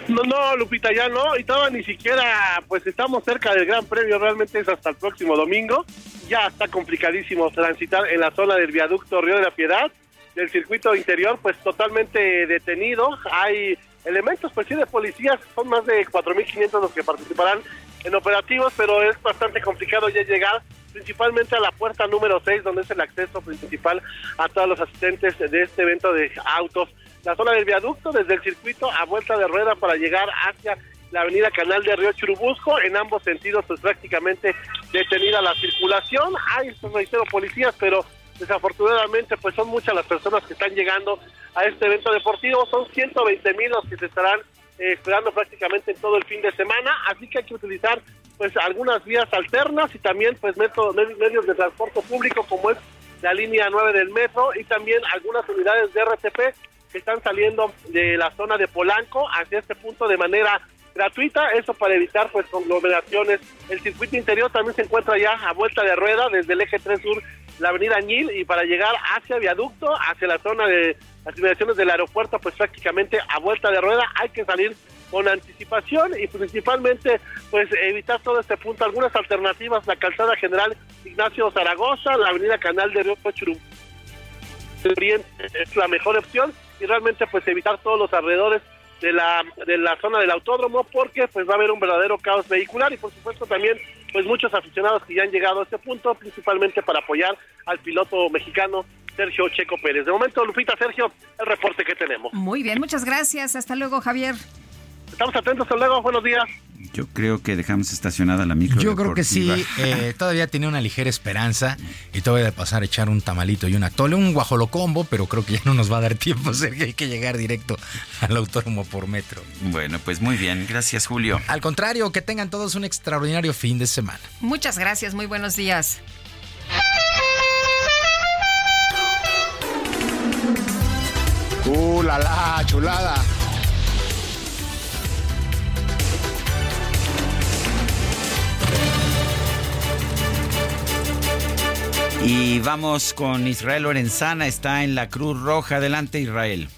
No, no, Lupita, ya no, y todavía ni siquiera, pues estamos cerca del Gran Premio, realmente es hasta el próximo domingo. Ya está complicadísimo transitar en la zona del viaducto Río de la Piedad, del circuito interior, pues totalmente detenido. Hay elementos, pues sí, de policías, son más de 4.500 los que participarán en operativos, pero es bastante complicado ya llegar principalmente a la puerta número 6, donde es el acceso principal a todos los asistentes de este evento de autos. La zona del viaducto, desde el circuito a vuelta de rueda para llegar hacia la avenida Canal de Río Churubusco, en ambos sentidos pues prácticamente detenida la circulación. Hay, pues, reitero, policías, pero desafortunadamente pues son muchas las personas que están llegando a este evento deportivo, son 120 mil los que se estarán eh, esperando prácticamente en todo el fin de semana, así que hay que utilizar pues algunas vías alternas y también pues métodos, medios de transporte público como es la línea 9 del metro y también algunas unidades de RTP que están saliendo de la zona de Polanco hacia este punto de manera gratuita, eso para evitar pues conglomeraciones. El circuito interior también se encuentra ya a vuelta de rueda desde el eje 3 sur, la avenida Añil y para llegar hacia viaducto, hacia la zona de las inmediaciones del aeropuerto, pues prácticamente a vuelta de rueda hay que salir con anticipación y principalmente pues evitar todo este punto. Algunas alternativas, la calzada general Ignacio Zaragoza, la avenida Canal de Río Oriente es la mejor opción y realmente pues evitar todos los alrededores de la, de la zona del autódromo porque pues va a haber un verdadero caos vehicular y por supuesto también pues muchos aficionados que ya han llegado a este punto principalmente para apoyar al piloto mexicano Sergio Checo Pérez. De momento, Lupita, Sergio, el reporte que tenemos. Muy bien, muchas gracias. Hasta luego, Javier. Estamos atentos, hasta luego, buenos días. Yo creo que dejamos estacionada la micro. Yo creo que sí, eh, todavía tenía una ligera esperanza y todavía de pasar a echar un tamalito y un atole, un guajolocombo, pero creo que ya no nos va a dar tiempo, Sergio, hay que llegar directo al autónomo por metro. Bueno, pues muy bien. Gracias, Julio. Al contrario, que tengan todos un extraordinario fin de semana. Muchas gracias, muy buenos días. ¡Uh, la, la, chulada! Y vamos con Israel Lorenzana, está en la Cruz Roja. Adelante, Israel.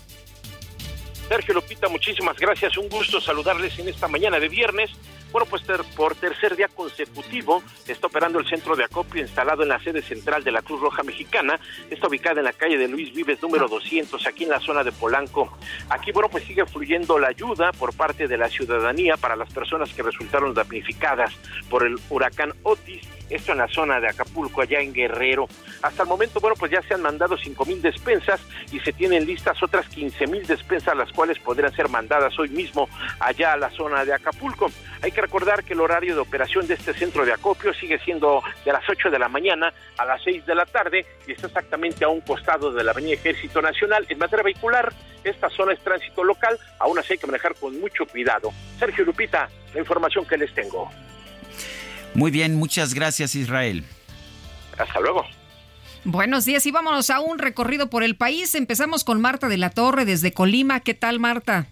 Sergio Lupita, muchísimas gracias. Un gusto saludarles en esta mañana de viernes. Bueno, pues por tercer día consecutivo está operando el centro de acopio instalado en la sede central de la Cruz Roja Mexicana. Está ubicada en la calle de Luis Vives número 200, aquí en la zona de Polanco. Aquí, bueno, pues sigue fluyendo la ayuda por parte de la ciudadanía para las personas que resultaron damnificadas por el huracán Otis esto en la zona de Acapulco, allá en Guerrero. Hasta el momento, bueno, pues ya se han mandado cinco mil despensas y se tienen listas otras 15 mil despensas, las cuales podrían ser mandadas hoy mismo allá a la zona de Acapulco. Hay que recordar que el horario de operación de este centro de acopio sigue siendo de las 8 de la mañana a las 6 de la tarde y está exactamente a un costado de la Avenida Ejército Nacional. En materia vehicular, esta zona es tránsito local, aún así hay que manejar con mucho cuidado. Sergio Lupita, la información que les tengo. Muy bien, muchas gracias Israel. Hasta luego. Buenos días y vámonos a un recorrido por el país. Empezamos con Marta de la Torre desde Colima. ¿Qué tal, Marta?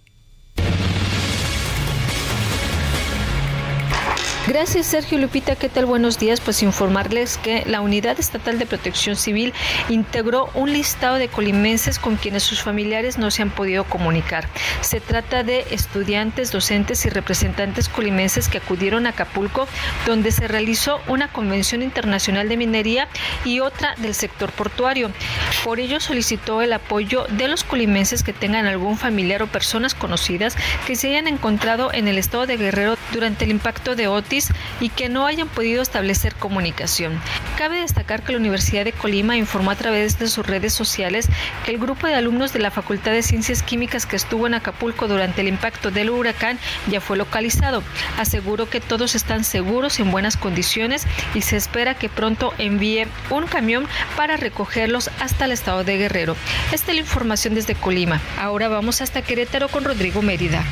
Gracias Sergio Lupita, ¿qué tal? Buenos días. Pues informarles que la Unidad Estatal de Protección Civil integró un listado de colimenses con quienes sus familiares no se han podido comunicar. Se trata de estudiantes, docentes y representantes colimenses que acudieron a Acapulco, donde se realizó una convención internacional de minería y otra del sector portuario. Por ello solicitó el apoyo de los colimenses que tengan algún familiar o personas conocidas que se hayan encontrado en el estado de Guerrero durante el impacto de Y que no hayan podido establecer comunicación. Cabe destacar que la Universidad de Colima informó a través de sus redes sociales que el grupo de alumnos de la Facultad de Ciencias Químicas que estuvo en Acapulco durante el impacto del huracán ya fue localizado. Aseguró que todos están seguros en buenas condiciones y se espera que pronto envíe un camión para recogerlos hasta el estado de Guerrero. Esta es la información desde Colima. Ahora vamos hasta Querétaro con Rodrigo Mérida.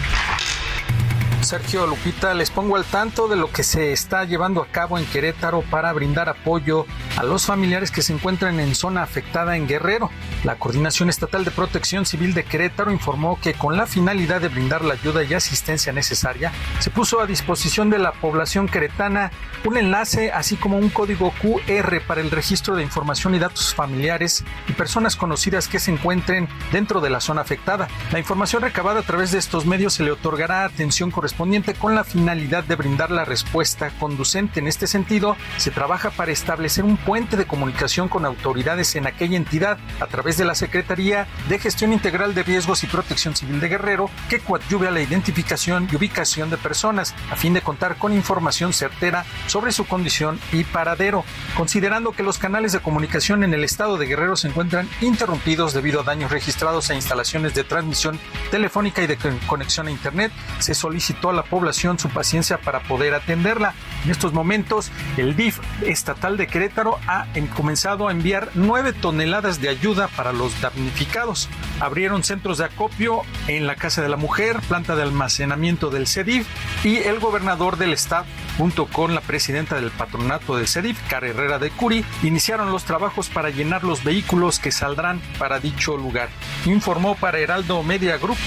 Sergio Lupita, les pongo al tanto de lo que se está llevando a cabo en Querétaro para brindar apoyo a los familiares que se encuentran en zona afectada en Guerrero. La Coordinación Estatal de Protección Civil de Querétaro informó que con la finalidad de brindar la ayuda y asistencia necesaria, se puso a disposición de la población queretana un enlace así como un código QR para el registro de información y datos familiares y personas conocidas que se encuentren dentro de la zona afectada. La información recabada a través de estos medios se le otorgará atención correspondiente con la finalidad de brindar la respuesta conducente. En este sentido, se trabaja para establecer un puente de comunicación con autoridades en aquella entidad a través de la Secretaría de Gestión Integral de Riesgos y Protección Civil de Guerrero, que coadyuve a la identificación y ubicación de personas, a fin de contar con información certera sobre su condición y paradero, considerando que los canales de comunicación en el estado de Guerrero se encuentran interrumpidos debido a daños registrados a instalaciones de transmisión telefónica y de conexión a Internet, se solicitó a la población su paciencia para poder atenderla. En estos momentos, el DIF estatal de Querétaro ha en- comenzado a enviar nueve toneladas de ayuda para los damnificados. Abrieron centros de acopio en la Casa de la Mujer, planta de almacenamiento del CEDIF y el gobernador del estado, junto con la presidenta del patronato del CEDIF, Cara Herrera de Curi, iniciaron los trabajos para llenar los vehículos que saldrán para dicho lugar. Informó para Heraldo Media Group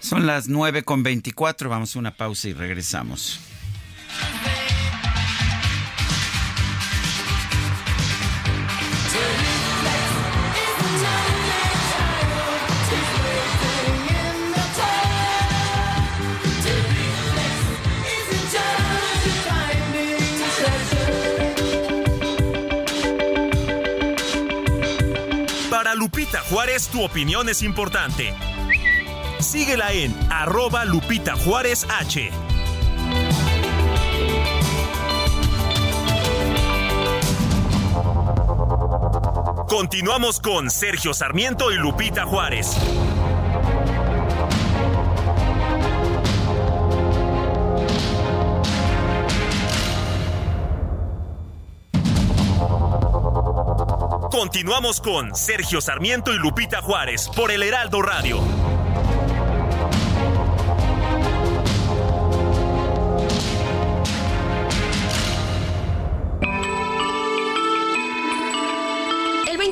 Son las 9 con 24, vamos a una pausa y regresamos. Para Lupita Juárez, tu opinión es importante. Síguela en arroba Lupita Juárez H. Continuamos con Sergio Sarmiento y Lupita Juárez. Continuamos con Sergio Sarmiento y Lupita Juárez por el Heraldo Radio.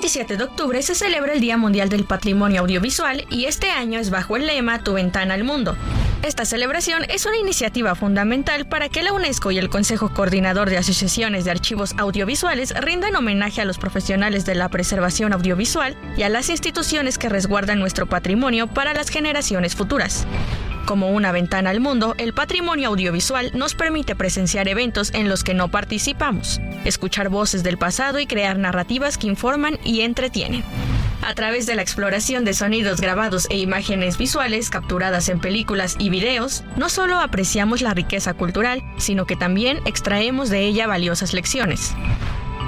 27 de octubre se celebra el Día Mundial del Patrimonio Audiovisual y este año es bajo el lema Tu ventana al mundo. Esta celebración es una iniciativa fundamental para que la UNESCO y el Consejo Coordinador de Asociaciones de Archivos Audiovisuales rindan homenaje a los profesionales de la preservación audiovisual y a las instituciones que resguardan nuestro patrimonio para las generaciones futuras. Como una ventana al mundo, el patrimonio audiovisual nos permite presenciar eventos en los que no participamos, escuchar voces del pasado y crear narrativas que informan y entretienen. A través de la exploración de sonidos grabados e imágenes visuales capturadas en películas y videos, no solo apreciamos la riqueza cultural, sino que también extraemos de ella valiosas lecciones.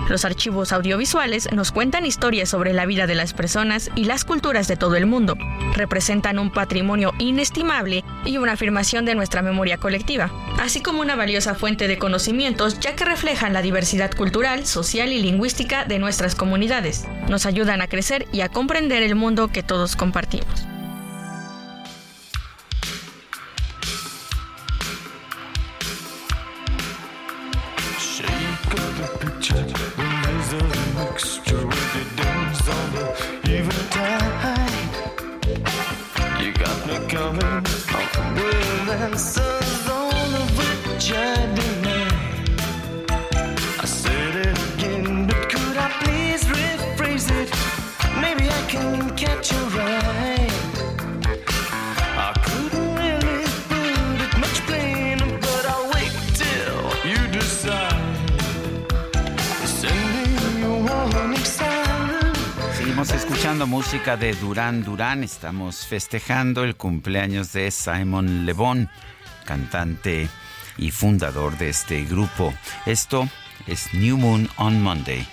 Los archivos audiovisuales nos cuentan historias sobre la vida de las personas y las culturas de todo el mundo. Representan un patrimonio inestimable y una afirmación de nuestra memoria colectiva, así como una valiosa fuente de conocimientos ya que reflejan la diversidad cultural, social y lingüística de nuestras comunidades. Nos ayudan a crecer y a comprender el mundo que todos compartimos. With answers escuchando música de Durán Durán. Estamos festejando el cumpleaños de Simon Le Bon, cantante y fundador de este grupo. Esto es New Moon on Monday,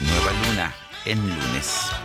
Nueva Luna en lunes.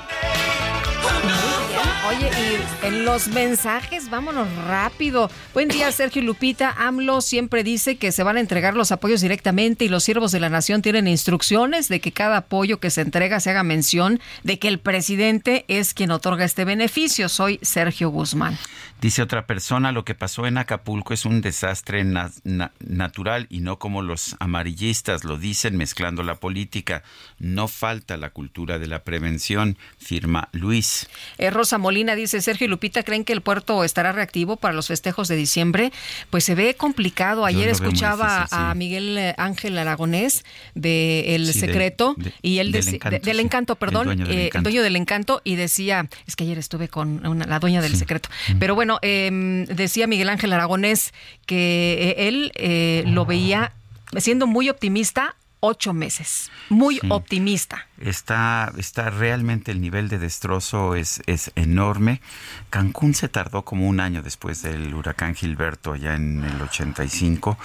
Oye, y en los mensajes, vámonos rápido. Buen día, Sergio Lupita. AMLO siempre dice que se van a entregar los apoyos directamente y los siervos de la nación tienen instrucciones de que cada apoyo que se entrega se haga mención de que el presidente es quien otorga este beneficio. Soy Sergio Guzmán. Dice otra persona, lo que pasó en Acapulco es un desastre na- na- natural y no como los amarillistas lo dicen mezclando la política. No falta la cultura de la prevención, firma Luis. Eh, Rosa Molina dice, Sergio y Lupita, ¿creen que el puerto estará reactivo para los festejos de diciembre? Pues se ve complicado. Ayer escuchaba difícil, sí. a Miguel eh, Ángel Aragonés de El Sí, Secreto de- y él del Encanto, de- del sí. encanto, El perdón, dueño del eh, el dueño del encanto y decía, es que ayer estuve con una- la dueña del secreto, pero bueno, em, decía Miguel Ángel Aragonés que eh, él eh, lo veía siendo muy optimista ocho meses, muy Sí. optimista. Está, está realmente el nivel de destrozo es, es enorme. Cancún se tardó como un año después del huracán Gilberto, allá en el 85.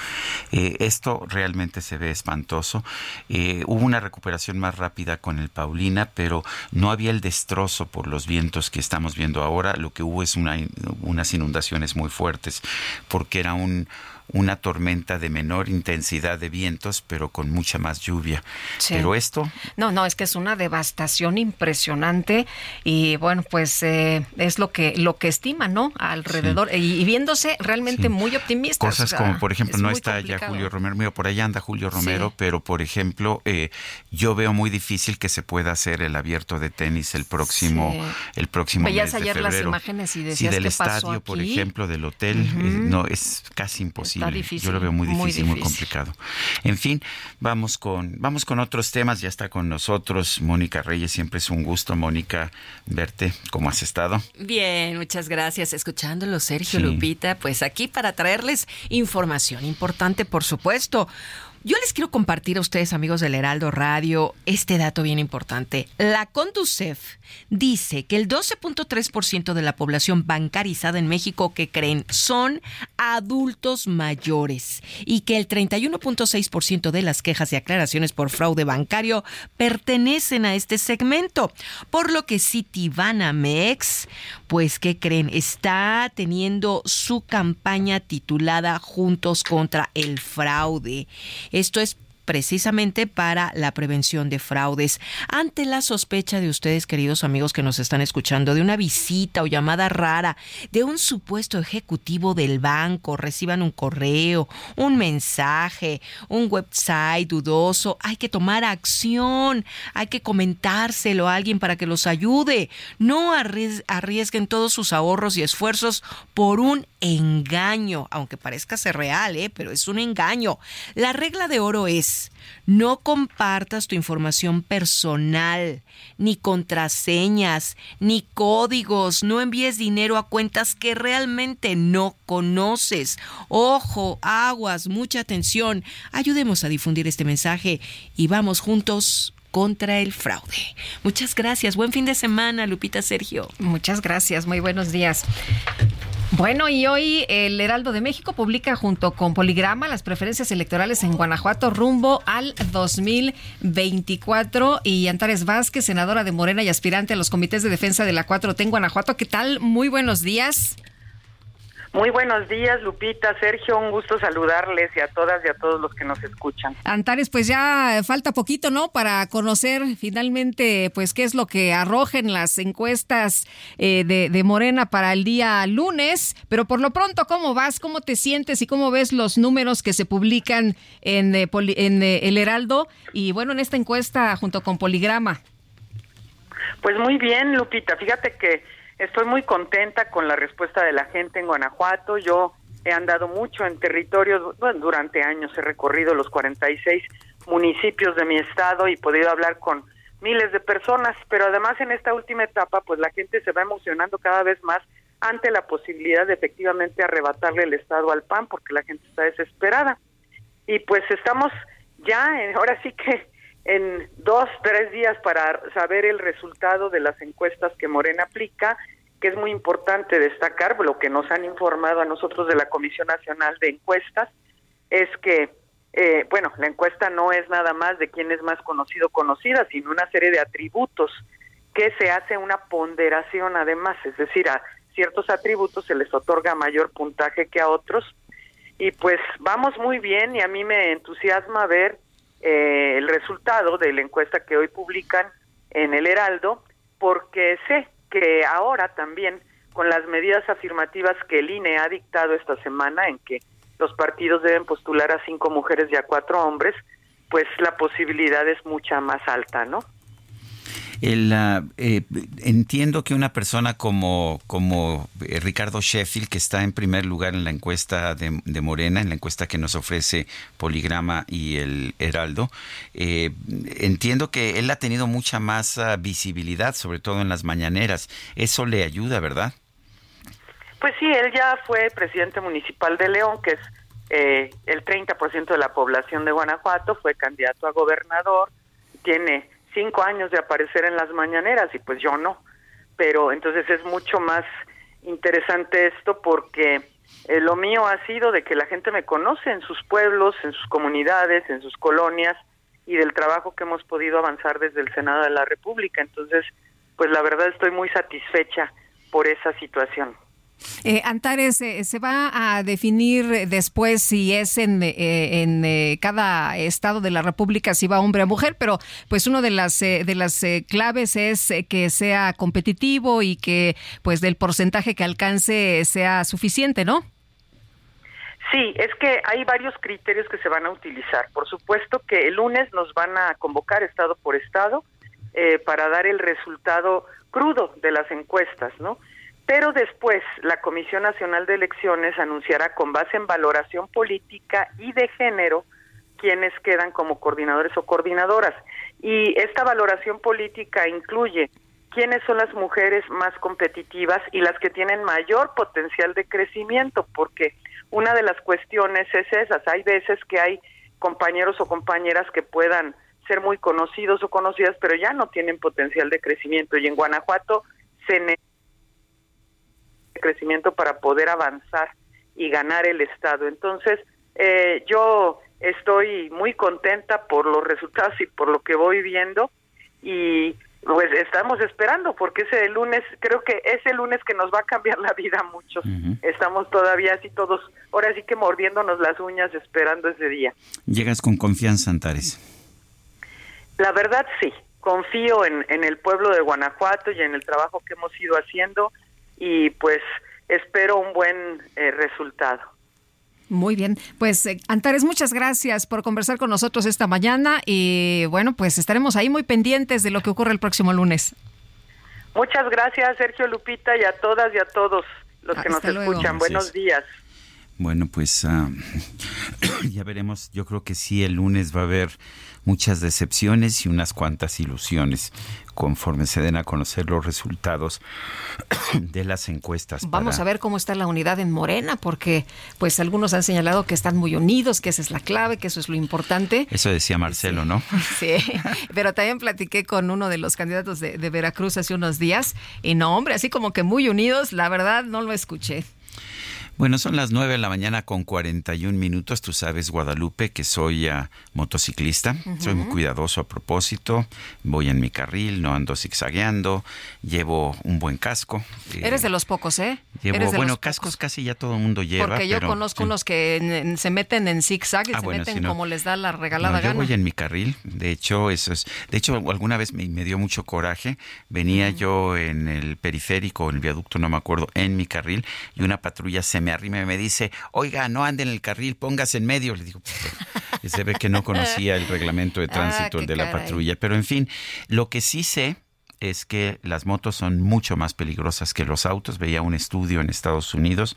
Eh, esto realmente se ve espantoso. Eh, hubo una recuperación más rápida con el Paulina, pero no había el destrozo por los vientos que estamos viendo ahora. Lo que hubo es una, unas inundaciones muy fuertes, porque era un una tormenta de menor intensidad de vientos, pero con mucha más lluvia. Sí. Pero esto No, no, es que es una devastación impresionante y bueno, pues eh, es lo que lo que estima, ¿no? Alrededor y, y viéndose realmente Sí. muy optimistas. Cosas o sea, como, por ejemplo, es no está ya complicado. Julio Romero, mira, por ahí anda Julio Romero, Sí. pero por ejemplo, eh, yo veo muy difícil que se pueda hacer el abierto de tenis el próximo, Sí. el próximo Veías mes de ayer las febrero. imágenes y Sí, decías, del ¿qué pasó estadio, por ejemplo, del hotel, eh, no, es casi imposible. Difícil, yo lo veo muy muy difícil, muy, complicado. En fin, vamos con, vamos con otros temas, ya está con nosotros Mónica Reyes, siempre es un gusto, Mónica, verte, ¿cómo has estado? Bien, muchas gracias. Escuchándolo, Sergio Sí. Lupita, pues aquí para traerles información importante, por supuesto. Yo les quiero compartir a ustedes, amigos del Heraldo Radio, este dato bien importante. La Conducef dice que el 12.3% de la población bancarizada en México que creen son adultos mayores y que el 31.6% de las quejas y aclaraciones por fraude bancario pertenecen a este segmento. Por lo que Citibanamex, pues, ¿qué creen? Está teniendo su campaña titulada Juntos contra el Fraude. Esto es precisamente para la prevención de fraudes. Ante la sospecha de ustedes, queridos amigos que nos están escuchando, de una visita o llamada rara de un supuesto ejecutivo del banco, reciban un correo, un mensaje, un website dudoso, hay que tomar acción, hay que comentárselo a alguien para que los ayude. No arries- arriesguen todos sus ahorros y esfuerzos por un engaño, aunque parezca ser real, ¿eh? pero es un engaño. La regla de oro es, no compartas tu información personal, ni contraseñas, ni códigos, no envíes dinero a cuentas que realmente no conoces. Ojo, aguas, mucha atención. Ayudemos a difundir este mensaje y vamos juntos contra el fraude. Muchas gracias. Buen fin de semana, Lupita Sergio. Muchas gracias. Muy buenos días. Bueno, y hoy el Heraldo de México publica junto con Poligrama las preferencias electorales en Guanajuato rumbo al 2024 y Antares Vázquez, senadora de Morena y aspirante a los comités de defensa de la 4T en Guanajuato. ¿Qué tal? Muy buenos días. Muy buenos días, Lupita, Sergio, un gusto saludarles y a todas y a todos los que nos escuchan. Antares, pues ya falta poquito, ¿no? Para conocer finalmente, pues, qué es lo que arrojen las encuestas eh, de, de Morena para el día lunes. Pero por lo pronto, ¿cómo vas? ¿Cómo te sientes y cómo ves los números que se publican en, eh, Poli- en eh, El Heraldo? Y bueno, en esta encuesta junto con Poligrama. Pues muy bien, Lupita. Fíjate que estoy muy contenta con la respuesta de la gente en Guanajuato. Yo he andado mucho en territorios, bueno, durante años he recorrido los 46 municipios de mi estado y podido hablar con miles de personas, pero además en esta última etapa, pues la gente se va emocionando cada vez más ante la posibilidad de efectivamente arrebatarle el estado al PAN, porque la gente está desesperada. Y pues estamos ya, en- ahora sí que en dos, tres días para saber el resultado de las encuestas que Morena aplica, que es muy importante destacar, lo que nos han informado a nosotros de la Comisión Nacional de Encuestas, es que, eh, bueno, la encuesta no es nada más de quién es más conocido o conocida, sino una serie de atributos que se hace una ponderación además, es decir, a ciertos atributos se les otorga mayor puntaje que a otros. Y pues vamos muy bien y a mí me entusiasma ver eh, el resultado de la encuesta que hoy publican en el Heraldo, porque sé que ahora también con las medidas afirmativas que el INE ha dictado esta semana en que los partidos deben postular a cinco mujeres y a cuatro hombres, pues la posibilidad es mucha más alta, ¿no? El, eh, entiendo que una persona como, como eh, Ricardo Sheffield, que está en primer lugar en la encuesta de, de Morena, en la encuesta que nos ofrece Poligrama y el Heraldo, eh, entiendo que él ha tenido mucha más ah, visibilidad, sobre todo en las mañaneras. Eso le ayuda, ¿verdad? Pues sí, él ya fue presidente municipal de León, que es eh, el 30% de la población de Guanajuato, fue candidato a gobernador, tiene cinco años de aparecer en las mañaneras y pues yo no. Pero entonces es mucho más interesante esto porque eh, lo mío ha sido de que la gente me conoce en sus pueblos, en sus comunidades, en sus colonias y del trabajo que hemos podido avanzar desde el Senado de la República. Entonces, pues la verdad estoy muy satisfecha por esa situación. Eh, Antares, eh, se va a definir después si es en, eh, en eh, cada estado de la República si va hombre o mujer, pero pues una de las eh, de las eh, claves es que sea competitivo y que pues del porcentaje que alcance sea suficiente, ¿no? Sí, es que hay varios criterios que se van a utilizar. Por supuesto que el lunes nos van a convocar estado por estado para dar el resultado crudo de las encuestas, ¿no? Pero después la Comisión Nacional de Elecciones anunciará con base en valoración política y de género quienes quedan como coordinadores o coordinadoras. Y esta valoración política incluye quiénes son las mujeres más competitivas y las que tienen mayor potencial de crecimiento, porque una de las cuestiones es esas. Hay veces que hay compañeros o compañeras que puedan ser muy conocidos o conocidas, pero ya no tienen potencial de crecimiento. Y en Guanajuato se necesita crecimiento para poder avanzar y ganar el Estado. Entonces, eh, yo estoy muy contenta por los resultados y por lo que voy viendo y pues estamos esperando porque ese lunes, creo que es el lunes que nos va a cambiar la vida a muchos. Estamos todavía así todos, ahora sí que mordiéndonos las uñas esperando ese día. Llegas con confianza, Antares. La verdad sí, confío en, en el pueblo de Guanajuato y en el trabajo que hemos ido haciendo y pues espero un buen eh, resultado. Muy bien, pues eh, Antares, muchas gracias por conversar con nosotros esta mañana y bueno, pues estaremos ahí muy pendientes de lo que ocurre el próximo lunes. Muchas gracias Sergio Lupita y a todas y a todos los que Hasta nos luego. escuchan. Gracias. Buenos días. Bueno, pues ah, ya veremos. Yo creo que sí, el lunes va a haber muchas decepciones y unas cuantas ilusiones conforme se den a conocer los resultados de las encuestas. Vamos para- a ver cómo está la unidad en Morena, porque pues algunos han señalado que están muy unidos, que esa es la clave, que eso es lo importante. Eso decía Marcelo, ¿no? Sí, pero también platiqué con uno de los candidatos de, de Veracruz hace unos días y no, hombre, así como que muy unidos, la verdad no lo escuché. Bueno, son las 9 de la mañana con 41 minutos. Tú sabes, Guadalupe, que soy ah, motociclista. Soy muy cuidadoso a propósito. Voy en mi carril, no ando zigzagueando. Llevo un buen casco. Eh, Eres de los pocos, ¿eh? Llevo, Eres de bueno, los cascos casi ya todo el mundo lleva. Porque yo pero- conozco sí. unos que en- en- se meten en zigzag y Ah, se bueno, meten si no- como les da la regalada No, yo gana. voy en mi carril. De hecho, eso es. De hecho, alguna vez me, me dio mucho coraje. Venía yo en el periférico, en el viaducto, no me acuerdo, en mi carril, y una patrulla se me arrima y me dice: Oiga, no ande en el carril, póngase en medio. Le digo, "Pues, y se ve que no conocía el reglamento de Ah, tránsito, el de la caray. patrulla. Pero en fin, lo que sí sé es que las motos son mucho más peligrosas que los autos. Veía un estudio en Estados Unidos.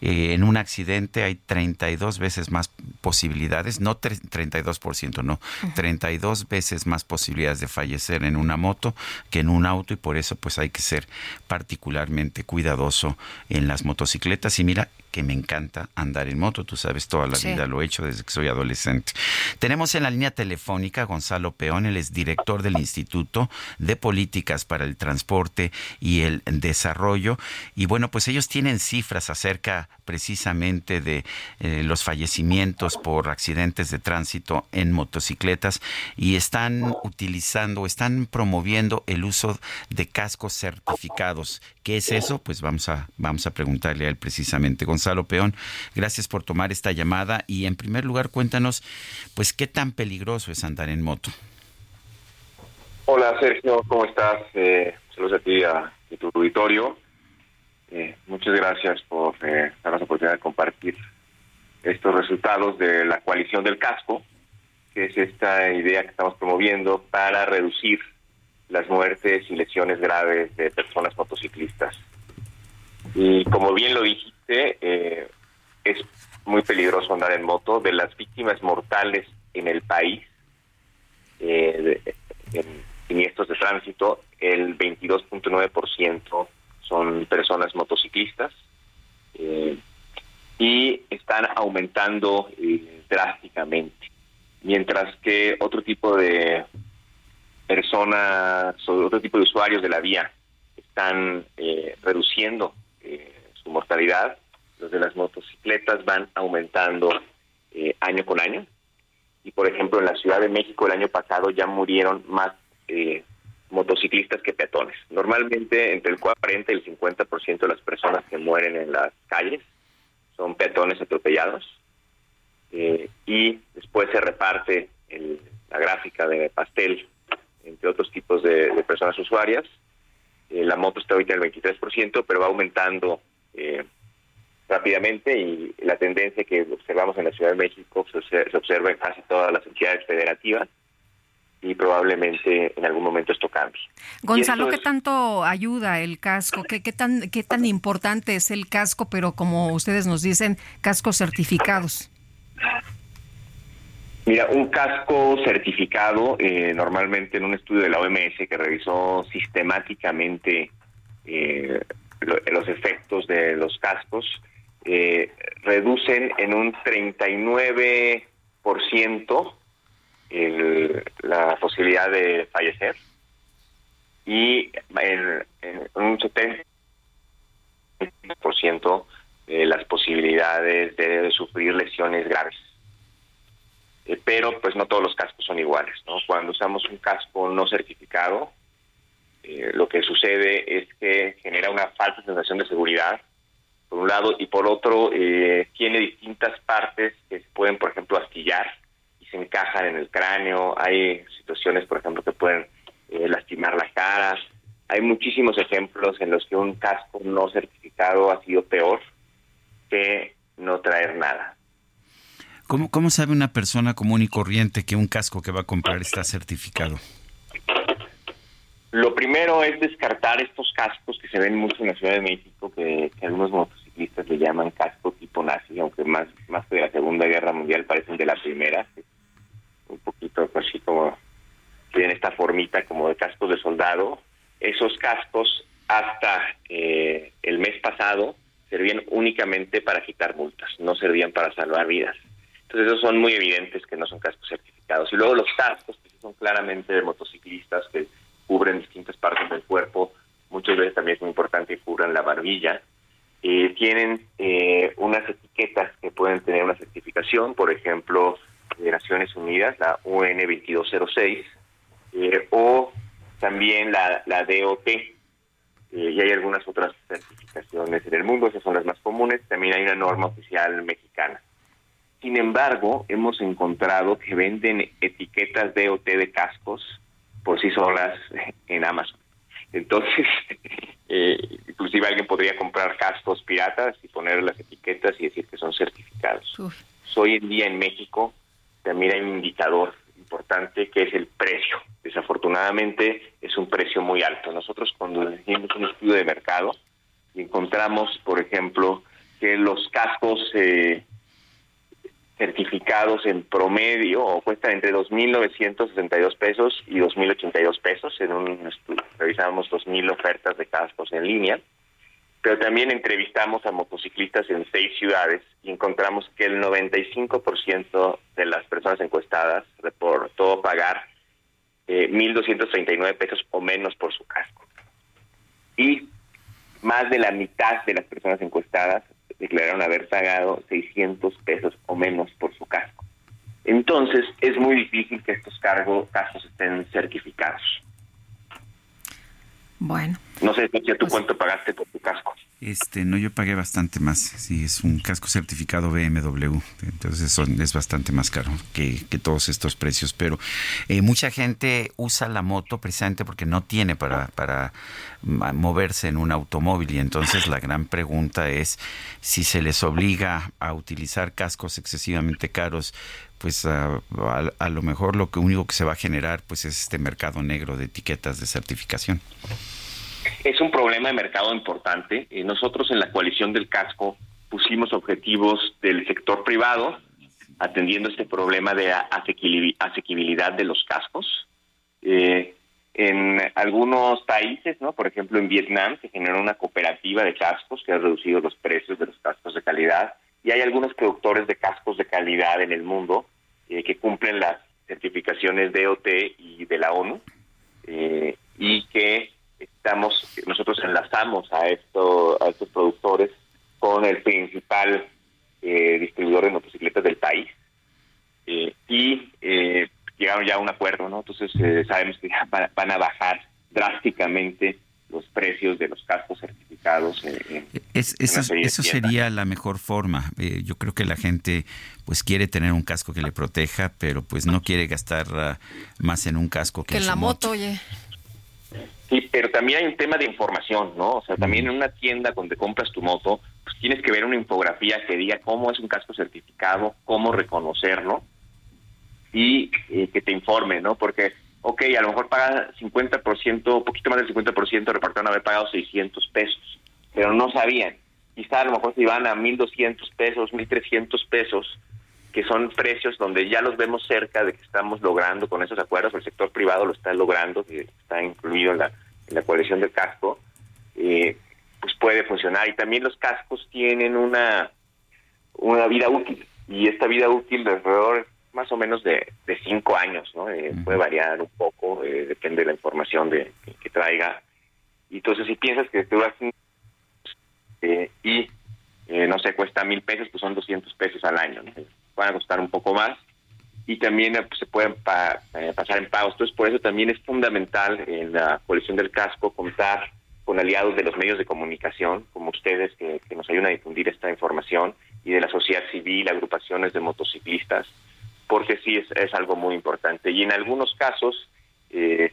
eh, en un accidente hay 32 veces más posibilidades, no tre- 32%, no, 32 veces más posibilidades de fallecer en una moto que en un auto y por eso pues hay que ser particularmente cuidadoso en las motocicletas. Y mira que me encanta andar en moto, tú sabes, toda la Sí. vida lo he hecho desde que soy adolescente. Tenemos en la línea telefónica a Gonzalo Peón, él es director del Instituto de Políticas para el Transporte y el Desarrollo. Y bueno, pues ellos tienen cifras acerca precisamente de eh, los fallecimientos por accidentes de tránsito en motocicletas y están utilizando, están promoviendo el uso de cascos certificados. ¿Qué es eso? Pues vamos a, vamos a preguntarle a él precisamente. Gonzalo Peón, gracias por tomar esta llamada y en primer lugar cuéntanos, pues qué tan peligroso es andar en moto. Hola Sergio, ¿cómo estás? Eh, saludos a ti a, tu auditorio. Eh, muchas gracias por eh, darnos la oportunidad de compartir estos resultados de la coalición del casco, que es esta idea que estamos promoviendo para reducir las muertes y lesiones graves de personas motociclistas. Y como bien lo dijiste, eh, es muy peligroso andar en moto. De las víctimas mortales en el país, eh, en siniestros de tránsito, el 22.9% son personas motociclistas eh, y están aumentando drásticamente. Mientras que otro tipo de personas otro tipo de usuarios de la vía están reduciendo su mortalidad, los de las motocicletas van aumentando eh, año con año. Y por ejemplo, en la Ciudad de México el año pasado ya murieron más eh, motociclistas que peatones. Normalmente entre el 40 y el 50% de las personas que mueren en las calles son peatones atropellados. Eh, y después se reparte el- la gráfica de pastel entre otros tipos de, de personas usuarias. Eh, la moto está ahorita en el 23%, pero va aumentando eh, rápidamente y la tendencia que observamos en la Ciudad de México se, obse- se observa en casi todas las entidades federativas y probablemente en algún momento esto cambie. Gonzalo, ¿qué es- tanto ayuda el casco? ¿Qué, qué, tan, ¿Qué tan importante es el casco, pero como ustedes nos dicen, cascos certificados? Mira, un casco certificado, eh, normalmente en un estudio de la OMS que revisó sistemáticamente eh, lo- los efectos de los cascos, eh, reducen en un 39% el- la posibilidad de fallecer y en, un 70% eh, las posibilidades de sufrir lesiones graves. Eh, pero pues no todos los cascos son iguales, ¿no? Cuando usamos un casco no certificado, eh, lo que sucede es que genera una falsa sensación de seguridad, por un lado, y por otro, eh, tiene distintas partes que se pueden, por ejemplo, astillar y se encajan en el cráneo. Hay situaciones, por ejemplo, que pueden eh, lastimar las caras. Hay muchísimos ejemplos en los que un casco no certificado ha sido peor que no traer nada. ¿Cómo, ¿Cómo sabe una persona común y corriente que un casco que va a comprar está certificado? Lo primero es descartar estos cascos que se ven mucho en la Ciudad de México, que, que algunos motociclistas le llaman casco tipo nazi, aunque más, más que de la Segunda Guerra Mundial parecen de la Primera. Un poquito así como tienen esta formita como de cascos de soldado. Esos cascos hasta eh, el mes pasado servían únicamente para quitar multas, no servían para salvar vidas. Entonces esos son muy evidentes que no son cascos certificados. Y luego los cascos, que son claramente de motociclistas, que cubren distintas partes del cuerpo, muchas veces también es muy importante que cubran la barbilla, eh, tienen eh, unas etiquetas que pueden tener una certificación, por ejemplo, de Naciones Unidas, la UN 2206, eh, o también la, la DOT, eh, y hay algunas otras certificaciones en el mundo, esas son las más comunes, también hay una norma oficial mexicana. Sin embargo, hemos encontrado que venden etiquetas DOT de cascos por sí solas en Amazon. Entonces, eh, inclusive alguien podría comprar cascos piratas y poner las etiquetas y decir que son certificados. Hoy en día en México también hay un indicador importante que es el precio. Desafortunadamente es un precio muy alto. Nosotros cuando hicimos un estudio de mercado y encontramos, por ejemplo, que los cascos eh, certificados en promedio o cuestan entre 2.962 pesos y 2.082 pesos. En un estudio revisamos 2.000 ofertas de cascos en línea, pero también entrevistamos a motociclistas en seis ciudades y encontramos que el 95% de las personas encuestadas reportó pagar eh, 1.239 pesos o menos por su casco. Y más de la mitad de las personas encuestadas declararon haber pagado 600 pesos o menos por su casco. Entonces, es muy difícil que estos cargos, cascos estén certificados. Bueno. No sé, Sergio, ¿tú cuánto pagaste por tu casco? Este, no, yo pagué bastante más. Sí, es un casco certificado BMW. Entonces son, es bastante más caro que, que todos estos precios. Pero eh, mucha gente usa la moto precisamente porque no tiene para, para ma- moverse en un automóvil. Y entonces la gran pregunta es si se les obliga a utilizar cascos excesivamente caros. Pues a, a- a lo mejor lo que único que se va a generar pues es este mercado negro de etiquetas de certificación. Es un problema de mercado importante. Eh, nosotros en la coalición del casco pusimos objetivos del sector privado atendiendo este problema de asequibilidad de los cascos. Eh, en algunos países, ¿no? por ejemplo en Vietnam, se generó una cooperativa de cascos que ha reducido los precios de los cascos de calidad y hay algunos productores de cascos de calidad en el mundo eh, que cumplen las certificaciones DOT y de la ONU eh, y que estamos nosotros enlazamos a esto a estos productores con el principal eh, distribuidor de motocicletas del país eh, y eh, llegaron ya a un acuerdo no entonces eh, sabemos que ya van, van a bajar drásticamente los precios de los cascos certificados eh, en- Es, eso, eso sería la mejor forma. Eh, yo creo que la gente pues quiere tener un casco que le proteja, pero pues no quiere gastar ah, más en un casco que, Que en su la moto, oye. Sí, pero también hay un tema de información, ¿no? O sea, también en una tienda donde compras tu moto, pues tienes que ver una infografía que diga cómo es un casco certificado, cómo reconocerlo y eh, que te informe, ¿no? Porque, ok, a lo mejor paga 50%, un poquito más del 50%, repartieron haber pagado 600 pesos, pero no sabían. Quizá a lo mejor se iban a 1.200 pesos, 1.300 pesos, que son precios donde ya los vemos cerca de que estamos logrando con esos acuerdos, el sector privado lo está logrando, que está incluido en la, en la coalición del casco, eh, pues puede funcionar. Y también los cascos tienen una, una vida útil, y esta vida útil de alrededor más o menos de, de cinco años, ¿no? Eh, Puede variar un poco, eh, depende de la información de, que, que traiga. Y entonces si piensas que te vas eh, y eh, no sé, cuesta mil pesos, pues son 200 pesos al año. ¿no? A costar un poco más y también eh, pues, se pueden eh, pasar en pagos. Entonces, por eso también es fundamental en la coalición del casco contar con aliados de los medios de comunicación, como ustedes, que, nos ayudan a difundir esta información, y de la sociedad civil, agrupaciones de motociclistas, porque sí es, es algo muy importante. Y en algunos casos, eh,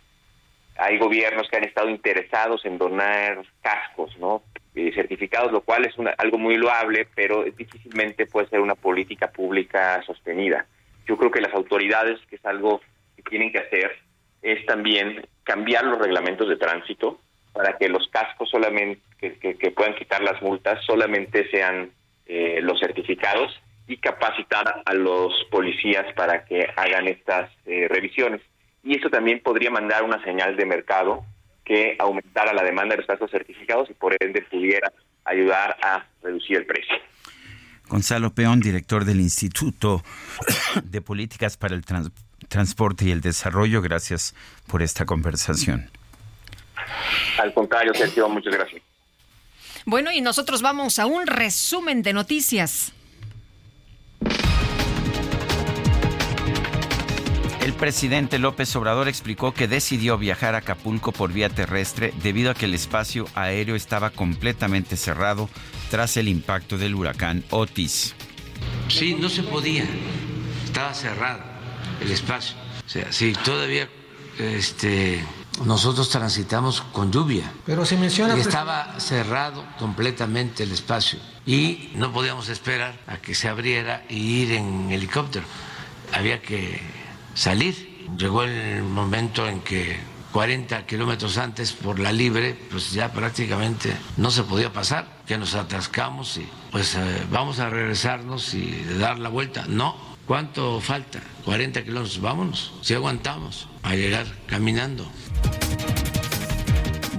hay gobiernos que han estado interesados en donar cascos, ¿no? Eh, certificados, lo cual es una- algo muy loable, pero difícilmente puede ser una política pública sostenida. Yo creo que las autoridades, que es algo que tienen que hacer, es también cambiar los reglamentos de tránsito para que los cascos solamente que, puedan quitar las multas solamente sean eh, los certificados y capacitar a los policías para que hagan estas eh, revisiones. Y eso también podría mandar una señal de mercado que aumentara la demanda de los certificados y por ende pudiera ayudar a reducir el precio. Gonzalo Peón, director del Instituto de Políticas para el Trans- Transporte y el Desarrollo, gracias por esta conversación. Al contrario, Sergio, muchas gracias. Bueno, y nosotros vamos a un resumen de noticias. El presidente López Obrador explicó que decidió viajar a Acapulco por vía terrestre debido a que el espacio aéreo estaba completamente cerrado tras el impacto del huracán Otis. Sí, no se podía. Estaba cerrado el espacio. O sea, sí, todavía este, nosotros transitamos con lluvia. Pero se menciona... Y estaba cerrado completamente el espacio. Y no podíamos esperar a que se abriera y ir en helicóptero. Había que salir. Llegó el momento en que 40 kilómetros antes por la libre, pues ya prácticamente no se podía pasar, que nos atascamos y pues eh, vamos a regresarnos y dar la vuelta. No, ¿cuánto falta? 40 kilómetros, vámonos, si aguantamos a llegar caminando.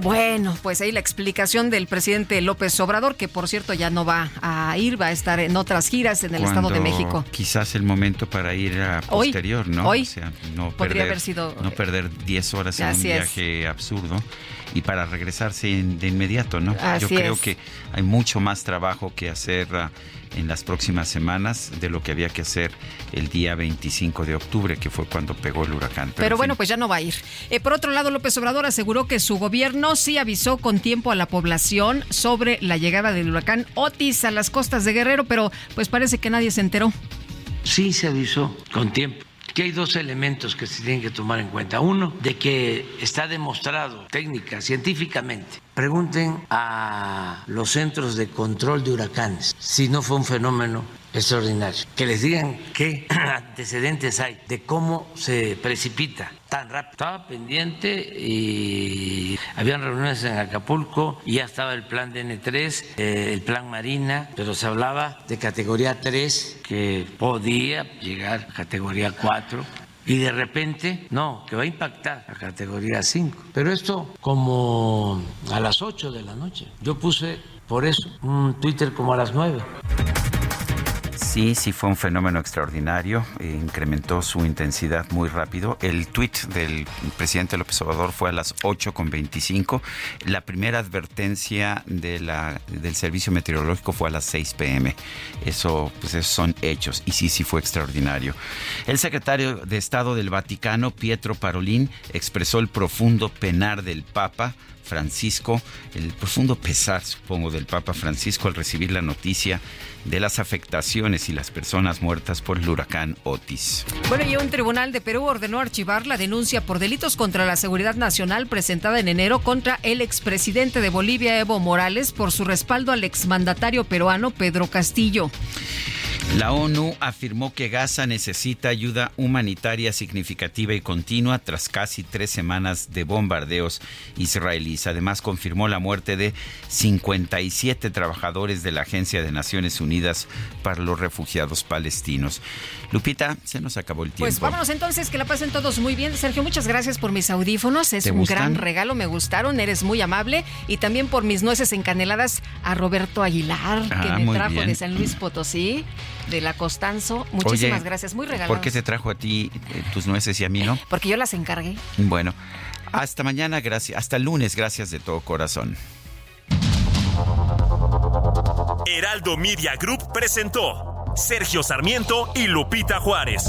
Bueno, pues ahí la explicación del presidente López Obrador, que por cierto ya no va a ir, va a estar en otras giras en el Estado de México. Quizás el momento para ir a Hoy, posterior, ¿no? hoy o sea, no podría perder, haber sido- no perder 10 horas en un es. viaje absurdo y para regresarse de inmediato, ¿no? Así Yo creo es. que hay mucho más trabajo que hacer ah, en las próximas semanas de lo que había que hacer el día 25 de octubre, que fue cuando pegó el huracán. Pero, en bueno, fin. pues ya no va a ir. Eh, por otro lado, López Obrador aseguró que su gobierno sí avisó con tiempo a la población sobre la llegada del huracán Otis a las costas de Guerrero, pero pues parece que nadie se enteró. Sí se avisó con tiempo. Que hay dos elementos que se tienen que tomar en cuenta. Uno, de que está demostrado técnica, científicamente. Pregunten a los centros de control de huracanes si no fue un fenómeno extraordinario. Que les digan qué antecedentes hay de cómo se precipita tan rápido. Estaba pendiente y habían reuniones en Acapulco y ya estaba el plan DN3, eh, el plan Marina, pero se hablaba de categoría 3 que podía llegar a categoría 4 y de repente, no, que va a impactar a categoría 5. Pero esto como a las 8 de la noche. Yo puse por eso un Twitter como a las 9. Sí, sí fue un fenómeno extraordinario, eh, incrementó su intensidad muy rápido. El tuit del presidente López Obrador fue a las 8.25. La primera advertencia de la, del servicio meteorológico fue a las 6 pm. Eso, pues esos son hechos y sí, sí fue extraordinario. El secretario de Estado del Vaticano, Pietro Parolín, expresó el profundo penar del Papa Francisco, el profundo pesar, supongo, del Papa Francisco al recibir la noticia de las afectaciones y las personas muertas por el huracán Otis. Bueno, y un tribunal de Perú ordenó archivar la denuncia por delitos contra la seguridad nacional presentada en enero contra el expresidente de Bolivia, Evo Morales, por su respaldo al exmandatario peruano Pedro Castillo. La ONU afirmó que Gaza necesita ayuda humanitaria significativa y continua tras casi tres semanas de bombardeos israelíes. Además, confirmó la muerte de 57 trabajadores de la Agencia de Naciones Unidas para los Refugiados Palestinos. Lupita, se nos acabó el tiempo. Pues vámonos entonces, que la pasen todos muy bien. Sergio, muchas gracias por mis audífonos. Es ¿Te un gustan? gran regalo, me gustaron, eres muy amable. Y también por mis nueces encaneladas a Roberto Aguilar, que Ah, me trajo bien. de San Luis Potosí, de la Costanzo. Muchísimas Oye, gracias, muy regaladas. ¿Por qué te trajo a ti eh, tus nueces y a mí no? Porque yo las encargué. Bueno, hasta mañana, gracias. Hasta el lunes, gracias de todo corazón. Heraldo Media Group presentó Sergio Sarmiento y Lupita Juárez.